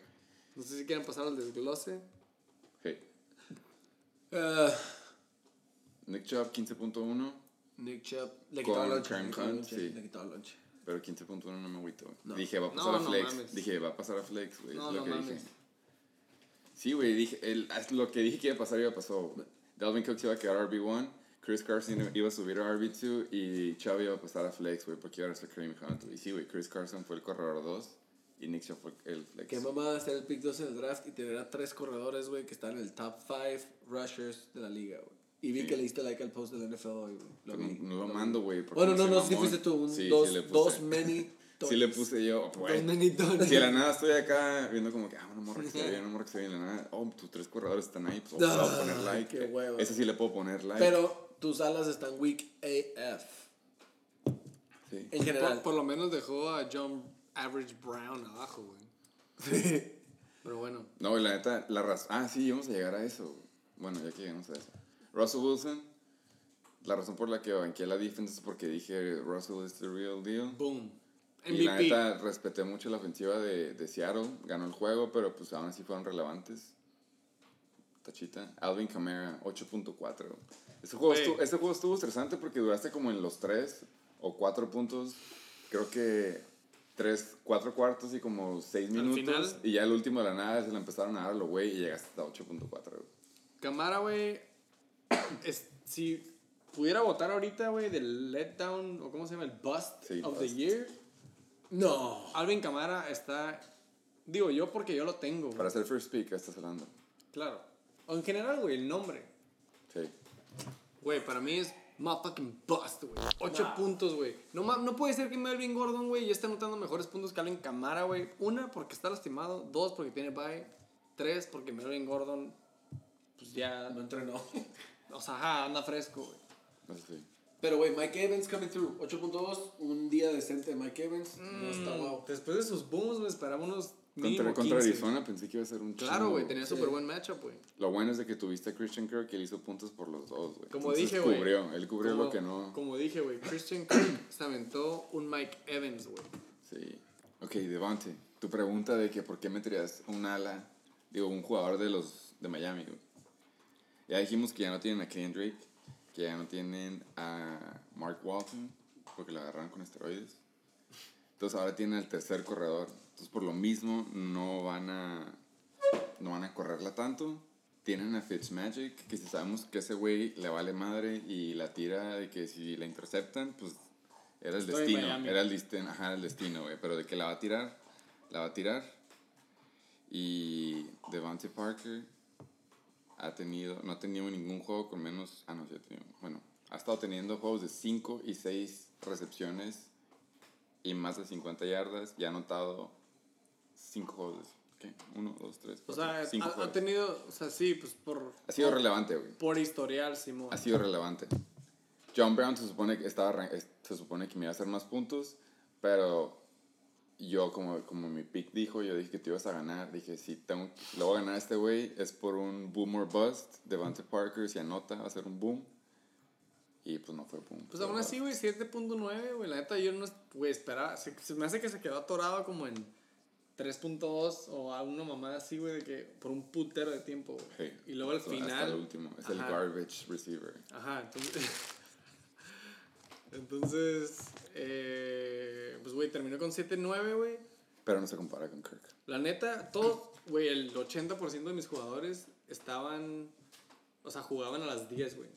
No sé si quieren pasar al desglose.
Hey.
Ah,
Nick Chubb, 15.1.
Nick Chubb. Le el lunch.
Hunt,
lunch.
sí.
Le el lunch.
Pero 15.1 no me agüito.
No.
Dije, va a pasar
No,
a
no
Flex.
mames.
Dije, va a pasar a Flex, güey.
No,
es lo
no
que
mames.
dije. Sí, güey, dije, el, lo que dije que iba a pasar, iba a pasar. güey. Dalvin Cook se iba a quedar RB1, Chris Carson iba a subir a RB2 y Chubb iba a pasar a Flex, güey, porque iba a ser Kareem Hunt. Y sí, güey, Chris Carson fue el corredor 2 y Nick Chubb fue el Flex.
Qué mamada ser el pick 2 en el draft y tener a tres corredores, güey, que están en el top 5 rushers de la liga, güey. Y vi
Sí.
que le diste like al post del NFL hoy, güey. Lo
no,
vi.
no lo
vi.
mando, güey.
Bueno, no, no, sí
mamón.
fuiste tú. Un,
Sí,
dos,
sí le puse.
dos many.
Sí le puse yo, güey. Si de la nada estoy acá viendo como que, ah, una morra que se ve bien, una morra que se ve bien, de la nada, oh, tus tres corredores están ahí, pues oh, le voy a poner like.
qué hueva.
Ese sí le puedo poner like.
Pero tus alas están weak AF.
Sí.
En general.
Por, por lo menos dejó a John Average Brown abajo, güey. Pero bueno.
No, güey, la neta, la razón. Ah, sí, vamos a llegar a eso. güey. Bueno, ya que llegamos a eso. Russell Wilson, la razón por la que banqué la defense es porque dije Russell is the real deal.
Boom.
Y la
MVP.
neta, respeté mucho la ofensiva de, de Seattle. Ganó el juego, pero pues aún así fueron relevantes. Tachita. Alvin Kamara, 8.4. Ese juego, estuvo, ese juego estuvo estresante porque duraste como en los 3 o 4 puntos. Creo que 3, 4 cuartos y como 6
Al
minutos.
final-
Y ya el último de la nada se le empezaron a dar a lo güey y llegaste hasta 8.4. güey.
Camara, güey. si pudiera votar ahorita, güey, del letdown, o cómo se llama, el bust
Sí,
of
bust.
the year,
No.
Alvin Camara está. Digo yo porque yo lo tengo, güey.
Para hacer first pick, estás hablando.
Claro. O en general, güey, el nombre.
Sí.
Güey, para mí es motherfucking bust, güey. Ocho puntos, güey. No, no puede ser que Melvin Gordon, güey, ya esté anotando mejores puntos que Alvin Camara, güey. Una, porque está lastimado. Dos, porque tiene bye. Tres, porque Melvin Gordon, pues ya.
No entrenó.
O sea, ajá, anda fresco, güey.
Sí.
Pero, güey, Mike Evans coming through. 8.2. Un día decente de Mike Evans. No está wow.
Después de sus booms, güey, esperaba unos.
Contra, contra
15.
Arizona pensé que iba a ser un
Claro,
chingo.
güey, tenía súper buen matchup, güey.
Lo bueno es de que tuviste a Christian Kirk que él hizo puntos por los dos, güey.
Como
Entonces
dije, güey.
cubrió, él cubrió
Como-
lo que no.
Como dije, güey, Christian Kirk se aventó un Mike Evans, güey.
Sí. Ok, Devante, tu pregunta de que por qué meterías un ala, digo, un jugador de los de Miami, güey. Ya dijimos que ya no tienen a Kenyon Drake, que ya no tienen a Mark Walton, porque lo agarraron con esteroides. Entonces ahora tienen el tercer corredor. Entonces por lo mismo no van a no van a correrla tanto. Tienen a Fitzmagic, que si sabemos que ese güey le vale madre y la tira de que si la interceptan, pues era el
Estoy
destino. Era el destino, ajá, el destino, güey. Pero de que la va a tirar, la va a tirar. Y Devante Parker ha tenido, no ha tenido ningún juego con menos, ah, no, sí ha tenido, bueno, ha estado teniendo juegos de 5 y 6 recepciones y más de 50 yardas y ha anotado 5 juegos de, ¿qué? 1, 2, 3,
O
4,
sea,
5
ha, ha tenido, o sea, sí, pues por.
Ha sido
por,
relevante, güey.
por historial, Simón.
Ha sido relevante. John Brown se supone que estaba se supone que me iba a hacer más puntos, pero yo como, como mi pick dijo, yo dije que te ibas a ganar, dije si tengo le voy a ganar a este güey es por un boom or bust, Devante Parker si anota va a ser un boom. Y pues no fue boom.
Pues aún así, güey, 7.9, güey. La neta, yo no, güey, esperaba. Se, se me hace que se quedó atorado como en 3.2 o a una mamada así, güey, de que por un putero de tiempo, güey.
Sí,
Y luego al
hasta
final.
el último, es el garbage receiver.
Ajá, entonces. entonces. Eh, pues, güey, terminó con 7.9, güey.
Pero no se compara con Kirk.
La neta, todos, güey, el 80% de mis jugadores estaban, o sea, jugaban a las 10, güey.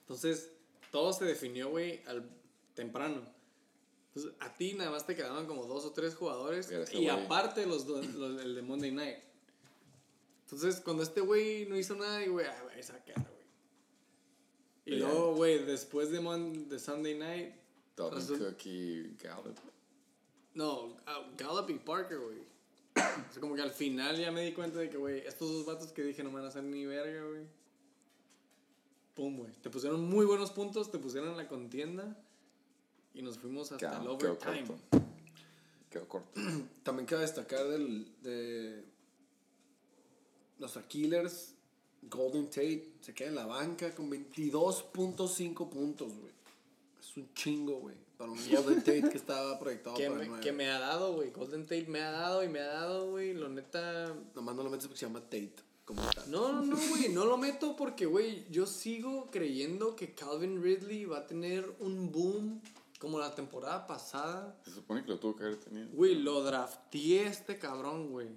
Entonces, todo se definió, güey, al temprano. Entonces, a ti nada más te quedaban como dos o tres jugadores.
Ese
Y aparte los, dos- los- el de Monday Night. Entonces, cuando este güey no hizo nada, y güey, ah, güey. Y luego, güey, después de, Mon- de Sunday Night,
Dalvin
Resulta-
Cook y Gallup.
no, ah, Gallup y Parker, güey. O sea, como que al final ya me di cuenta de que, güey, estos dos vatos que dije no me van a hacer ni verga, güey. Pum, güey. Te pusieron muy buenos puntos, te pusieron en la contienda y nos fuimos hasta el
Quedó, quedó
overtime.
corto. Quedó corto.
También cabe destacar del, de los Killers. Golden Tate se queda en la banca con 22.5 puntos, güey. Es un chingo, güey. Para un Golden Tate que estaba proyectado
Que
para
me,
nueve.
que me ha dado, güey. Golden Tate me ha dado y me ha dado, güey. Lo neta.
Nomás no lo metes porque se llama Tate. Como tal.
No, no, no, güey. No lo meto porque, güey, yo sigo creyendo que Calvin Ridley va a tener un boom como la temporada pasada.
Se supone que lo tuvo que haber tenido.
Güey, lo drafteé este cabrón, güey.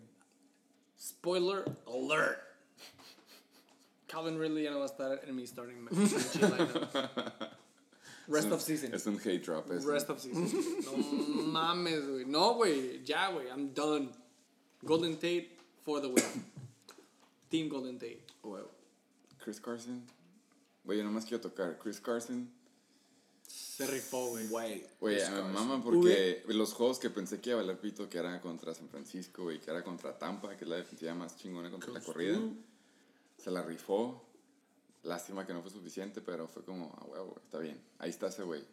Spoiler alert. Calvin Ridley ya no va a estar en mi starting ma- lineup. Rest
un-
of season.
Es un hate drop. ese.
Rest of season. No mames, güey. No, güey. Ya, güey. I'm done. Golden Tate for the win. Team Golden Tate.
Chris Carson. Güey, yo nomás quiero tocar. Chris Carson.
Se rifó, güey.
Güey.
Güey, me
Carson.
mama porque los juegos que pensé que iba a valer pito, que era contra San Francisco, güey, que era contra Tampa, que es la defensiva más chingona contra la corrida, se la rifó. Lástima que no fue suficiente, pero fue como, ah, huevo, está bien. Ahí está ese güey.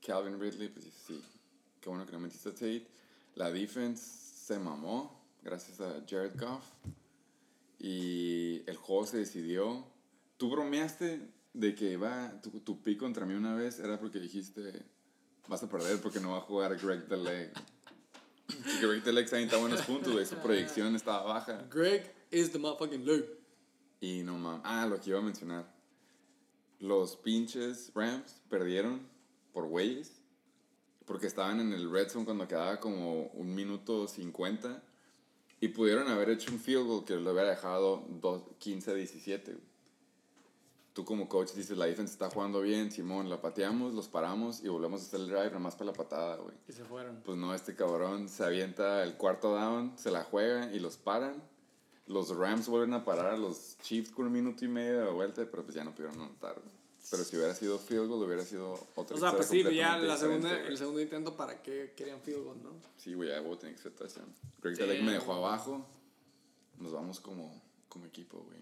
Calvin Ridley, pues sí, qué bueno que no metiste a Tate. La defense se mamó, gracias a Jared Goff. Y el juego se decidió. Tú bromeaste de que iba tu, tu pick contra mí una vez, era porque dijiste, vas a perder porque no va a jugar Greg Deleg. Greg Deleg se avienta buenos puntos, güey, su proyección estaba baja.
Greg is the motherfucking Luke.
Y no mames. Ah, lo que iba a mencionar. Los pinches Rams perdieron por güeyes. Porque estaban en el red zone cuando quedaba como un minuto 50. Y pudieron haber hecho un field goal que lo hubiera dejado 15-17. güey. Tú como coach dices, la defense está jugando bien, Simón, la pateamos, los paramos y volvemos a hacer el drive nomás para la patada, güey.
Y se fueron.
Pues no, este cabrón se avienta el cuarto down, se la juega y los paran. Los Rams vuelven a parar a los Chiefs con un minuto y medio de vuelta, pero pues ya no pudieron anotar. Pero si hubiera sido field goal, hubiera sido otra
O sea, pues sí, ya
completamente
la segunda, el segundo intento, ¿para qué querían field goal, no?
Sí, güey, ya hubo tiene que ser touchdown. Greg. Deleg me dejó abajo. Nos vamos como, como equipo, güey.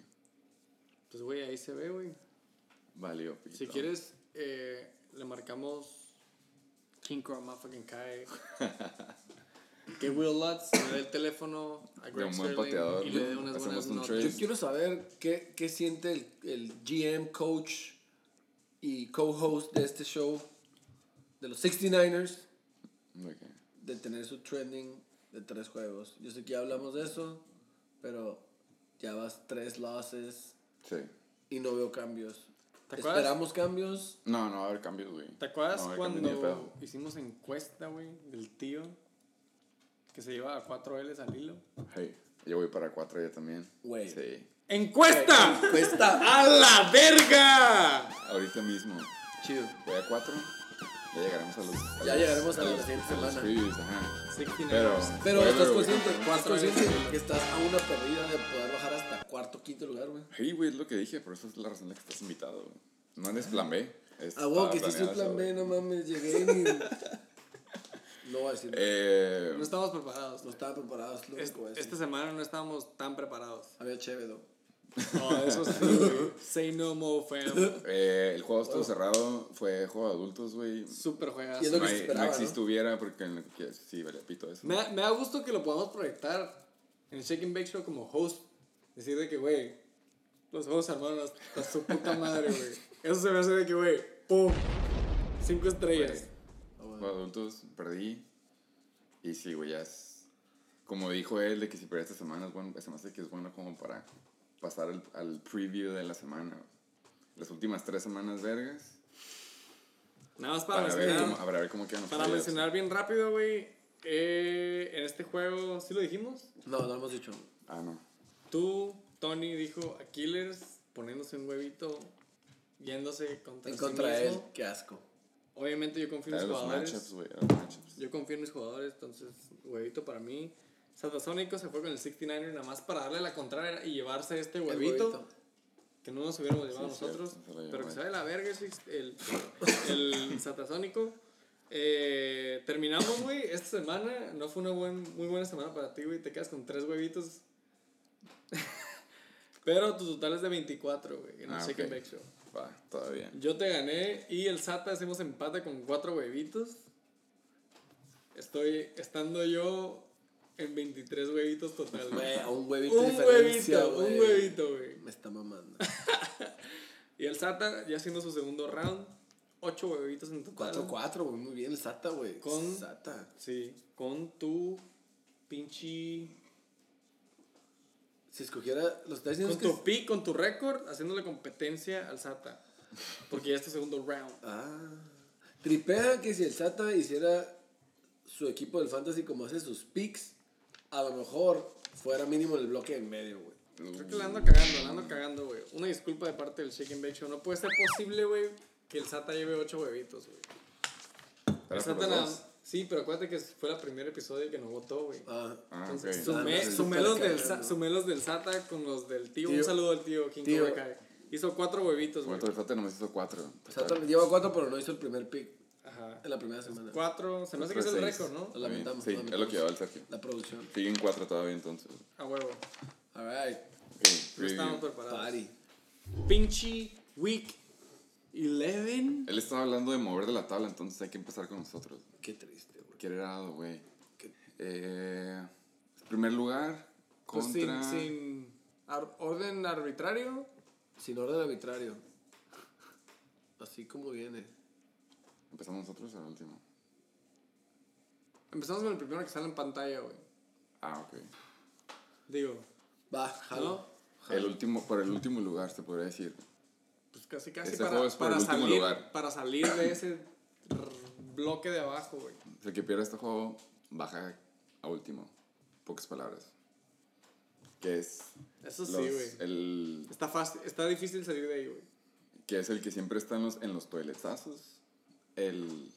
Pues, güey, ahí se ve, güey.
Valió, pito.
Si quieres, eh, le marcamos King Crow Motherfucking Kai. que Will Lutz le dé el teléfono a
De
Greg
un buen
Sterling
pateador,
y le dé unas
Hacemos
buenas
un
notas.
trade.
Yo quiero saber qué, qué siente el, el GM, coach y co-host de este show de los 69ers
Ok.
de tener su trending de tres juegos. Yo sé que ya hablamos de eso, pero ya vas tres losses
Sí.
y no veo cambios.
¿Te acuerdas?
¿Esperamos cambios?
No, no va a haber cambios, güey.
¿Te acuerdas
No
cuando hicimos encuesta, güey, del tío que se lleva a 4 L's al hilo?
Hey, yo voy para cuatro ya también.
Güey.
Sí.
¡Encuesta!
Cuesta.
¡A la verga!
Ahorita mismo.
Chido.
Voy a cuatro. Ya llegaremos a los. a
Ya
los-
llegaremos a la
los-
siguiente
a
semana.
previews, ajá.
69ers.
Pero.
Pero estás consciente, consciente que estás a una perdida de poder bajar hasta cuarto, quinto lugar, güey.
Sí, güey, es lo que dije, por eso es la razón de que estás invitado, güey. No eres plan B.
Ah, wow, que soy
planeado
plan B, no mames, llegué y... No voy a decir,
Eh,
No estamos preparados.
no estaban preparados, lo
Es-
único
esta semana no estábamos tan preparados.
Había chévedo.
No, eso sí, güey. Say no more, fam.
eh, el juego estuvo cerrado, fue juego de adultos, güey.
Súper juegazo.
Y es lo que se esperaba,
no hubiera porque en lo que sí, vale pito eso.
Me, da- me da gusto que lo podamos proyectar en el Shake and Bake Show como host. Decir de que, güey, los juegos se armaron hasta su puta madre, güey. Eso se me hace de que, güey, ¡pum! Cinco estrellas.
Adultos, perdí. Y sí, güey, ya es. Como dijo él, de que si perdí esta semana, es bueno, se me hace que es bueno como para pasar al, al preview de la semana. Las últimas tres semanas vergas.
Nada más para,
Para ver
mencionar,
cómo, para ver cómo quedan los
para mencionar bien rápido, güey. eh, en este juego, ¿sí lo dijimos?
No, no lo hemos dicho.
Ah, no.
Tú, Tony, dijo a Killers poniéndose un huevito, yéndose contra
En
sí
contra de él,
mismo.
qué asco.
Obviamente yo confío en mis
los
jugadores.
matchups, matchups.
Yo confío en mis jugadores, entonces, huevito para mí. Satasónico se fue con el 69 nada más para darle la contraria y llevarse este huevito, que no nos hubiéramos llevado
Sí,
nosotros.
cierto,
pero que sabe la verga el, el Satasónico. Eh, terminamos, güey, esta semana. No fue una buen, muy buena semana para ti, güey. Te quedas con tres huevitos. pero tu total es de 24, güey, en el
Ah,
Shake and
ok.
Bake Show.
Va, todavía.
Yo te gané y el Sata hacemos empate con cuatro huevitos. Estoy estando yo en 23 huevitos total.
Un huevito
Un huevito, un
güey.
huevito, güey.
Me está mamando.
Y el Sata ya haciendo su segundo round. Ocho huevitos en total.
4-4, güey. Muy bien, el Sata, güey.
Con-
Sata.
Sí, con tu pinche...
Si escogiera. Los diciendo
Con
es que.
tu pick, con tu récord, haciéndole competencia al Sata. Porque ya es tu segundo round.
Ah. Tripea que si el Sata hiciera su equipo del Fantasy como hace sus picks, a lo mejor fuera mínimo el bloque en medio, güey.
Creo que la ando cagando, la ando cagando, güey. Una disculpa de parte del Shake and Bake Show. No puede ser posible, güey, que el Sata lleve ocho huevitos, güey. El Sata. Sí, pero acuérdate que fue el primer episodio que no votó, güey.
Ah.
Entonces,
ok.
sumé, los del,
cagando.
Sa- sumé los del Sata con los del tío. Un saludo al tío King
Tío.
Hizo cuatro huevitos, güey.
Bueno, el Sata nomás hizo cuatro.
Sata lleva 4, pero no hizo el primer pick
Ajá.
en la primera semana.
Cuatro, se me hace que es
Cuatro
el récord, ¿no?
Lo lamentamos.
Sí,
lo
es lo
lamentamos.
que lleva el Sergio.
La producción.
Siguen cuatro todavía entonces.
A huevo.
Alright.
Ok,
No estamos preparados.
Party.
Pinche Week 11.
Él estaba hablando de mover de la tabla, entonces hay que empezar con nosotros.
Qué triste, güey.
¿Qué era, güey?
Qué-
Eh, primer lugar
Pues
contra...
sin, sin ar- orden arbitrario.
Sin orden arbitrario. Así como viene.
Empezamos nosotros al último.
Empezamos con el primero que sale en pantalla, güey.
Ah, ok.
Digo,
Va, jalo.
El último, por el último lugar, se podría decir.
Casi, casi
Este
para, para, salir,
lugar.
para salir de ese bloque de abajo, güey.
El que pierde este juego baja a último. Pocas palabras. Que es...
Eso sí, güey.
El,
Está fácil, está difícil salir de ahí, güey.
que es el que siempre está en los, en los toiletazos. El...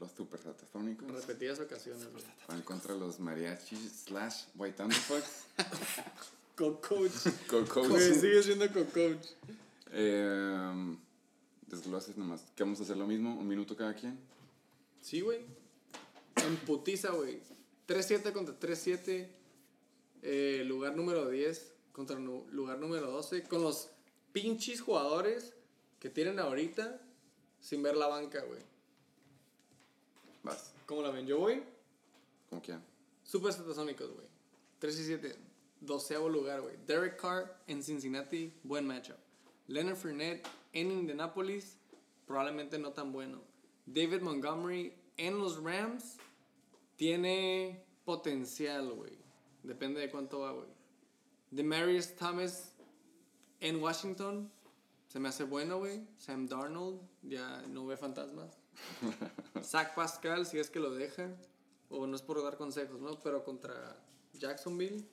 Los super satasónicos.
Repetidas ocasiones.
Van contra los mariachis slash white thunderfucks.
Cocoach.
Coco.
Güey, sigue siendo cocoach.
Eh, desgloses nomás. ¿Qué vamos a hacer lo mismo? ¿Un minuto cada quien?
Sí, güey. En putiza, güey. 3-7 contra 3-7. Eh, lugar número 10 contra lugar número 12. Con los pinches jugadores que tienen ahorita sin ver la banca, güey.
Vas.
¿Cómo la ven? Yo voy.
Como quieran.
Super Satasónicos, güey. 3 y 7. Doceavo lugar, güey. Derek Carr en Cincinnati, buen matchup. Leonard Fournette en Indianapolis, probablemente no tan bueno. David Montgomery en los Rams, tiene potencial, güey. Depende de cuánto va, güey. Demarius Thomas en Washington, se me hace bueno, güey. Sam Darnold, ya no ve fantasmas. Zach Pascal, si es que lo deja. O no es por dar consejos, ¿no? Pero contra Jacksonville.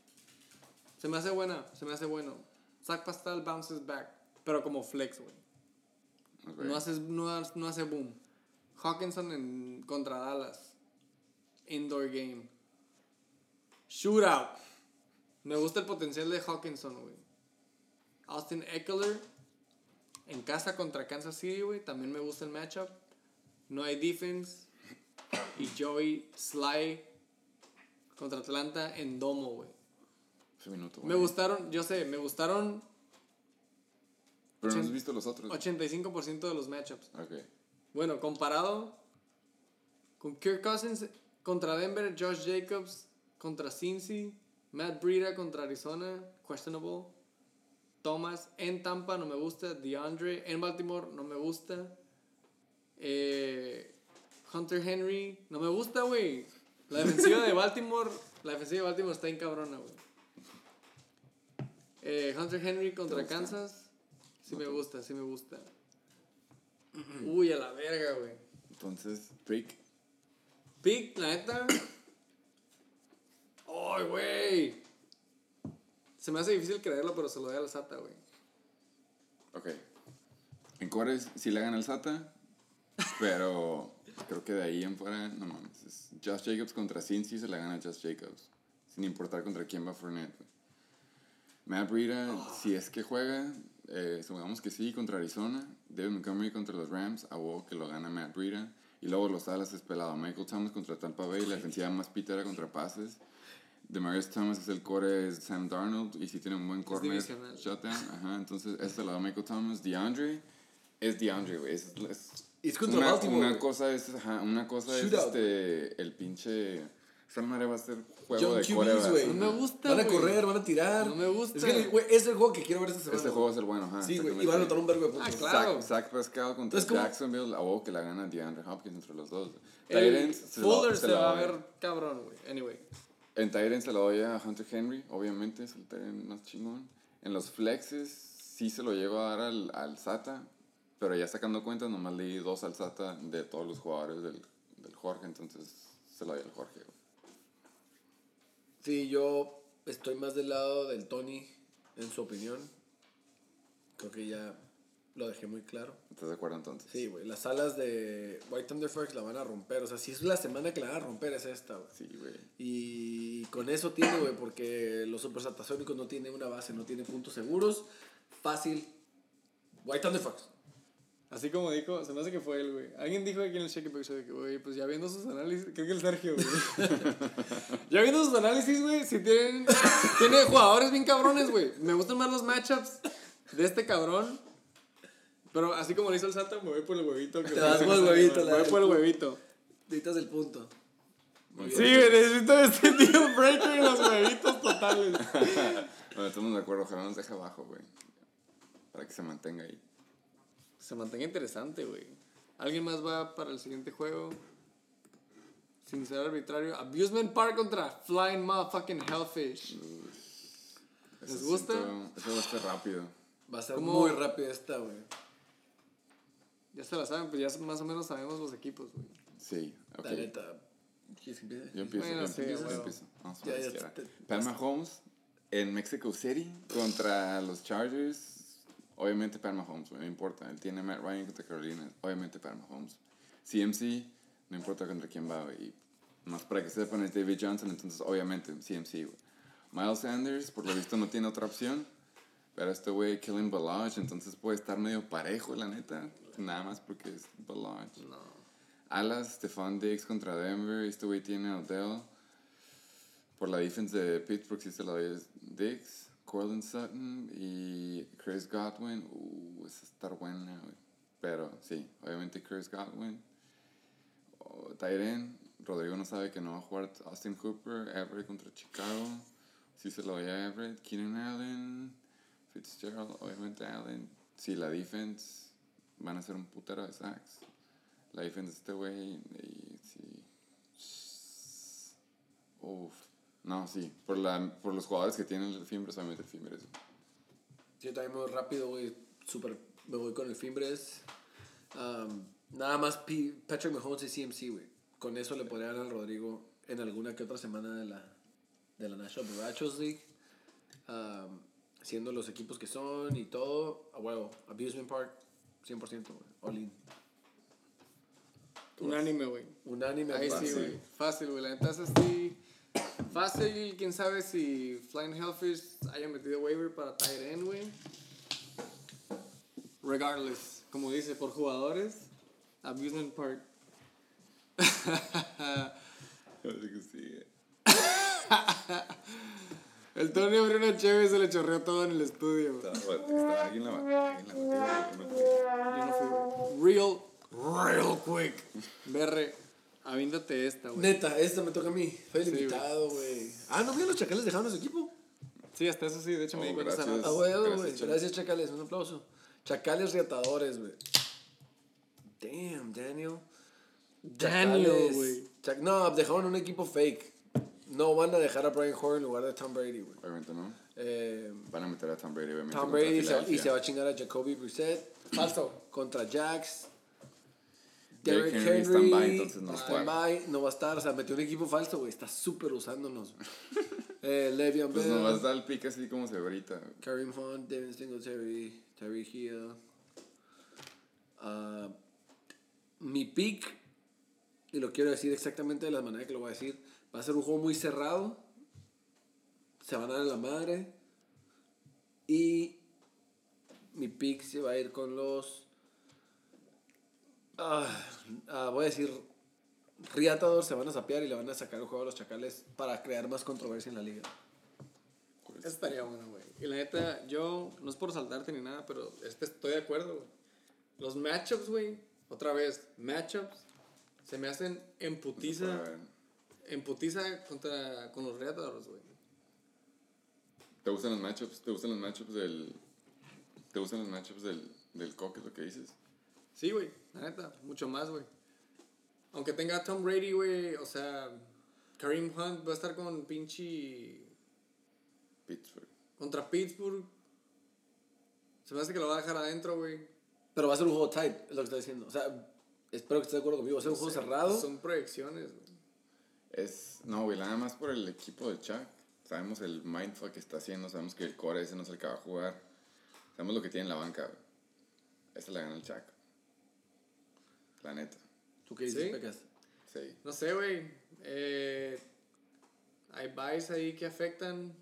Se me hace buena, se me hace bueno. Zach Pascal bounces back. Pero como flex, güey. No, hace, no, no hace boom. Hawkinson en, contra Dallas. Indoor game. Shootout. Me gusta el potencial de Hawkinson, güey. Austin Eckler en casa contra Kansas City, güey. También me gusta el matchup. No hay defense. Y Joey Sly contra Atlanta en domo, güey. Me gustaron, yo sé, me gustaron
Pero no has visto los otros.
85% de los matchups.
Ok.
Bueno, comparado con Kirk Cousins contra Denver, Josh Jacobs contra Cincy, Matt Breida contra Arizona, questionable. Thomas en Tampa no me gusta, DeAndre en Baltimore no me gusta. Eh, Hunter Henry no me gusta, güey. La defensiva de Baltimore, la defensiva de Baltimore está en cabrona, güey. Eh, Hunter Henry contra? Kansas, sí me gusta, sí me gusta. Uy, a la verga, güey.
Entonces, pick.
Pick, la neta. ¡Ay, güey! Se me hace difícil creerlo, pero se lo doy a la Sata, güey.
Ok. En Cores, si le hagan el SATA, Pero creo que de ahí en fuera, no mames. es Josh Jacobs contra Cincy se la gana Josh Jacobs. Sin importar contra quién va Fournette. güey. Matt Breida, si es que juega, eh, supongamos que sí, contra Arizona. David Montgomery contra los Rams, a huevo que lo gana Matt Breida. Y luego los alas es pelado. Michael Thomas contra Tampa Bay, la defensiva más pitera contra pases. Demarius Thomas es el core es Sam Darnold y si tiene un buen corner shutdown. Ajá, entonces este lado Michael Thomas, DeAndre es DeAndre, güey. Es, es-
es contra
una,
Baltimore,
una cosa es, ajá, una cosa es este, el pinche. Esa madre va a ser juego
John
de
QBs,
coreback.
güey.
No me gusta,
Van a correr, van a tirar.
No me gusta.
Es que, güey, es el juego que quiero ver esta semana.
Este juego va a ser bueno, ajá.
Sí, güey. Y van a anotar un vergo de puntos.
Ah, claro.
Zach, Zach Pascal contra
Entonces.
Jacksonville, a huevo que la gana DeAndre Hopkins entre los dos. La-
Fuller
se
se
la
va a ver cabrón, güey. Anyway.
En Tyrants se lo doy a Hunter Henry, obviamente, es el Tyrant más chingón. En los flexes sí se lo llego a dar al, al Sata, pero ya sacando cuentas, nomás le di dos al Sata de todos los jugadores del, del Jorge, entonces se lo doy al Jorge. güey.
Sí, yo estoy más del lado del Tony en su opinión. Creo que ya lo dejé muy claro.
¿Estás de acuerdo entonces?
Sí, güey. Las alas de White Thunder Fox la van a romper. O sea, si es la semana que la van a romper, es esta, güey.
Sí, güey.
Y con eso tiene, güey, porque los supersatasónicos no tienen una base, no tienen puntos seguros. Fácil. White Thunder Fox.
Así como dijo, se me hace que fue él, güey. Alguien dijo aquí en el Show de que, güey, pues ya viendo sus análisis, creo que el Sergio, güey. ya viendo sus análisis, güey, si tienen, tiene jugadores bien cabrones, güey. Me gustan más los matchups de este cabrón. Pero así como lo hizo el Santa, me voy por el huevito. que
Te vas por el huevito,
Me voy por el huevito.
Necesitas el punto.
Muy
Sí,
bien.
güey, necesito este deal breaker y los huevitos totales.
Bueno, estamos de acuerdo, ojalá nos deje abajo, güey. Para que se mantenga ahí.
Se mantenga interesante, güey. ¿Alguien más va para el siguiente juego? Sin ser arbitrario. Abusement Park contra Flying Motherfucking Hellfish. ¿Les
Eso
gusta?
siento- Eso va a estar rápido.
Va a ser
¿Cómo?
muy rápida esta, güey.
Ya se la saben, pues ya más o menos sabemos los equipos, güey.
Sí, ok.
La neta.
Yo empiezo,
Bueno,
yo
sí,
empiezo, yo
bueno.
empiezo. Vamos a
Ya,
ver
ya, te-
Pat Mahomes en Mexico City contra los Chargers. Obviamente Pat Mahomes, no importa. Él tiene Matt Ryan contra Carolina. Obviamente Pat Mahomes. CMC, no importa contra quién va, güey. Y Más para que sepan, es David Johnson, entonces obviamente CMC. Miles Sanders, por lo visto, no tiene otra opción. Pero este güey, Killing Balaj, entonces puede estar medio parejo, la neta. Nada más porque es Balaj. Alas, Stefan Diggs contra Denver. Este güey tiene a Odell. Por la defense de Pittsburgh, sí se la doy Diggs, Cortland Sutton y Chris Godwin. Uh, esa está buena, güey. Pero sí, obviamente Chris Godwin. Oh, Rodrigo no sabe que no va a jugar Austin Hooper. Everett contra Chicago. Sí se lo doy a Everett. Keenan Allen. Fitzgerald, obviamente Allen. Sí, la defense van a ser un putero de sacks. La defense de este güey. Sí. Uf. No, sí. Por, la, por los jugadores que tienen el Fimbres, obviamente el Fimbres.
Yo también muy rápido, güey. Súper. Me voy con el Fimbres. Um, nada más P- Patrick Mahomes y CMC, güey. Con eso le podría dar al Rodrigo en alguna que otra semana de la, de la National Borrachos League. Um, siendo los equipos que son y todo. A huevo. Abusement Park, 100%, güey. All in.
Unánime, güey.
Unánime.
Ahí sí, güey. Fácil, güey. La neta es así. Fácil, quién sabe si Flying Hellfish haya metido waiver para tight end, güey. Regardless, como dice, por jugadores, Abusement Park. El Tony abrió una chévere y se le chorreó todo en el estudio.
Estaba, aquí en la.
Yo no fui. Real, real quick. BR, avíntate esta, güey.
Neta, esta me toca a mí. Fue el
Sí, güey.
invitado, güey. Ah, ¿no vieron los chacales dejaron a su equipo?
Sí, hasta eso sí, de hecho me di cuenta
gracias.
Ah, güey,
Gracias,
güey.
Chale.
Gracias, Chacales. Un aplauso. Chacales reatadores, güey. Damn, Daniel.
Daniel,
Chacales.
güey.
Chac- no, dejaron un equipo fake. No van a dejar a Brian Hoyer en lugar de Tom Brady, güey.
Obviamente no.
Eh,
Van a meter a Tom Brady, obviamente.
Tom
contra
Brady se- y
Filadelfia.
se va a chingar a Jacoby Brissett.
Falso.
Contra Jax.
Derrick Henry
Henry.
entonces no va a jugar.
stand-by, no va a estar. O sea, metió un equipo falso, güey. Está súper usándonos. eh, Le'Veon
Pues
Bell.
nomás da el pique así como se ve ahorita.
Kareem Hunt, Devin Singletary, Terry Hill. Uh, mi pick, y lo quiero decir exactamente de la manera que lo voy a decir, va a ser un juego muy cerrado. Se van a dar la madre. Y mi pick se va a ir con los. Ah, ah, voy a decir. Riatador se van a sapear y le van a sacar el juego a los chacales para crear más controversia en la liga.
Eso estaría bueno, güey. Y la neta, yo, no es por saltarte ni nada, pero este estoy de acuerdo, güey. Los matchups, güey, otra vez, matchups, se me hacen en putiza, en putiza contra, con los Reatadores, güey.
¿Te gustan los matchups? ¿Te gustan los matchups del. ¿Te gustan los matchups del, del coque, lo que dices?
Sí, güey, la neta, mucho más, güey. Aunque tenga a Tom Brady, güey, o sea, Kareem Hunt va a estar con pinche.
Pittsburgh.
contra Pittsburgh. Se me hace que lo va a dejar adentro, güey.
Pero va a ser un juego tight, es lo que estoy diciendo. O sea, espero que estés de acuerdo conmigo. Va a ser un juego cerrado.
Son proyecciones, güey.
Es. No, güey, nada más por el equipo de Chuck. Sabemos el mindfuck que está haciendo. Sabemos que el core ese no es el que va a jugar. Sabemos lo que tiene en la banca, güey. Esa la gana el Chuck. La neta.
¿Tú qué dices,
¿Sí?
Pecas?
Sí.
No sé, güey. Eh, hay buys ahí que afectan.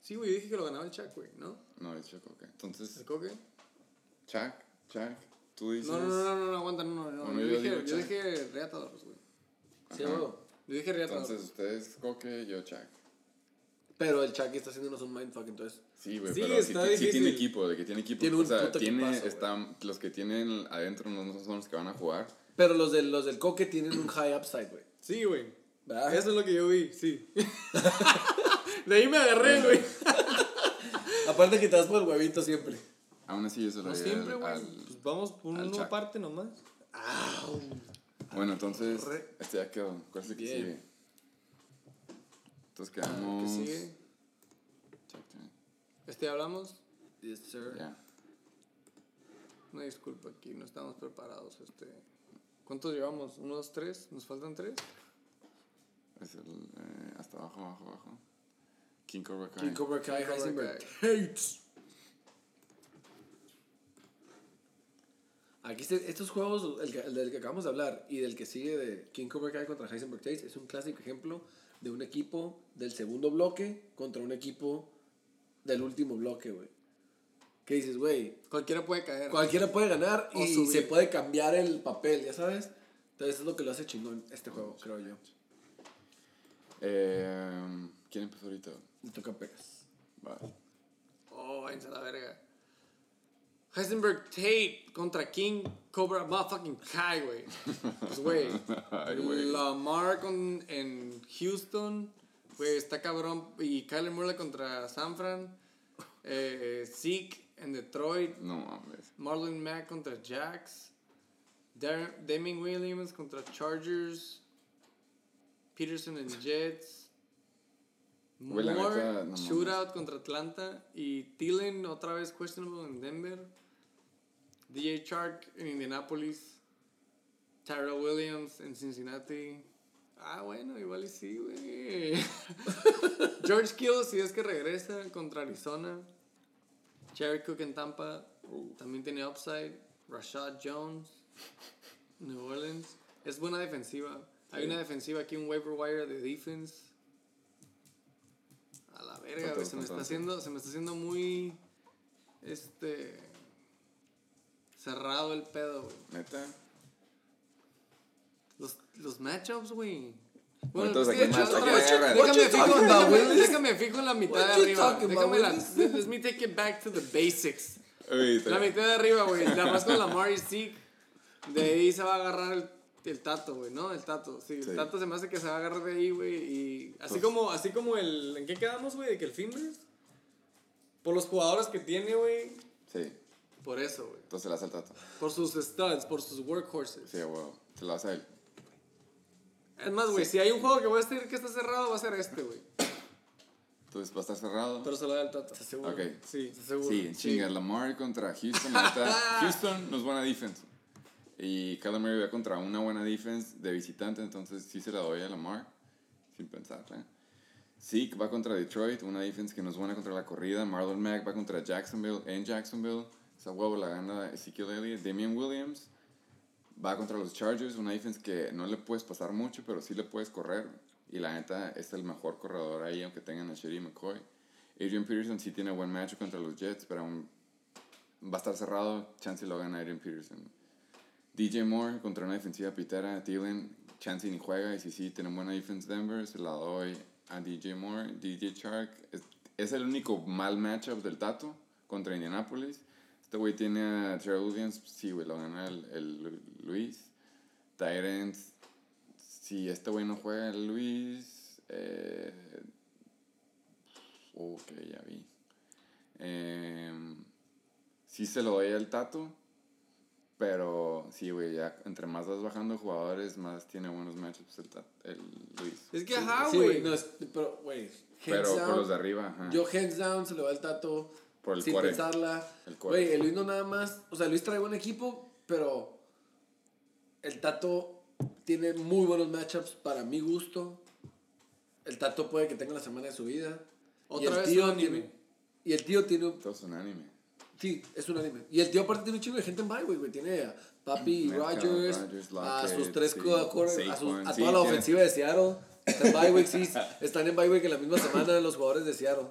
Sí, güey, yo dije que lo ganaba el Chuck, güey, ¿no?
No, es Chuck, ok. Entonces,
¿El coque?
Chuck, Chuck, tú dices.
No, no, no, no, no, aguanta, no, no. no.
Bueno,
yo,
yo
dije, yo dije Reatadores, güey.
Sí, güey.
Yo dije Reatadores.
Entonces, ustedes coque, yo Chuck.
Pero el Chucky está haciéndonos un mindfuck, entonces.
Sí, güey,
Sí,
pero si,
está
si
difícil.
tiene equipo, de que tiene equipo.
Tiene
o sea,
puto
tiene,
equipazo,
están, los que tienen adentro no son los que van a jugar.
Pero los del, los del coque tienen un high upside, güey.
Sí, güey.
¿Verdad?
Eso es lo que yo vi, sí. De ahí me agarré, güey.
Aparte que te das por el huevito siempre.
Aún así, yo se lo
No siempre,
al-
güey.
al-
Pues vamos por una parte nomás.
Bueno, entonces,
Re-
este ya quedó. ¿Cuál es el que sigue? Entonces
¿Qué
quedamos.
sigue? Este hablamos.
Yes, sir.
Ya.
Una disculpa aquí, no estamos preparados. Este. ¿Cuántos llevamos? ¿Uno, dos, tres? ¿Nos faltan tres?
Es el, eh, hasta abajo, abajo, abajo. King Cobra Kai.
King Cobra Kai,
King
Heisenberg. Hates. Aquí se- estos juegos, el, que- el del que acabamos de hablar y del que sigue de King Cobra Kai contra Heisenberg Tates, es un clásico ejemplo de un equipo del segundo bloque contra un equipo del último bloque, güey. ¿Qué dices, güey?
Cualquiera puede caer.
Cualquiera puede ganar
O
y
subir.
se puede cambiar el papel, ¿ya sabes? Entonces eso es lo que lo hace chingón este juego, creo yo.
Eh, ¿Quién empezó ahorita?
Le toca Pegas.
Va.
Oh, váyanse a la verga. Heisenberg Tate contra King Cobra Motherfucking Kai, güey. Pues, güey. Lamar con, en Houston. Güey, está cabrón. Y Kyler Murray contra San Fran. Eh, Zeke en Detroit.
No mames.
Marlon Mack contra Jax. Damien Williams contra Chargers. Peterson en Jets. Moore,
neta, no mames.
shootout contra Atlanta. Y Thielen otra vez questionable en Denver. DJ Chark en Indianapolis. Tyrell Williams en Cincinnati. Ah, bueno, igual y sí, güey. George Kittle, si es que regresa contra Arizona. Jared Cook en Tampa. También tiene upside. Rashad Jones. New Orleans. Es buena defensiva. Hay una defensiva aquí, un waiver wire de defense. A la verga, güey. Se me está haciendo, se me está haciendo muy. Este. Cerrado el pedo, güey.
Neta.
Los, los matchups, güey.
Bueno,
Déjame fijo, déjame en la mitad de arriba. Déjame la, let me take it back to the basics. La mitad de arriba, güey. La más con Lamar y Zeke. De ahí se va a agarrar el, el tato, güey, ¿no? El tato. Sí, el
Sí.
tato se me hace que se va a agarrar de ahí, güey. Y así
Pues-
como, así como el. ¿En qué quedamos, güey? De que el Fingers. Por los jugadores que tiene, güey.
Sí,
Por eso, güey.
entonces la hace el tato.
Por sus studs, por sus workhorses.
Sí, wow. Se la hace él.
Es más, güey, si hay un juego que voy a decir que está cerrado, va a ser este, güey.
Entonces va a estar cerrado.
Pero se lo da el tato.
¿Estás seguro?
Ok.
Sí, ¿estás seguro?
Sí, en chinga. Lamar contra Houston. Houston no es buena defense. Y Murray va contra una buena defense de visitante. Entonces sí se la doy a Lamar. Sin pensarla. Zeke va contra Detroit. Una defense que no es buena contra la corrida. Marlon Mack va contra Jacksonville en Jacksonville. Esa huevo la gana Ezekiel Elliott. Damian Williams va contra los Chargers, una defense que no le puedes pasar mucho, pero sí le puedes correr. Y la neta es el mejor corredor ahí, aunque tengan a Sherry McCoy. Adrian Peterson sí tiene buen match contra los Jets, pero aún va a estar cerrado. Chance lo gana Adrian Peterson. DJ Moore contra una defensiva pitera. Thielen, chance ni juega. Y si sí, tiene buena defense Denver, se la doy a DJ Moore. DJ Shark es, es el único mal matchup del Tato contra Indianapolis. Este güey tiene a Terrell Williams, sí, güey, lo gana el, el Lu- Luis. Tyrants, si este güey no juega el Luis. Eh, ok, ya vi. Em, sí se lo doy al Tato. Pero sí, güey, ya entre más vas bajando jugadores, más tiene buenos matchups el, Tat- el Luis.
Es que,
Sí,
ajá,
sí,
güey.
no, es- pero, güey, hands
Pero por
down,
los de arriba, ajá.
Yo hands down se le va al tato.
Por el
sin pensarla.
El.
Güey, el Luis no nada más. O sea, Luis trae buen equipo, pero el tato tiene muy buenos matchups para mi gusto. El tato puede que tenga la semana de su vida.
Otra
y el
vez
tío
un anime.
tiene. Y el tío tiene.
Todo es un anime.
Sí, es un anime. Y el tío aparte tiene un chingo de gente en bye, güey, güey. Tiene a Papi
Metcalf,
Rogers, a sus tres
sí,
a, sus-
sí,
toda la
tiene-
ofensiva de Seattle. Está en bye week, sí. Están en bye week en la misma semana los jugadores de Seattle.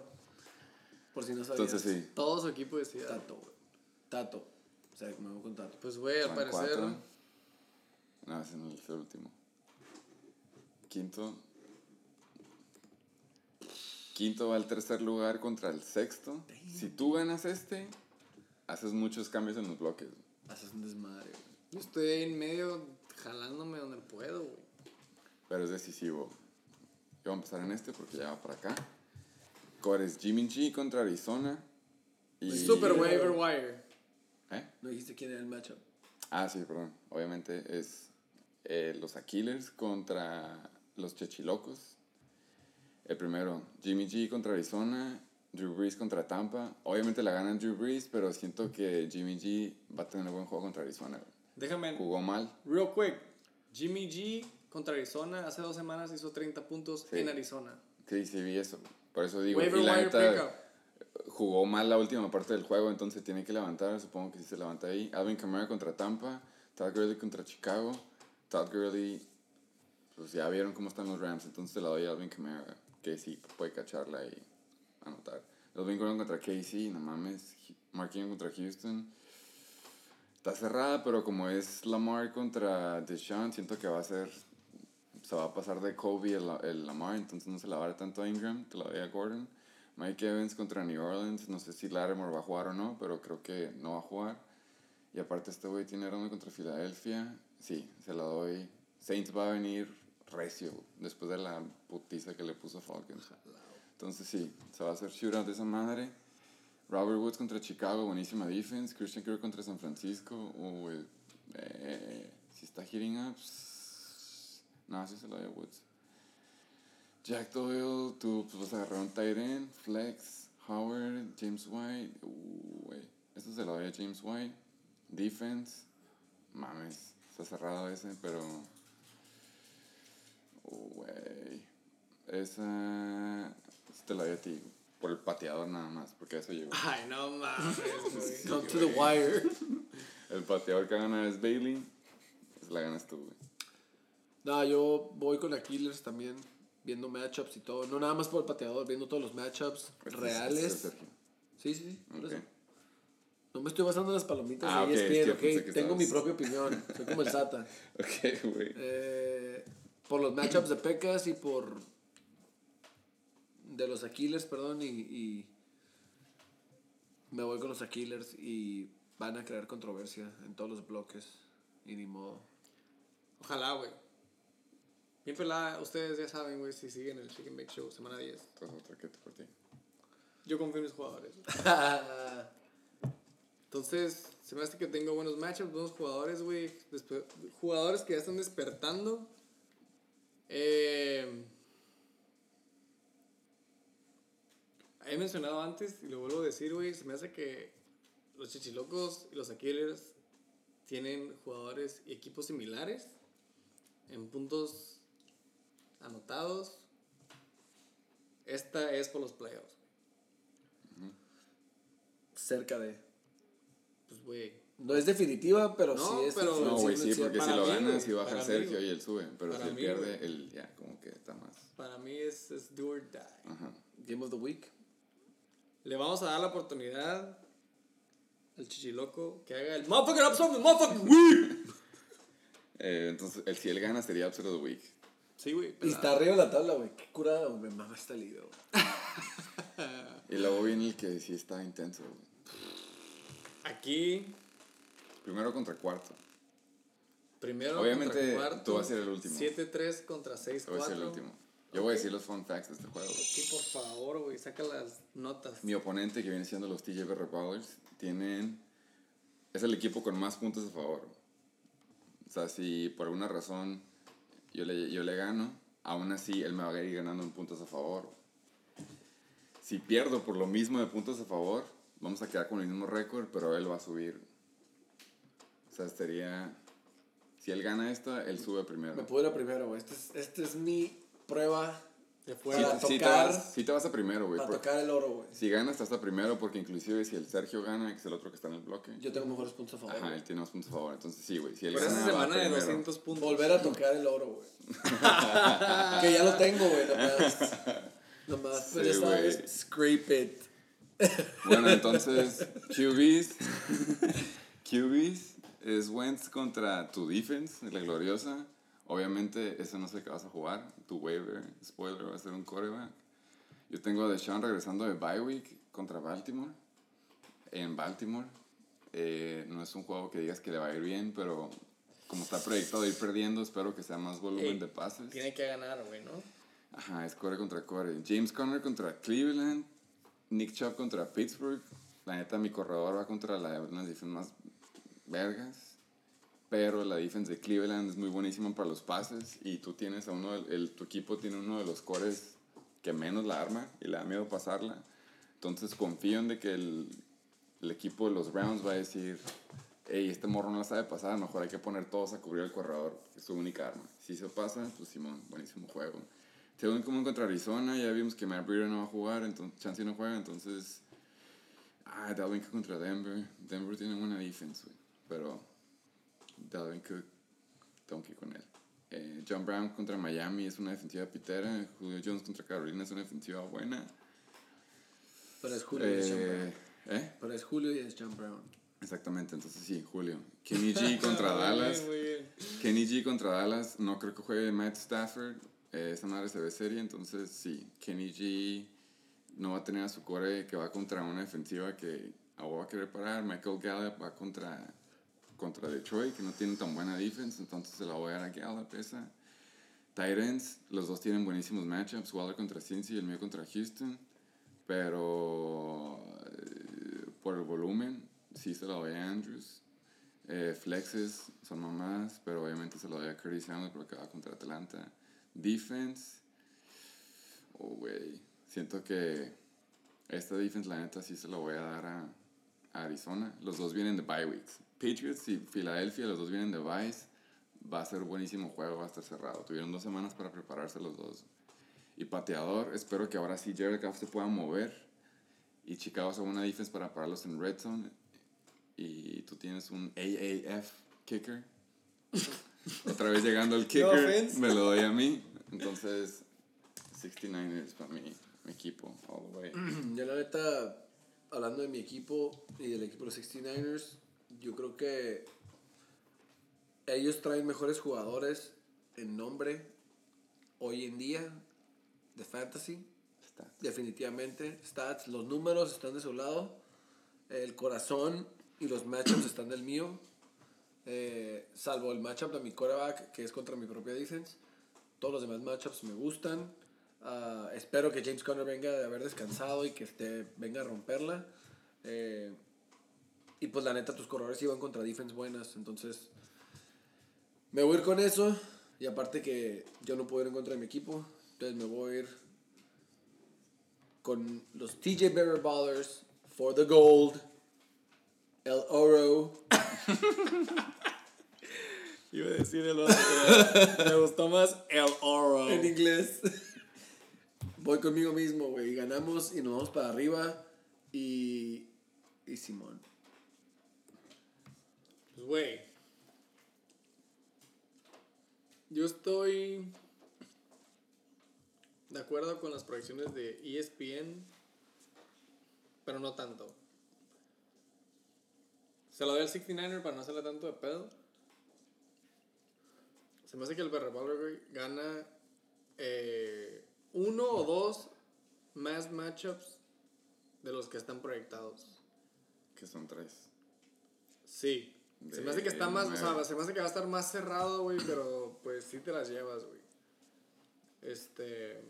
Por si no sabías.
Entonces sí.
Todo su equipo decía.
Tato, güey. Tato. O sea, me voy con Tato.
Pues, güey, al parecer.
cuatro. No, ese no es el último. Quinto. Quinto va al tercer lugar contra el sexto. Si tú ganas este, haces muchos cambios en los bloques.
Haces un desmadre, güey.
Yo estoy ahí en medio jalándome donde puedo, güey.
Pero es decisivo. Yo voy a empezar en este porque ya va para acá. Cores Jimmy G contra Arizona. Y...
Super waiver wire.
¿Eh?
No dijiste quién era el matchup.
Ah, sí, perdón. Obviamente es eh, los Aquilers contra los Chechilocos. El primero, Jimmy G contra Arizona, Drew Brees contra Tampa. Obviamente la ganan Drew Brees, pero siento que Jimmy G va a tener buen juego contra Arizona.
Déjame.
Jugó mal.
Real quick. Jimmy G contra Arizona hace dos semanas hizo 30 puntos
Sí.
en Arizona.
Sí, sí, vi eso. Por eso digo,
Waiver
y la neta, jugó mal la última parte del juego, entonces tiene que levantar. Supongo que sí se levanta ahí. Alvin Kamara contra Tampa, Todd Gurley contra Chicago. Todd Gurley, pues ya vieron cómo están los Rams, entonces se la doy a Alvin Kamara, que sí puede cacharla y anotar. Alvin Gordon contra Casey, no mames. Ingram contra Houston. Está cerrada, pero como es Lamar contra Deshaun, siento que va a ser. Se va a pasar de Kobe el, el Lamar, entonces no se la va a dar tanto a Ingram, te la doy a Gordon. Mike Evans contra New Orleans, no sé si Lattimore va a jugar o no, pero creo que no va a jugar. Y aparte este güey tiene ronda contra Filadelfia, sí, se la doy. Saints va a venir recio después de la putiza que le puso Falcons. Entonces sí, se va a hacer shootout de esa madre. Robert Woods contra Chicago, buenísima defense. Christian Kirk contra San Francisco. Uy, eh, si está hitting up. No, sí se lo doy a Woods. Jack Doyle, tú pues, vas a agarrar un tight end. Flex, Howard, James White. Uy, esto se lo doy a James White. Defense. Mames, está cerrado ese, pero. Uy, esa. Te la doy a ti. Por el pateador nada más, porque a eso llegó.
Ay, no mames, güey.
Come to the wire.
El pateador que gana es Bailey. Pues la ganas tú, güey.
No, yo voy con Aquilers también, viendo matchups y todo. No nada más por el pateador, viendo todos los matchups
es-
reales. Sí, sí, sí, por
Ok.
eso. No me estoy basando en las palomitas
Ah,
de
ok, es
ESPN,
que
ok.
pensé que
Tengo mi propia opinión. Soy como el Sata.
Ok, güey.
Eh, por los matchups de Pecas y por. De los Aquilers, perdón, y, y. Me voy con los Aquilers y van a crear controversia en todos los bloques. Y ni modo.
Ojalá, güey. Bien pelada, ustedes ya saben, güey, si siguen el Chicken Bake Show semana 10.
Entonces, otra que te por ti.
Yo confío en mis jugadores. Entonces, se me hace que tengo buenos matchups, buenos jugadores, güey. Jugadores que ya están despertando. Eh, he mencionado antes y lo vuelvo a decir, güey. Se me hace que los chichilocos y los Aquilers tienen jugadores y equipos similares en puntos anotados. Esta es por los playoffs.
Cerca de.
pues, güey.
No es definitiva, pero
No,
sí es.
pero-
No, güey, sí, porque si lo
mí,
gana,
güey,
sí baja el
mí,
Sergio
güey.
y él sube. Pero si él
mí,
pierde, él ya como que está más.
Para mí es, es do or die.
Ajá.
Game of the Week.
Le vamos a dar la oportunidad al chichiloco que haga el motherfucking upset the motherfucking week.
Eh, entonces, el, si él gana, sería Upset of the Week.
Sí, güey.
Y está arriba de la tabla, güey. Qué curada, güey. Me mama esta liga, güey.
Y luego viene el que sí está intenso. güey.
Aquí,
Primero contra cuarto.
primero
Obviamente,
contra cuarto.
tú vas a ser el último.
7-3 contra 6-4.
Yo voy a ser el último. Yo voy a decir los fun facts de este juego.
Aquí, por favor, güey, saca las notas.
Mi oponente, que viene siendo los TJ Ballers, tienen. Es el equipo con más puntos a favor. O sea, si por alguna razón yo le, yo le gano, aún así él me va a ir ganando en puntos a favor. Si pierdo por lo mismo de puntos a favor, vamos a quedar con el mismo récord, pero él va a subir. O sea, sería. Si él gana esta, él sube primero.
Me a primero, güey. Esta es, esta es mi prueba
Sí, sí te vas, sí te vas a primero, güey.
para tocar el oro, güey.
Si ganas, estás a primero, porque inclusive si el Sergio gana, que es el otro que está en el bloque.
Yo tengo mejores puntos a favor.
Ajá, él tiene más puntos a favor. Entonces sí, güey. Si él
Por esa
gana,
semana de
primero.
200 puntos.
Volver a tocar el oro, güey. que ya lo tengo, güey. Nomás. Nomás, pues
Sí,
ya sabes.
güey.
Scrape it.
Bueno, entonces, QBs. QBs es Wentz contra tu defense, la gloriosa. Obviamente, eso no sé qué vas a jugar. Tu waiver, spoiler, va a ser un coreback. Yo tengo a Deshaun regresando de bye week contra Baltimore. En Baltimore. Eh, no es un juego que digas que le va a ir bien, pero como está proyectado ir perdiendo, espero que sea más volumen
Ey,
de pases.
Tiene que ganar, güey, ¿no?
Ajá, es core contra core. James Conner contra Cleveland. Nick Chubb contra Pittsburgh. La neta, mi corredor va contra la de las más vergas. Pero la defensa de Cleveland es muy buenísima para los pases. Y tú tienes a uno, el, tu equipo tiene uno de los cores que menos la arma y le da miedo pasarla. Entonces confío en de que el, el equipo de los Browns va a decir, hey, este morro no la sabe pasar, mejor hay que poner todos a cubrir el corredor, que es su única arma. Si se pasa, pues Simón, buenísimo juego. Según común contra Arizona, ya vimos que Matt Breida no va a jugar, entonces Chansey no juega, entonces... Ah, Dalvin contra Denver. Denver tiene buena defense, güey. Pero Que ir con él. Eh, John Brown contra Miami es una defensiva pitera. Julio Jones contra Carolina es una defensiva buena.
Pero es Julio y es John
Eh,
Brown.
¿eh?
Pero es Julio y es John Brown.
Exactamente, entonces sí, Julio. Kenny G contra Dallas.
Muy bien.
Kenny G contra Dallas, no creo que juegue Matt Stafford. Eh, esa madre se ve seria, entonces sí, Kenny G no va a tener a su core que va contra una defensiva que a va a querer parar. Michael Gallup va contra, contra Detroit, que no tiene tan buena defense, entonces se la voy a dar a Gallup esa. Titans, los dos tienen buenísimos matchups. Waller contra Cincy y el mío contra Houston. Pero eh, por el volumen, sí se la doy a Andrews. Eh, flexes son mamás, pero obviamente se lo doy a Curtis Samuel porque va contra Atlanta. Defense, oh, güey. Siento que esta defense, la neta, sí se la voy a dar a Arizona. Los dos vienen de bye weeks. Patriots y Philadelphia, los dos vienen de byes. Va a ser buenísimo juego, va a estar cerrado. Tuvieron dos semanas para prepararse los dos. Y pateador, espero que ahora sí Jared Goff se pueda mover. Y Chicago haga una defense para pararlos en red zone. Y tú tienes un AAF kicker. Otra vez llegando el kicker,
offense.
me lo doy a mí. Entonces, 69ers para mi, mi equipo, all the way.
Yo la neta, hablando de mi equipo y del equipo de los 69ers, yo creo que ellos traen mejores jugadores en nombre hoy en día de fantasy.
Está.
Definitivamente. Stats, los números están de su lado. El corazón y los matchups están del mío. Eh, salvo el matchup de mi quarterback, que es contra mi propia defense. Todos los demás matchups me gustan. Ah, espero que James Conner venga de haber descansado y que esté, venga a romperla. Eh, y pues la neta, tus corredores iban contra defense buenas. Entonces, me voy a ir con eso. Y aparte que yo no puedo ir en contra de mi equipo. Entonces me voy a ir con los TJ Bearer Ballers for the gold. El oro.
Iba a decir el pero me gustó más el oro.
en inglés. Voy conmigo mismo, güey. Ganamos y nos vamos para arriba. Y. Y Simón.
Pues, güey. Yo estoy de acuerdo con las proyecciones de ESPN, pero no tanto. Se lo doy al 69er para no hacerle tanto de pedo. Se me hace que el Revolver, güey, gana eh, uno o dos más matchups de los que están proyectados.
Que son tres.
Sí. Se me
De
hace que está más, o sea, se me hace que va a estar más cerrado, güey, pero pues sí te las llevas, güey. Este.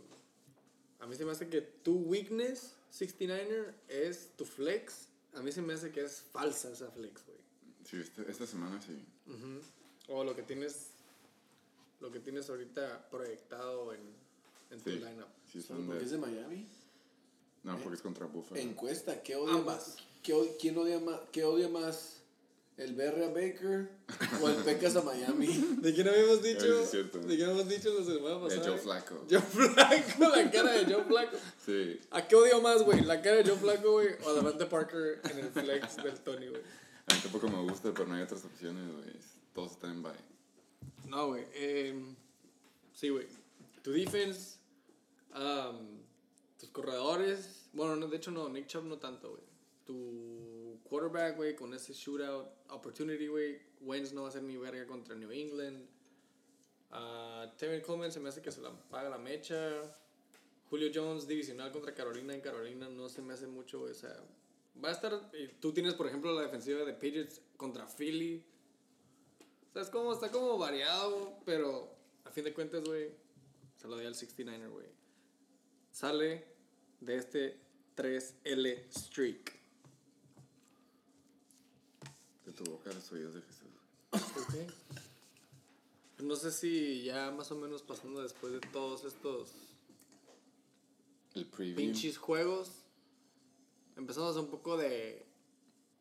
A mí se me hace que tu weakness, 69er, es tu flex. A mí se me hace que es falsa esa flex, güey.
Sí, este- esta semana sí.
Ujú. O lo que tienes. Lo que tienes ahorita proyectado en, en tu
Sí.
lineup.
Sí,
¿Solo
son
porque es de
de...
Miami?
No, porque es contra Buffalo.
Encuesta, ¿qué odia
Ambas.
más? ¿Qué ¿Quién odia más? ¿Qué odia más? ¿El BR a Baker o el Pecas a Miami?
¿De quién habíamos dicho?
Es cierto.
¿De quién habíamos dicho la semana
De
pasada?
Joe Flacco.
Joe Flacco, la cara de Joe Flacco.
Sí.
¿A qué odio más, güey? ¿La cara de Joe Flacco, güey? ¿O a Davante Parker en el flex del Tony, güey?
A mí tampoco me gusta, pero no hay otras opciones, güey. Todos están en bye.
No, güey. Eh, sí, güey. Tu defense, um, tus corredores. Bueno, no, de hecho, no. Nick Chubb no tanto, güey. Tu quarterback, güey, con ese shootout opportunity, güey. Wentz no va a ser ni verga contra New England. Uh, Terry Coleman se me hace que se la paga la mecha. Julio Jones, divisional contra Carolina en Carolina, no se me hace mucho. O sea, va a estar. Tú tienes, por ejemplo, la defensiva de Patriots contra Philly. O sea, es como, está como variado, pero a fin de cuentas, güey, se lo doy al 69er, güey. Sale de este 3L streak.
De tu boca a los oídos de Jesús.
Ok. No sé si ya más o menos pasando después de todos estos
El preview.
pinches juegos, empezamos a un poco de.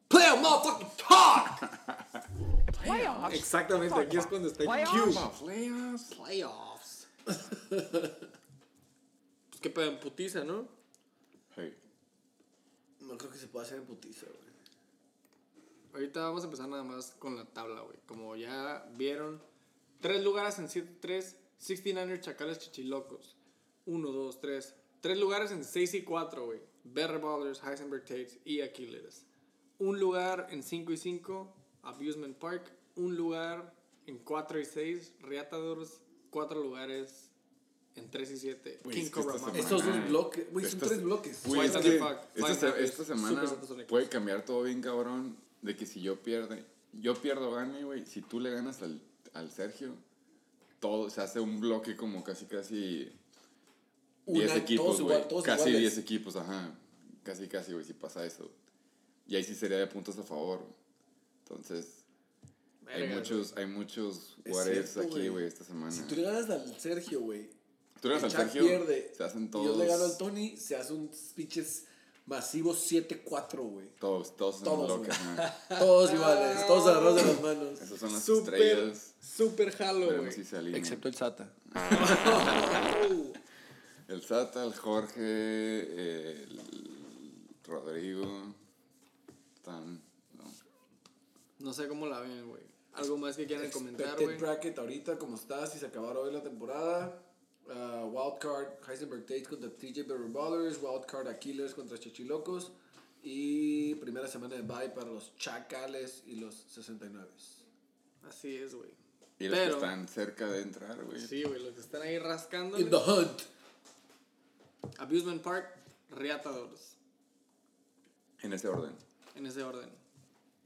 Play a motherfucking talk!
Playoffs?
Exactamente, aquí es cuando está el
Playoffs?
Q.
Playoffs.
Playoffs. pues qué pedo en putiza, ¿no?
Hey.
No creo que se pueda hacer en putiza, güey.
Ahorita vamos a empezar nada más con la tabla, güey. Como ya vieron, tres lugares en 7-3, 69ers Chacales Chichilocos. 1, 2, 3. Tres lugares en 6 y 4, güey. Better Ballers, Heisenberg Tates y Aquiles. Un lugar en 5 y 5, Abusement Park. Un lugar en 4 y 6, Reatadores. Cuatro lugares en 3 y 7,
Güey,
King Cobra
semana-
Estos dos bloques, güey, son tres bloques.
Es que esta, semana puede cambiar todo bien, cabrón. De que si yo pierde, yo pierdo, gane, güey. Si tú le ganas al, al Sergio, todo se hace un bloque como casi, casi 10
Una-
equipos, güey. Casi
iguales.
10 equipos, ajá. Casi, casi, güey, si pasa eso. Y ahí sí sería de puntos a favor. Entonces, hay
Verga,
muchos, hay muchos
cierto,
aquí,
güey.
esta semana.
Si tú le ganas al Sergio, güey,
Tú le ganas
el
al
Chuck
Sergio,
pierde
se hacen
y
todos.
yo le gano al Tony, se hace un pinches masivos 7-4, güey.
Todos, todos
Todos,
ajá.
Todos iguales, todos agarrados de las manos.
Esas son las estrellas.
súper jalo, güey.
si alinean.
el Sata.
El Sata, el Jorge, el Rodrigo. Están. No.
No sé cómo la ven, güey. Algo más que quieran comentar, güey.
bracket ahorita, como está, si se acabara hoy la temporada. Uh, Wildcard, Heisenberg Tate contra TJ Berry Ballers. Wildcard, Aquiles contra Chichilocos. Y primera semana de bye para los Chacales y los 69.
Así es, güey.
Y los
Pero-
que están cerca de entrar, güey.
Sí, güey, los que están ahí rascando.
In the hunt.
Abusement Park, Reatadores.
En ese orden.
En ese orden.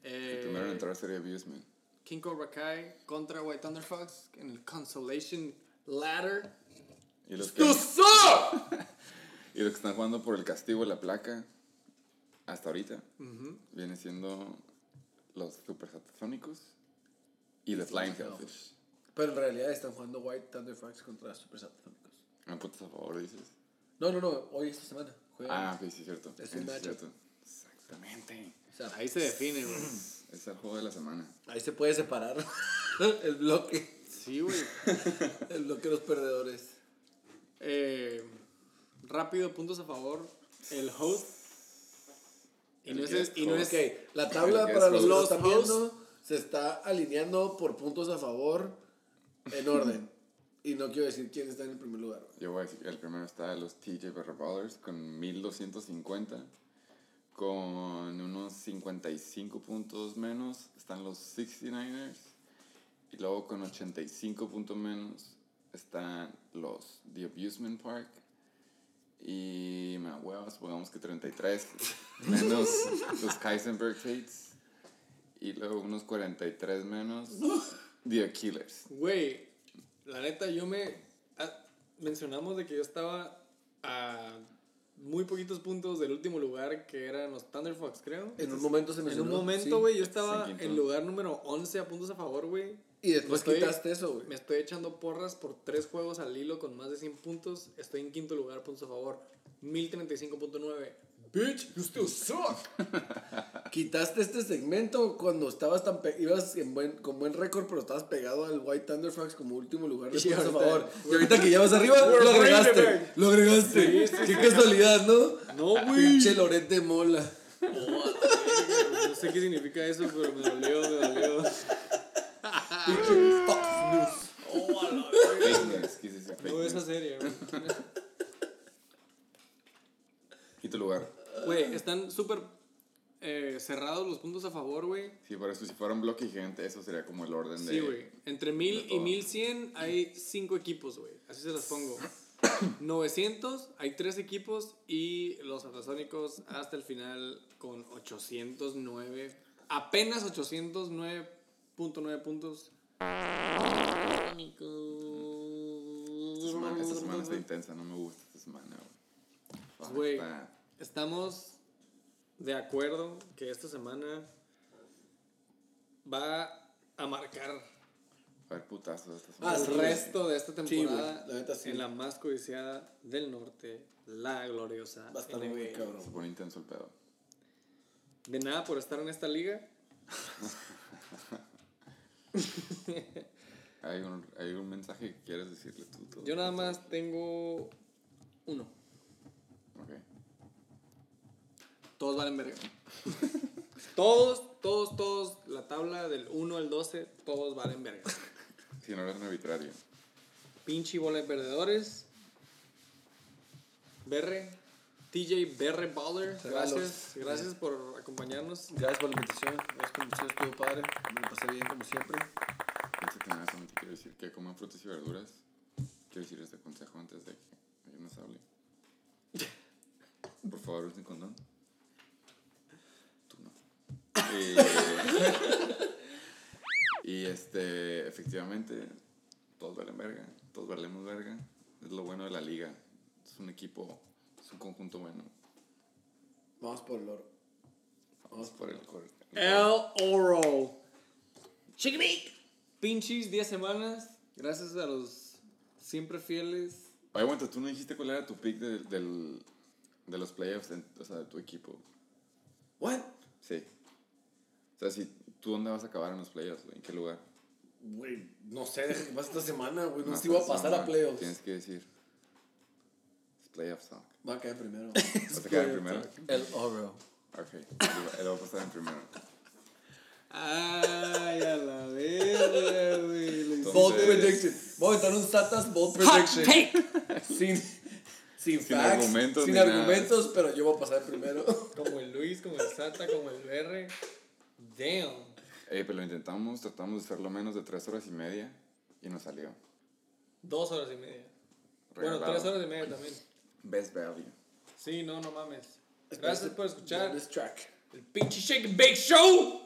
El
Eh,
primero en entrar sería Abusement.
King Cobra Kai contra White Thunder Fox en el Consolation Ladder.
Y los, que, y los que están jugando por el castigo de la placa, hasta ahorita, viene siendo los Super Satasónicos y The Flying Hellfish.
Pero en realidad están jugando White Thunder Fox contra Super Satánicos.
¿Me puntos a favor, dices?
No, no, no, hoy esta semana. Juegan.
Ah, sí, es cierto.
Es
Sí,
un
sí, cierto. Exactamente.
O sea,
Ahí se define, güey.
Es el juego de la semana.
ahí se puede separar el bloque.
Sí, güey.
El bloque de los perdedores.
Eh, rápido, puntos a favor. El host. Y no es, y no es
Ok, la tabla para los que lo
los
están
hosts.
viendo se está alineando por puntos a favor en orden. Y no quiero decir quién está en el primer lugar. güey.
Yo voy a decir que el primero está los TJ Barra Ballers con 1250. Con unos 55 puntos menos están los 69ers. Y luego con 85 puntos menos están los The Abusement Park. Y me huevo, supongamos que 33 menos los Kaisenberg Hates. Y luego unos 43 menos The Killers.
Güey, la neta, yo me. ah, mencionamos de que yo estaba a muy poquitos puntos del último lugar, que eran los Thunder Fox, creo.
En un momento se
En
mencionó.
un momento,
sí.
güey, yo
Este es
estaba
en
en lugar número 11 a puntos a favor, güey.
Y después
estoy-
quitaste eso, güey.
Me estoy echando porras por tres juegos al hilo con más de 100 puntos. Estoy en quinto lugar, puntos a favor. 1035.9. Bitch, you still suck.
Quitaste este segmento cuando estabas tan ibas en buen, con buen récord, pero estabas pegado al White Thunderfox como último lugar de puntos a favor. Y ahorita que ya vas arriba, lo agregaste. Lo agregaste. Qué casualidad, ¿no?
No, güey.
Pinche Loret de Mola.
No sé qué significa eso, pero me dolió, me dolió.
Pinche Fox News.
Oh, a la
Fake news, quise decir fake
No,
news.
esa serie, güey.
¿Y tu lugar?
Güey, están súper eh, cerrados los puntos a favor, güey.
Sí, por eso si fuera un bloque gigante, eso sería como el orden de...
Sí, güey. Entre 1000
de
y
todo.
1100 hay 5 equipos, güey. Así se las pongo. 900 hay 3 equipos y los atasónicos hasta el final con 809. Apenas 809.9 puntos.
Esta semana, esta semana está intensa, no me gusta esta semana, güey.
Estamos de acuerdo que esta semana va a marcar
esta semana.
el
güey.
resto de esta
Sí,
temporada
la neta sí.
en la más codiciada del norte, la gloriosa
Va a estar muy cabrón.
Se pone intenso el pedo.
De nada por estar en esta liga.
¿Hay un, ¿Hay un mensaje que quieres decirle tú?
Yo nada más tengo uno.
Ok.
Todos valen verga. todos, todos, todos, la tabla del 1 al 12, todos valen verga.
Si no eres un arbitrario.
Pinche bola de perdedores. Berre. TJ Berre Baller. Gracias. Gracias por acompañarnos.
Gracias por la invitación. Gracias por la invitación, estuvo padre. Me lo pasé bien como siempre.
Antes que nada, solamente quiero decir que coman frutas y verduras. Quiero decir este consejo antes de que alguien nos hable. Por favor, usen condón. Tú no. Y, y, este, efectivamente, todos valen verga. Todos valemos verga. Es lo bueno de la liga. Es un equipo, un conjunto bueno.
Vamos por el oro.
Vamos por el cor-
El Oro. Pinches 10 semanas. Gracias a los siempre fieles.
Oye, aguanta, tú no dijiste cuál era tu pick del, del, de los playoffs, en- o sea, de tu equipo.
¿What?
Sí. O sea, si tú dónde vas a acabar en los playoffs, güey, ¿en qué lugar?
Güey, no sé, deja que pase esta semana, güey. No
No,
sé si voy a pasar a playoffs.
Tienes que decir. Playoffs talk.
Va a caer primero.
¿Vas a en primero?
el oro.
Ok. Va a pasar en primero.
Ay, a la verga, güey.
Bold prediction. Voy a aventar un Satas bold prediction. Sin, sin, facts,
argumentos
Sin
ni nada.
argumentos, pero yo voy a pasar primero.
Como el Luis, como el Sata, como el BR. Damn.
Ey, pero lo intentamos, tratamos de hacerlo menos de tres horas y media y nos salió.
Dos horas y media. Bueno,
Regalado.
tres horas y media también.
Best value.
Sí, no, no mames. Gracias por escuchar.
This track.
El pinche Shake and Bake Show.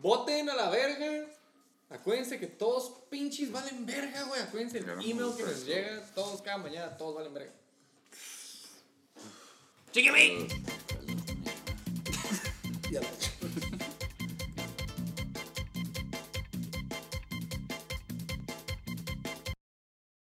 Voten a la verga. Acuérdense que todos pinches valen verga, güey. Acuérdense el email que
nos
llega. Todos cada mañana, todos valen verga. Chicken Bake. ya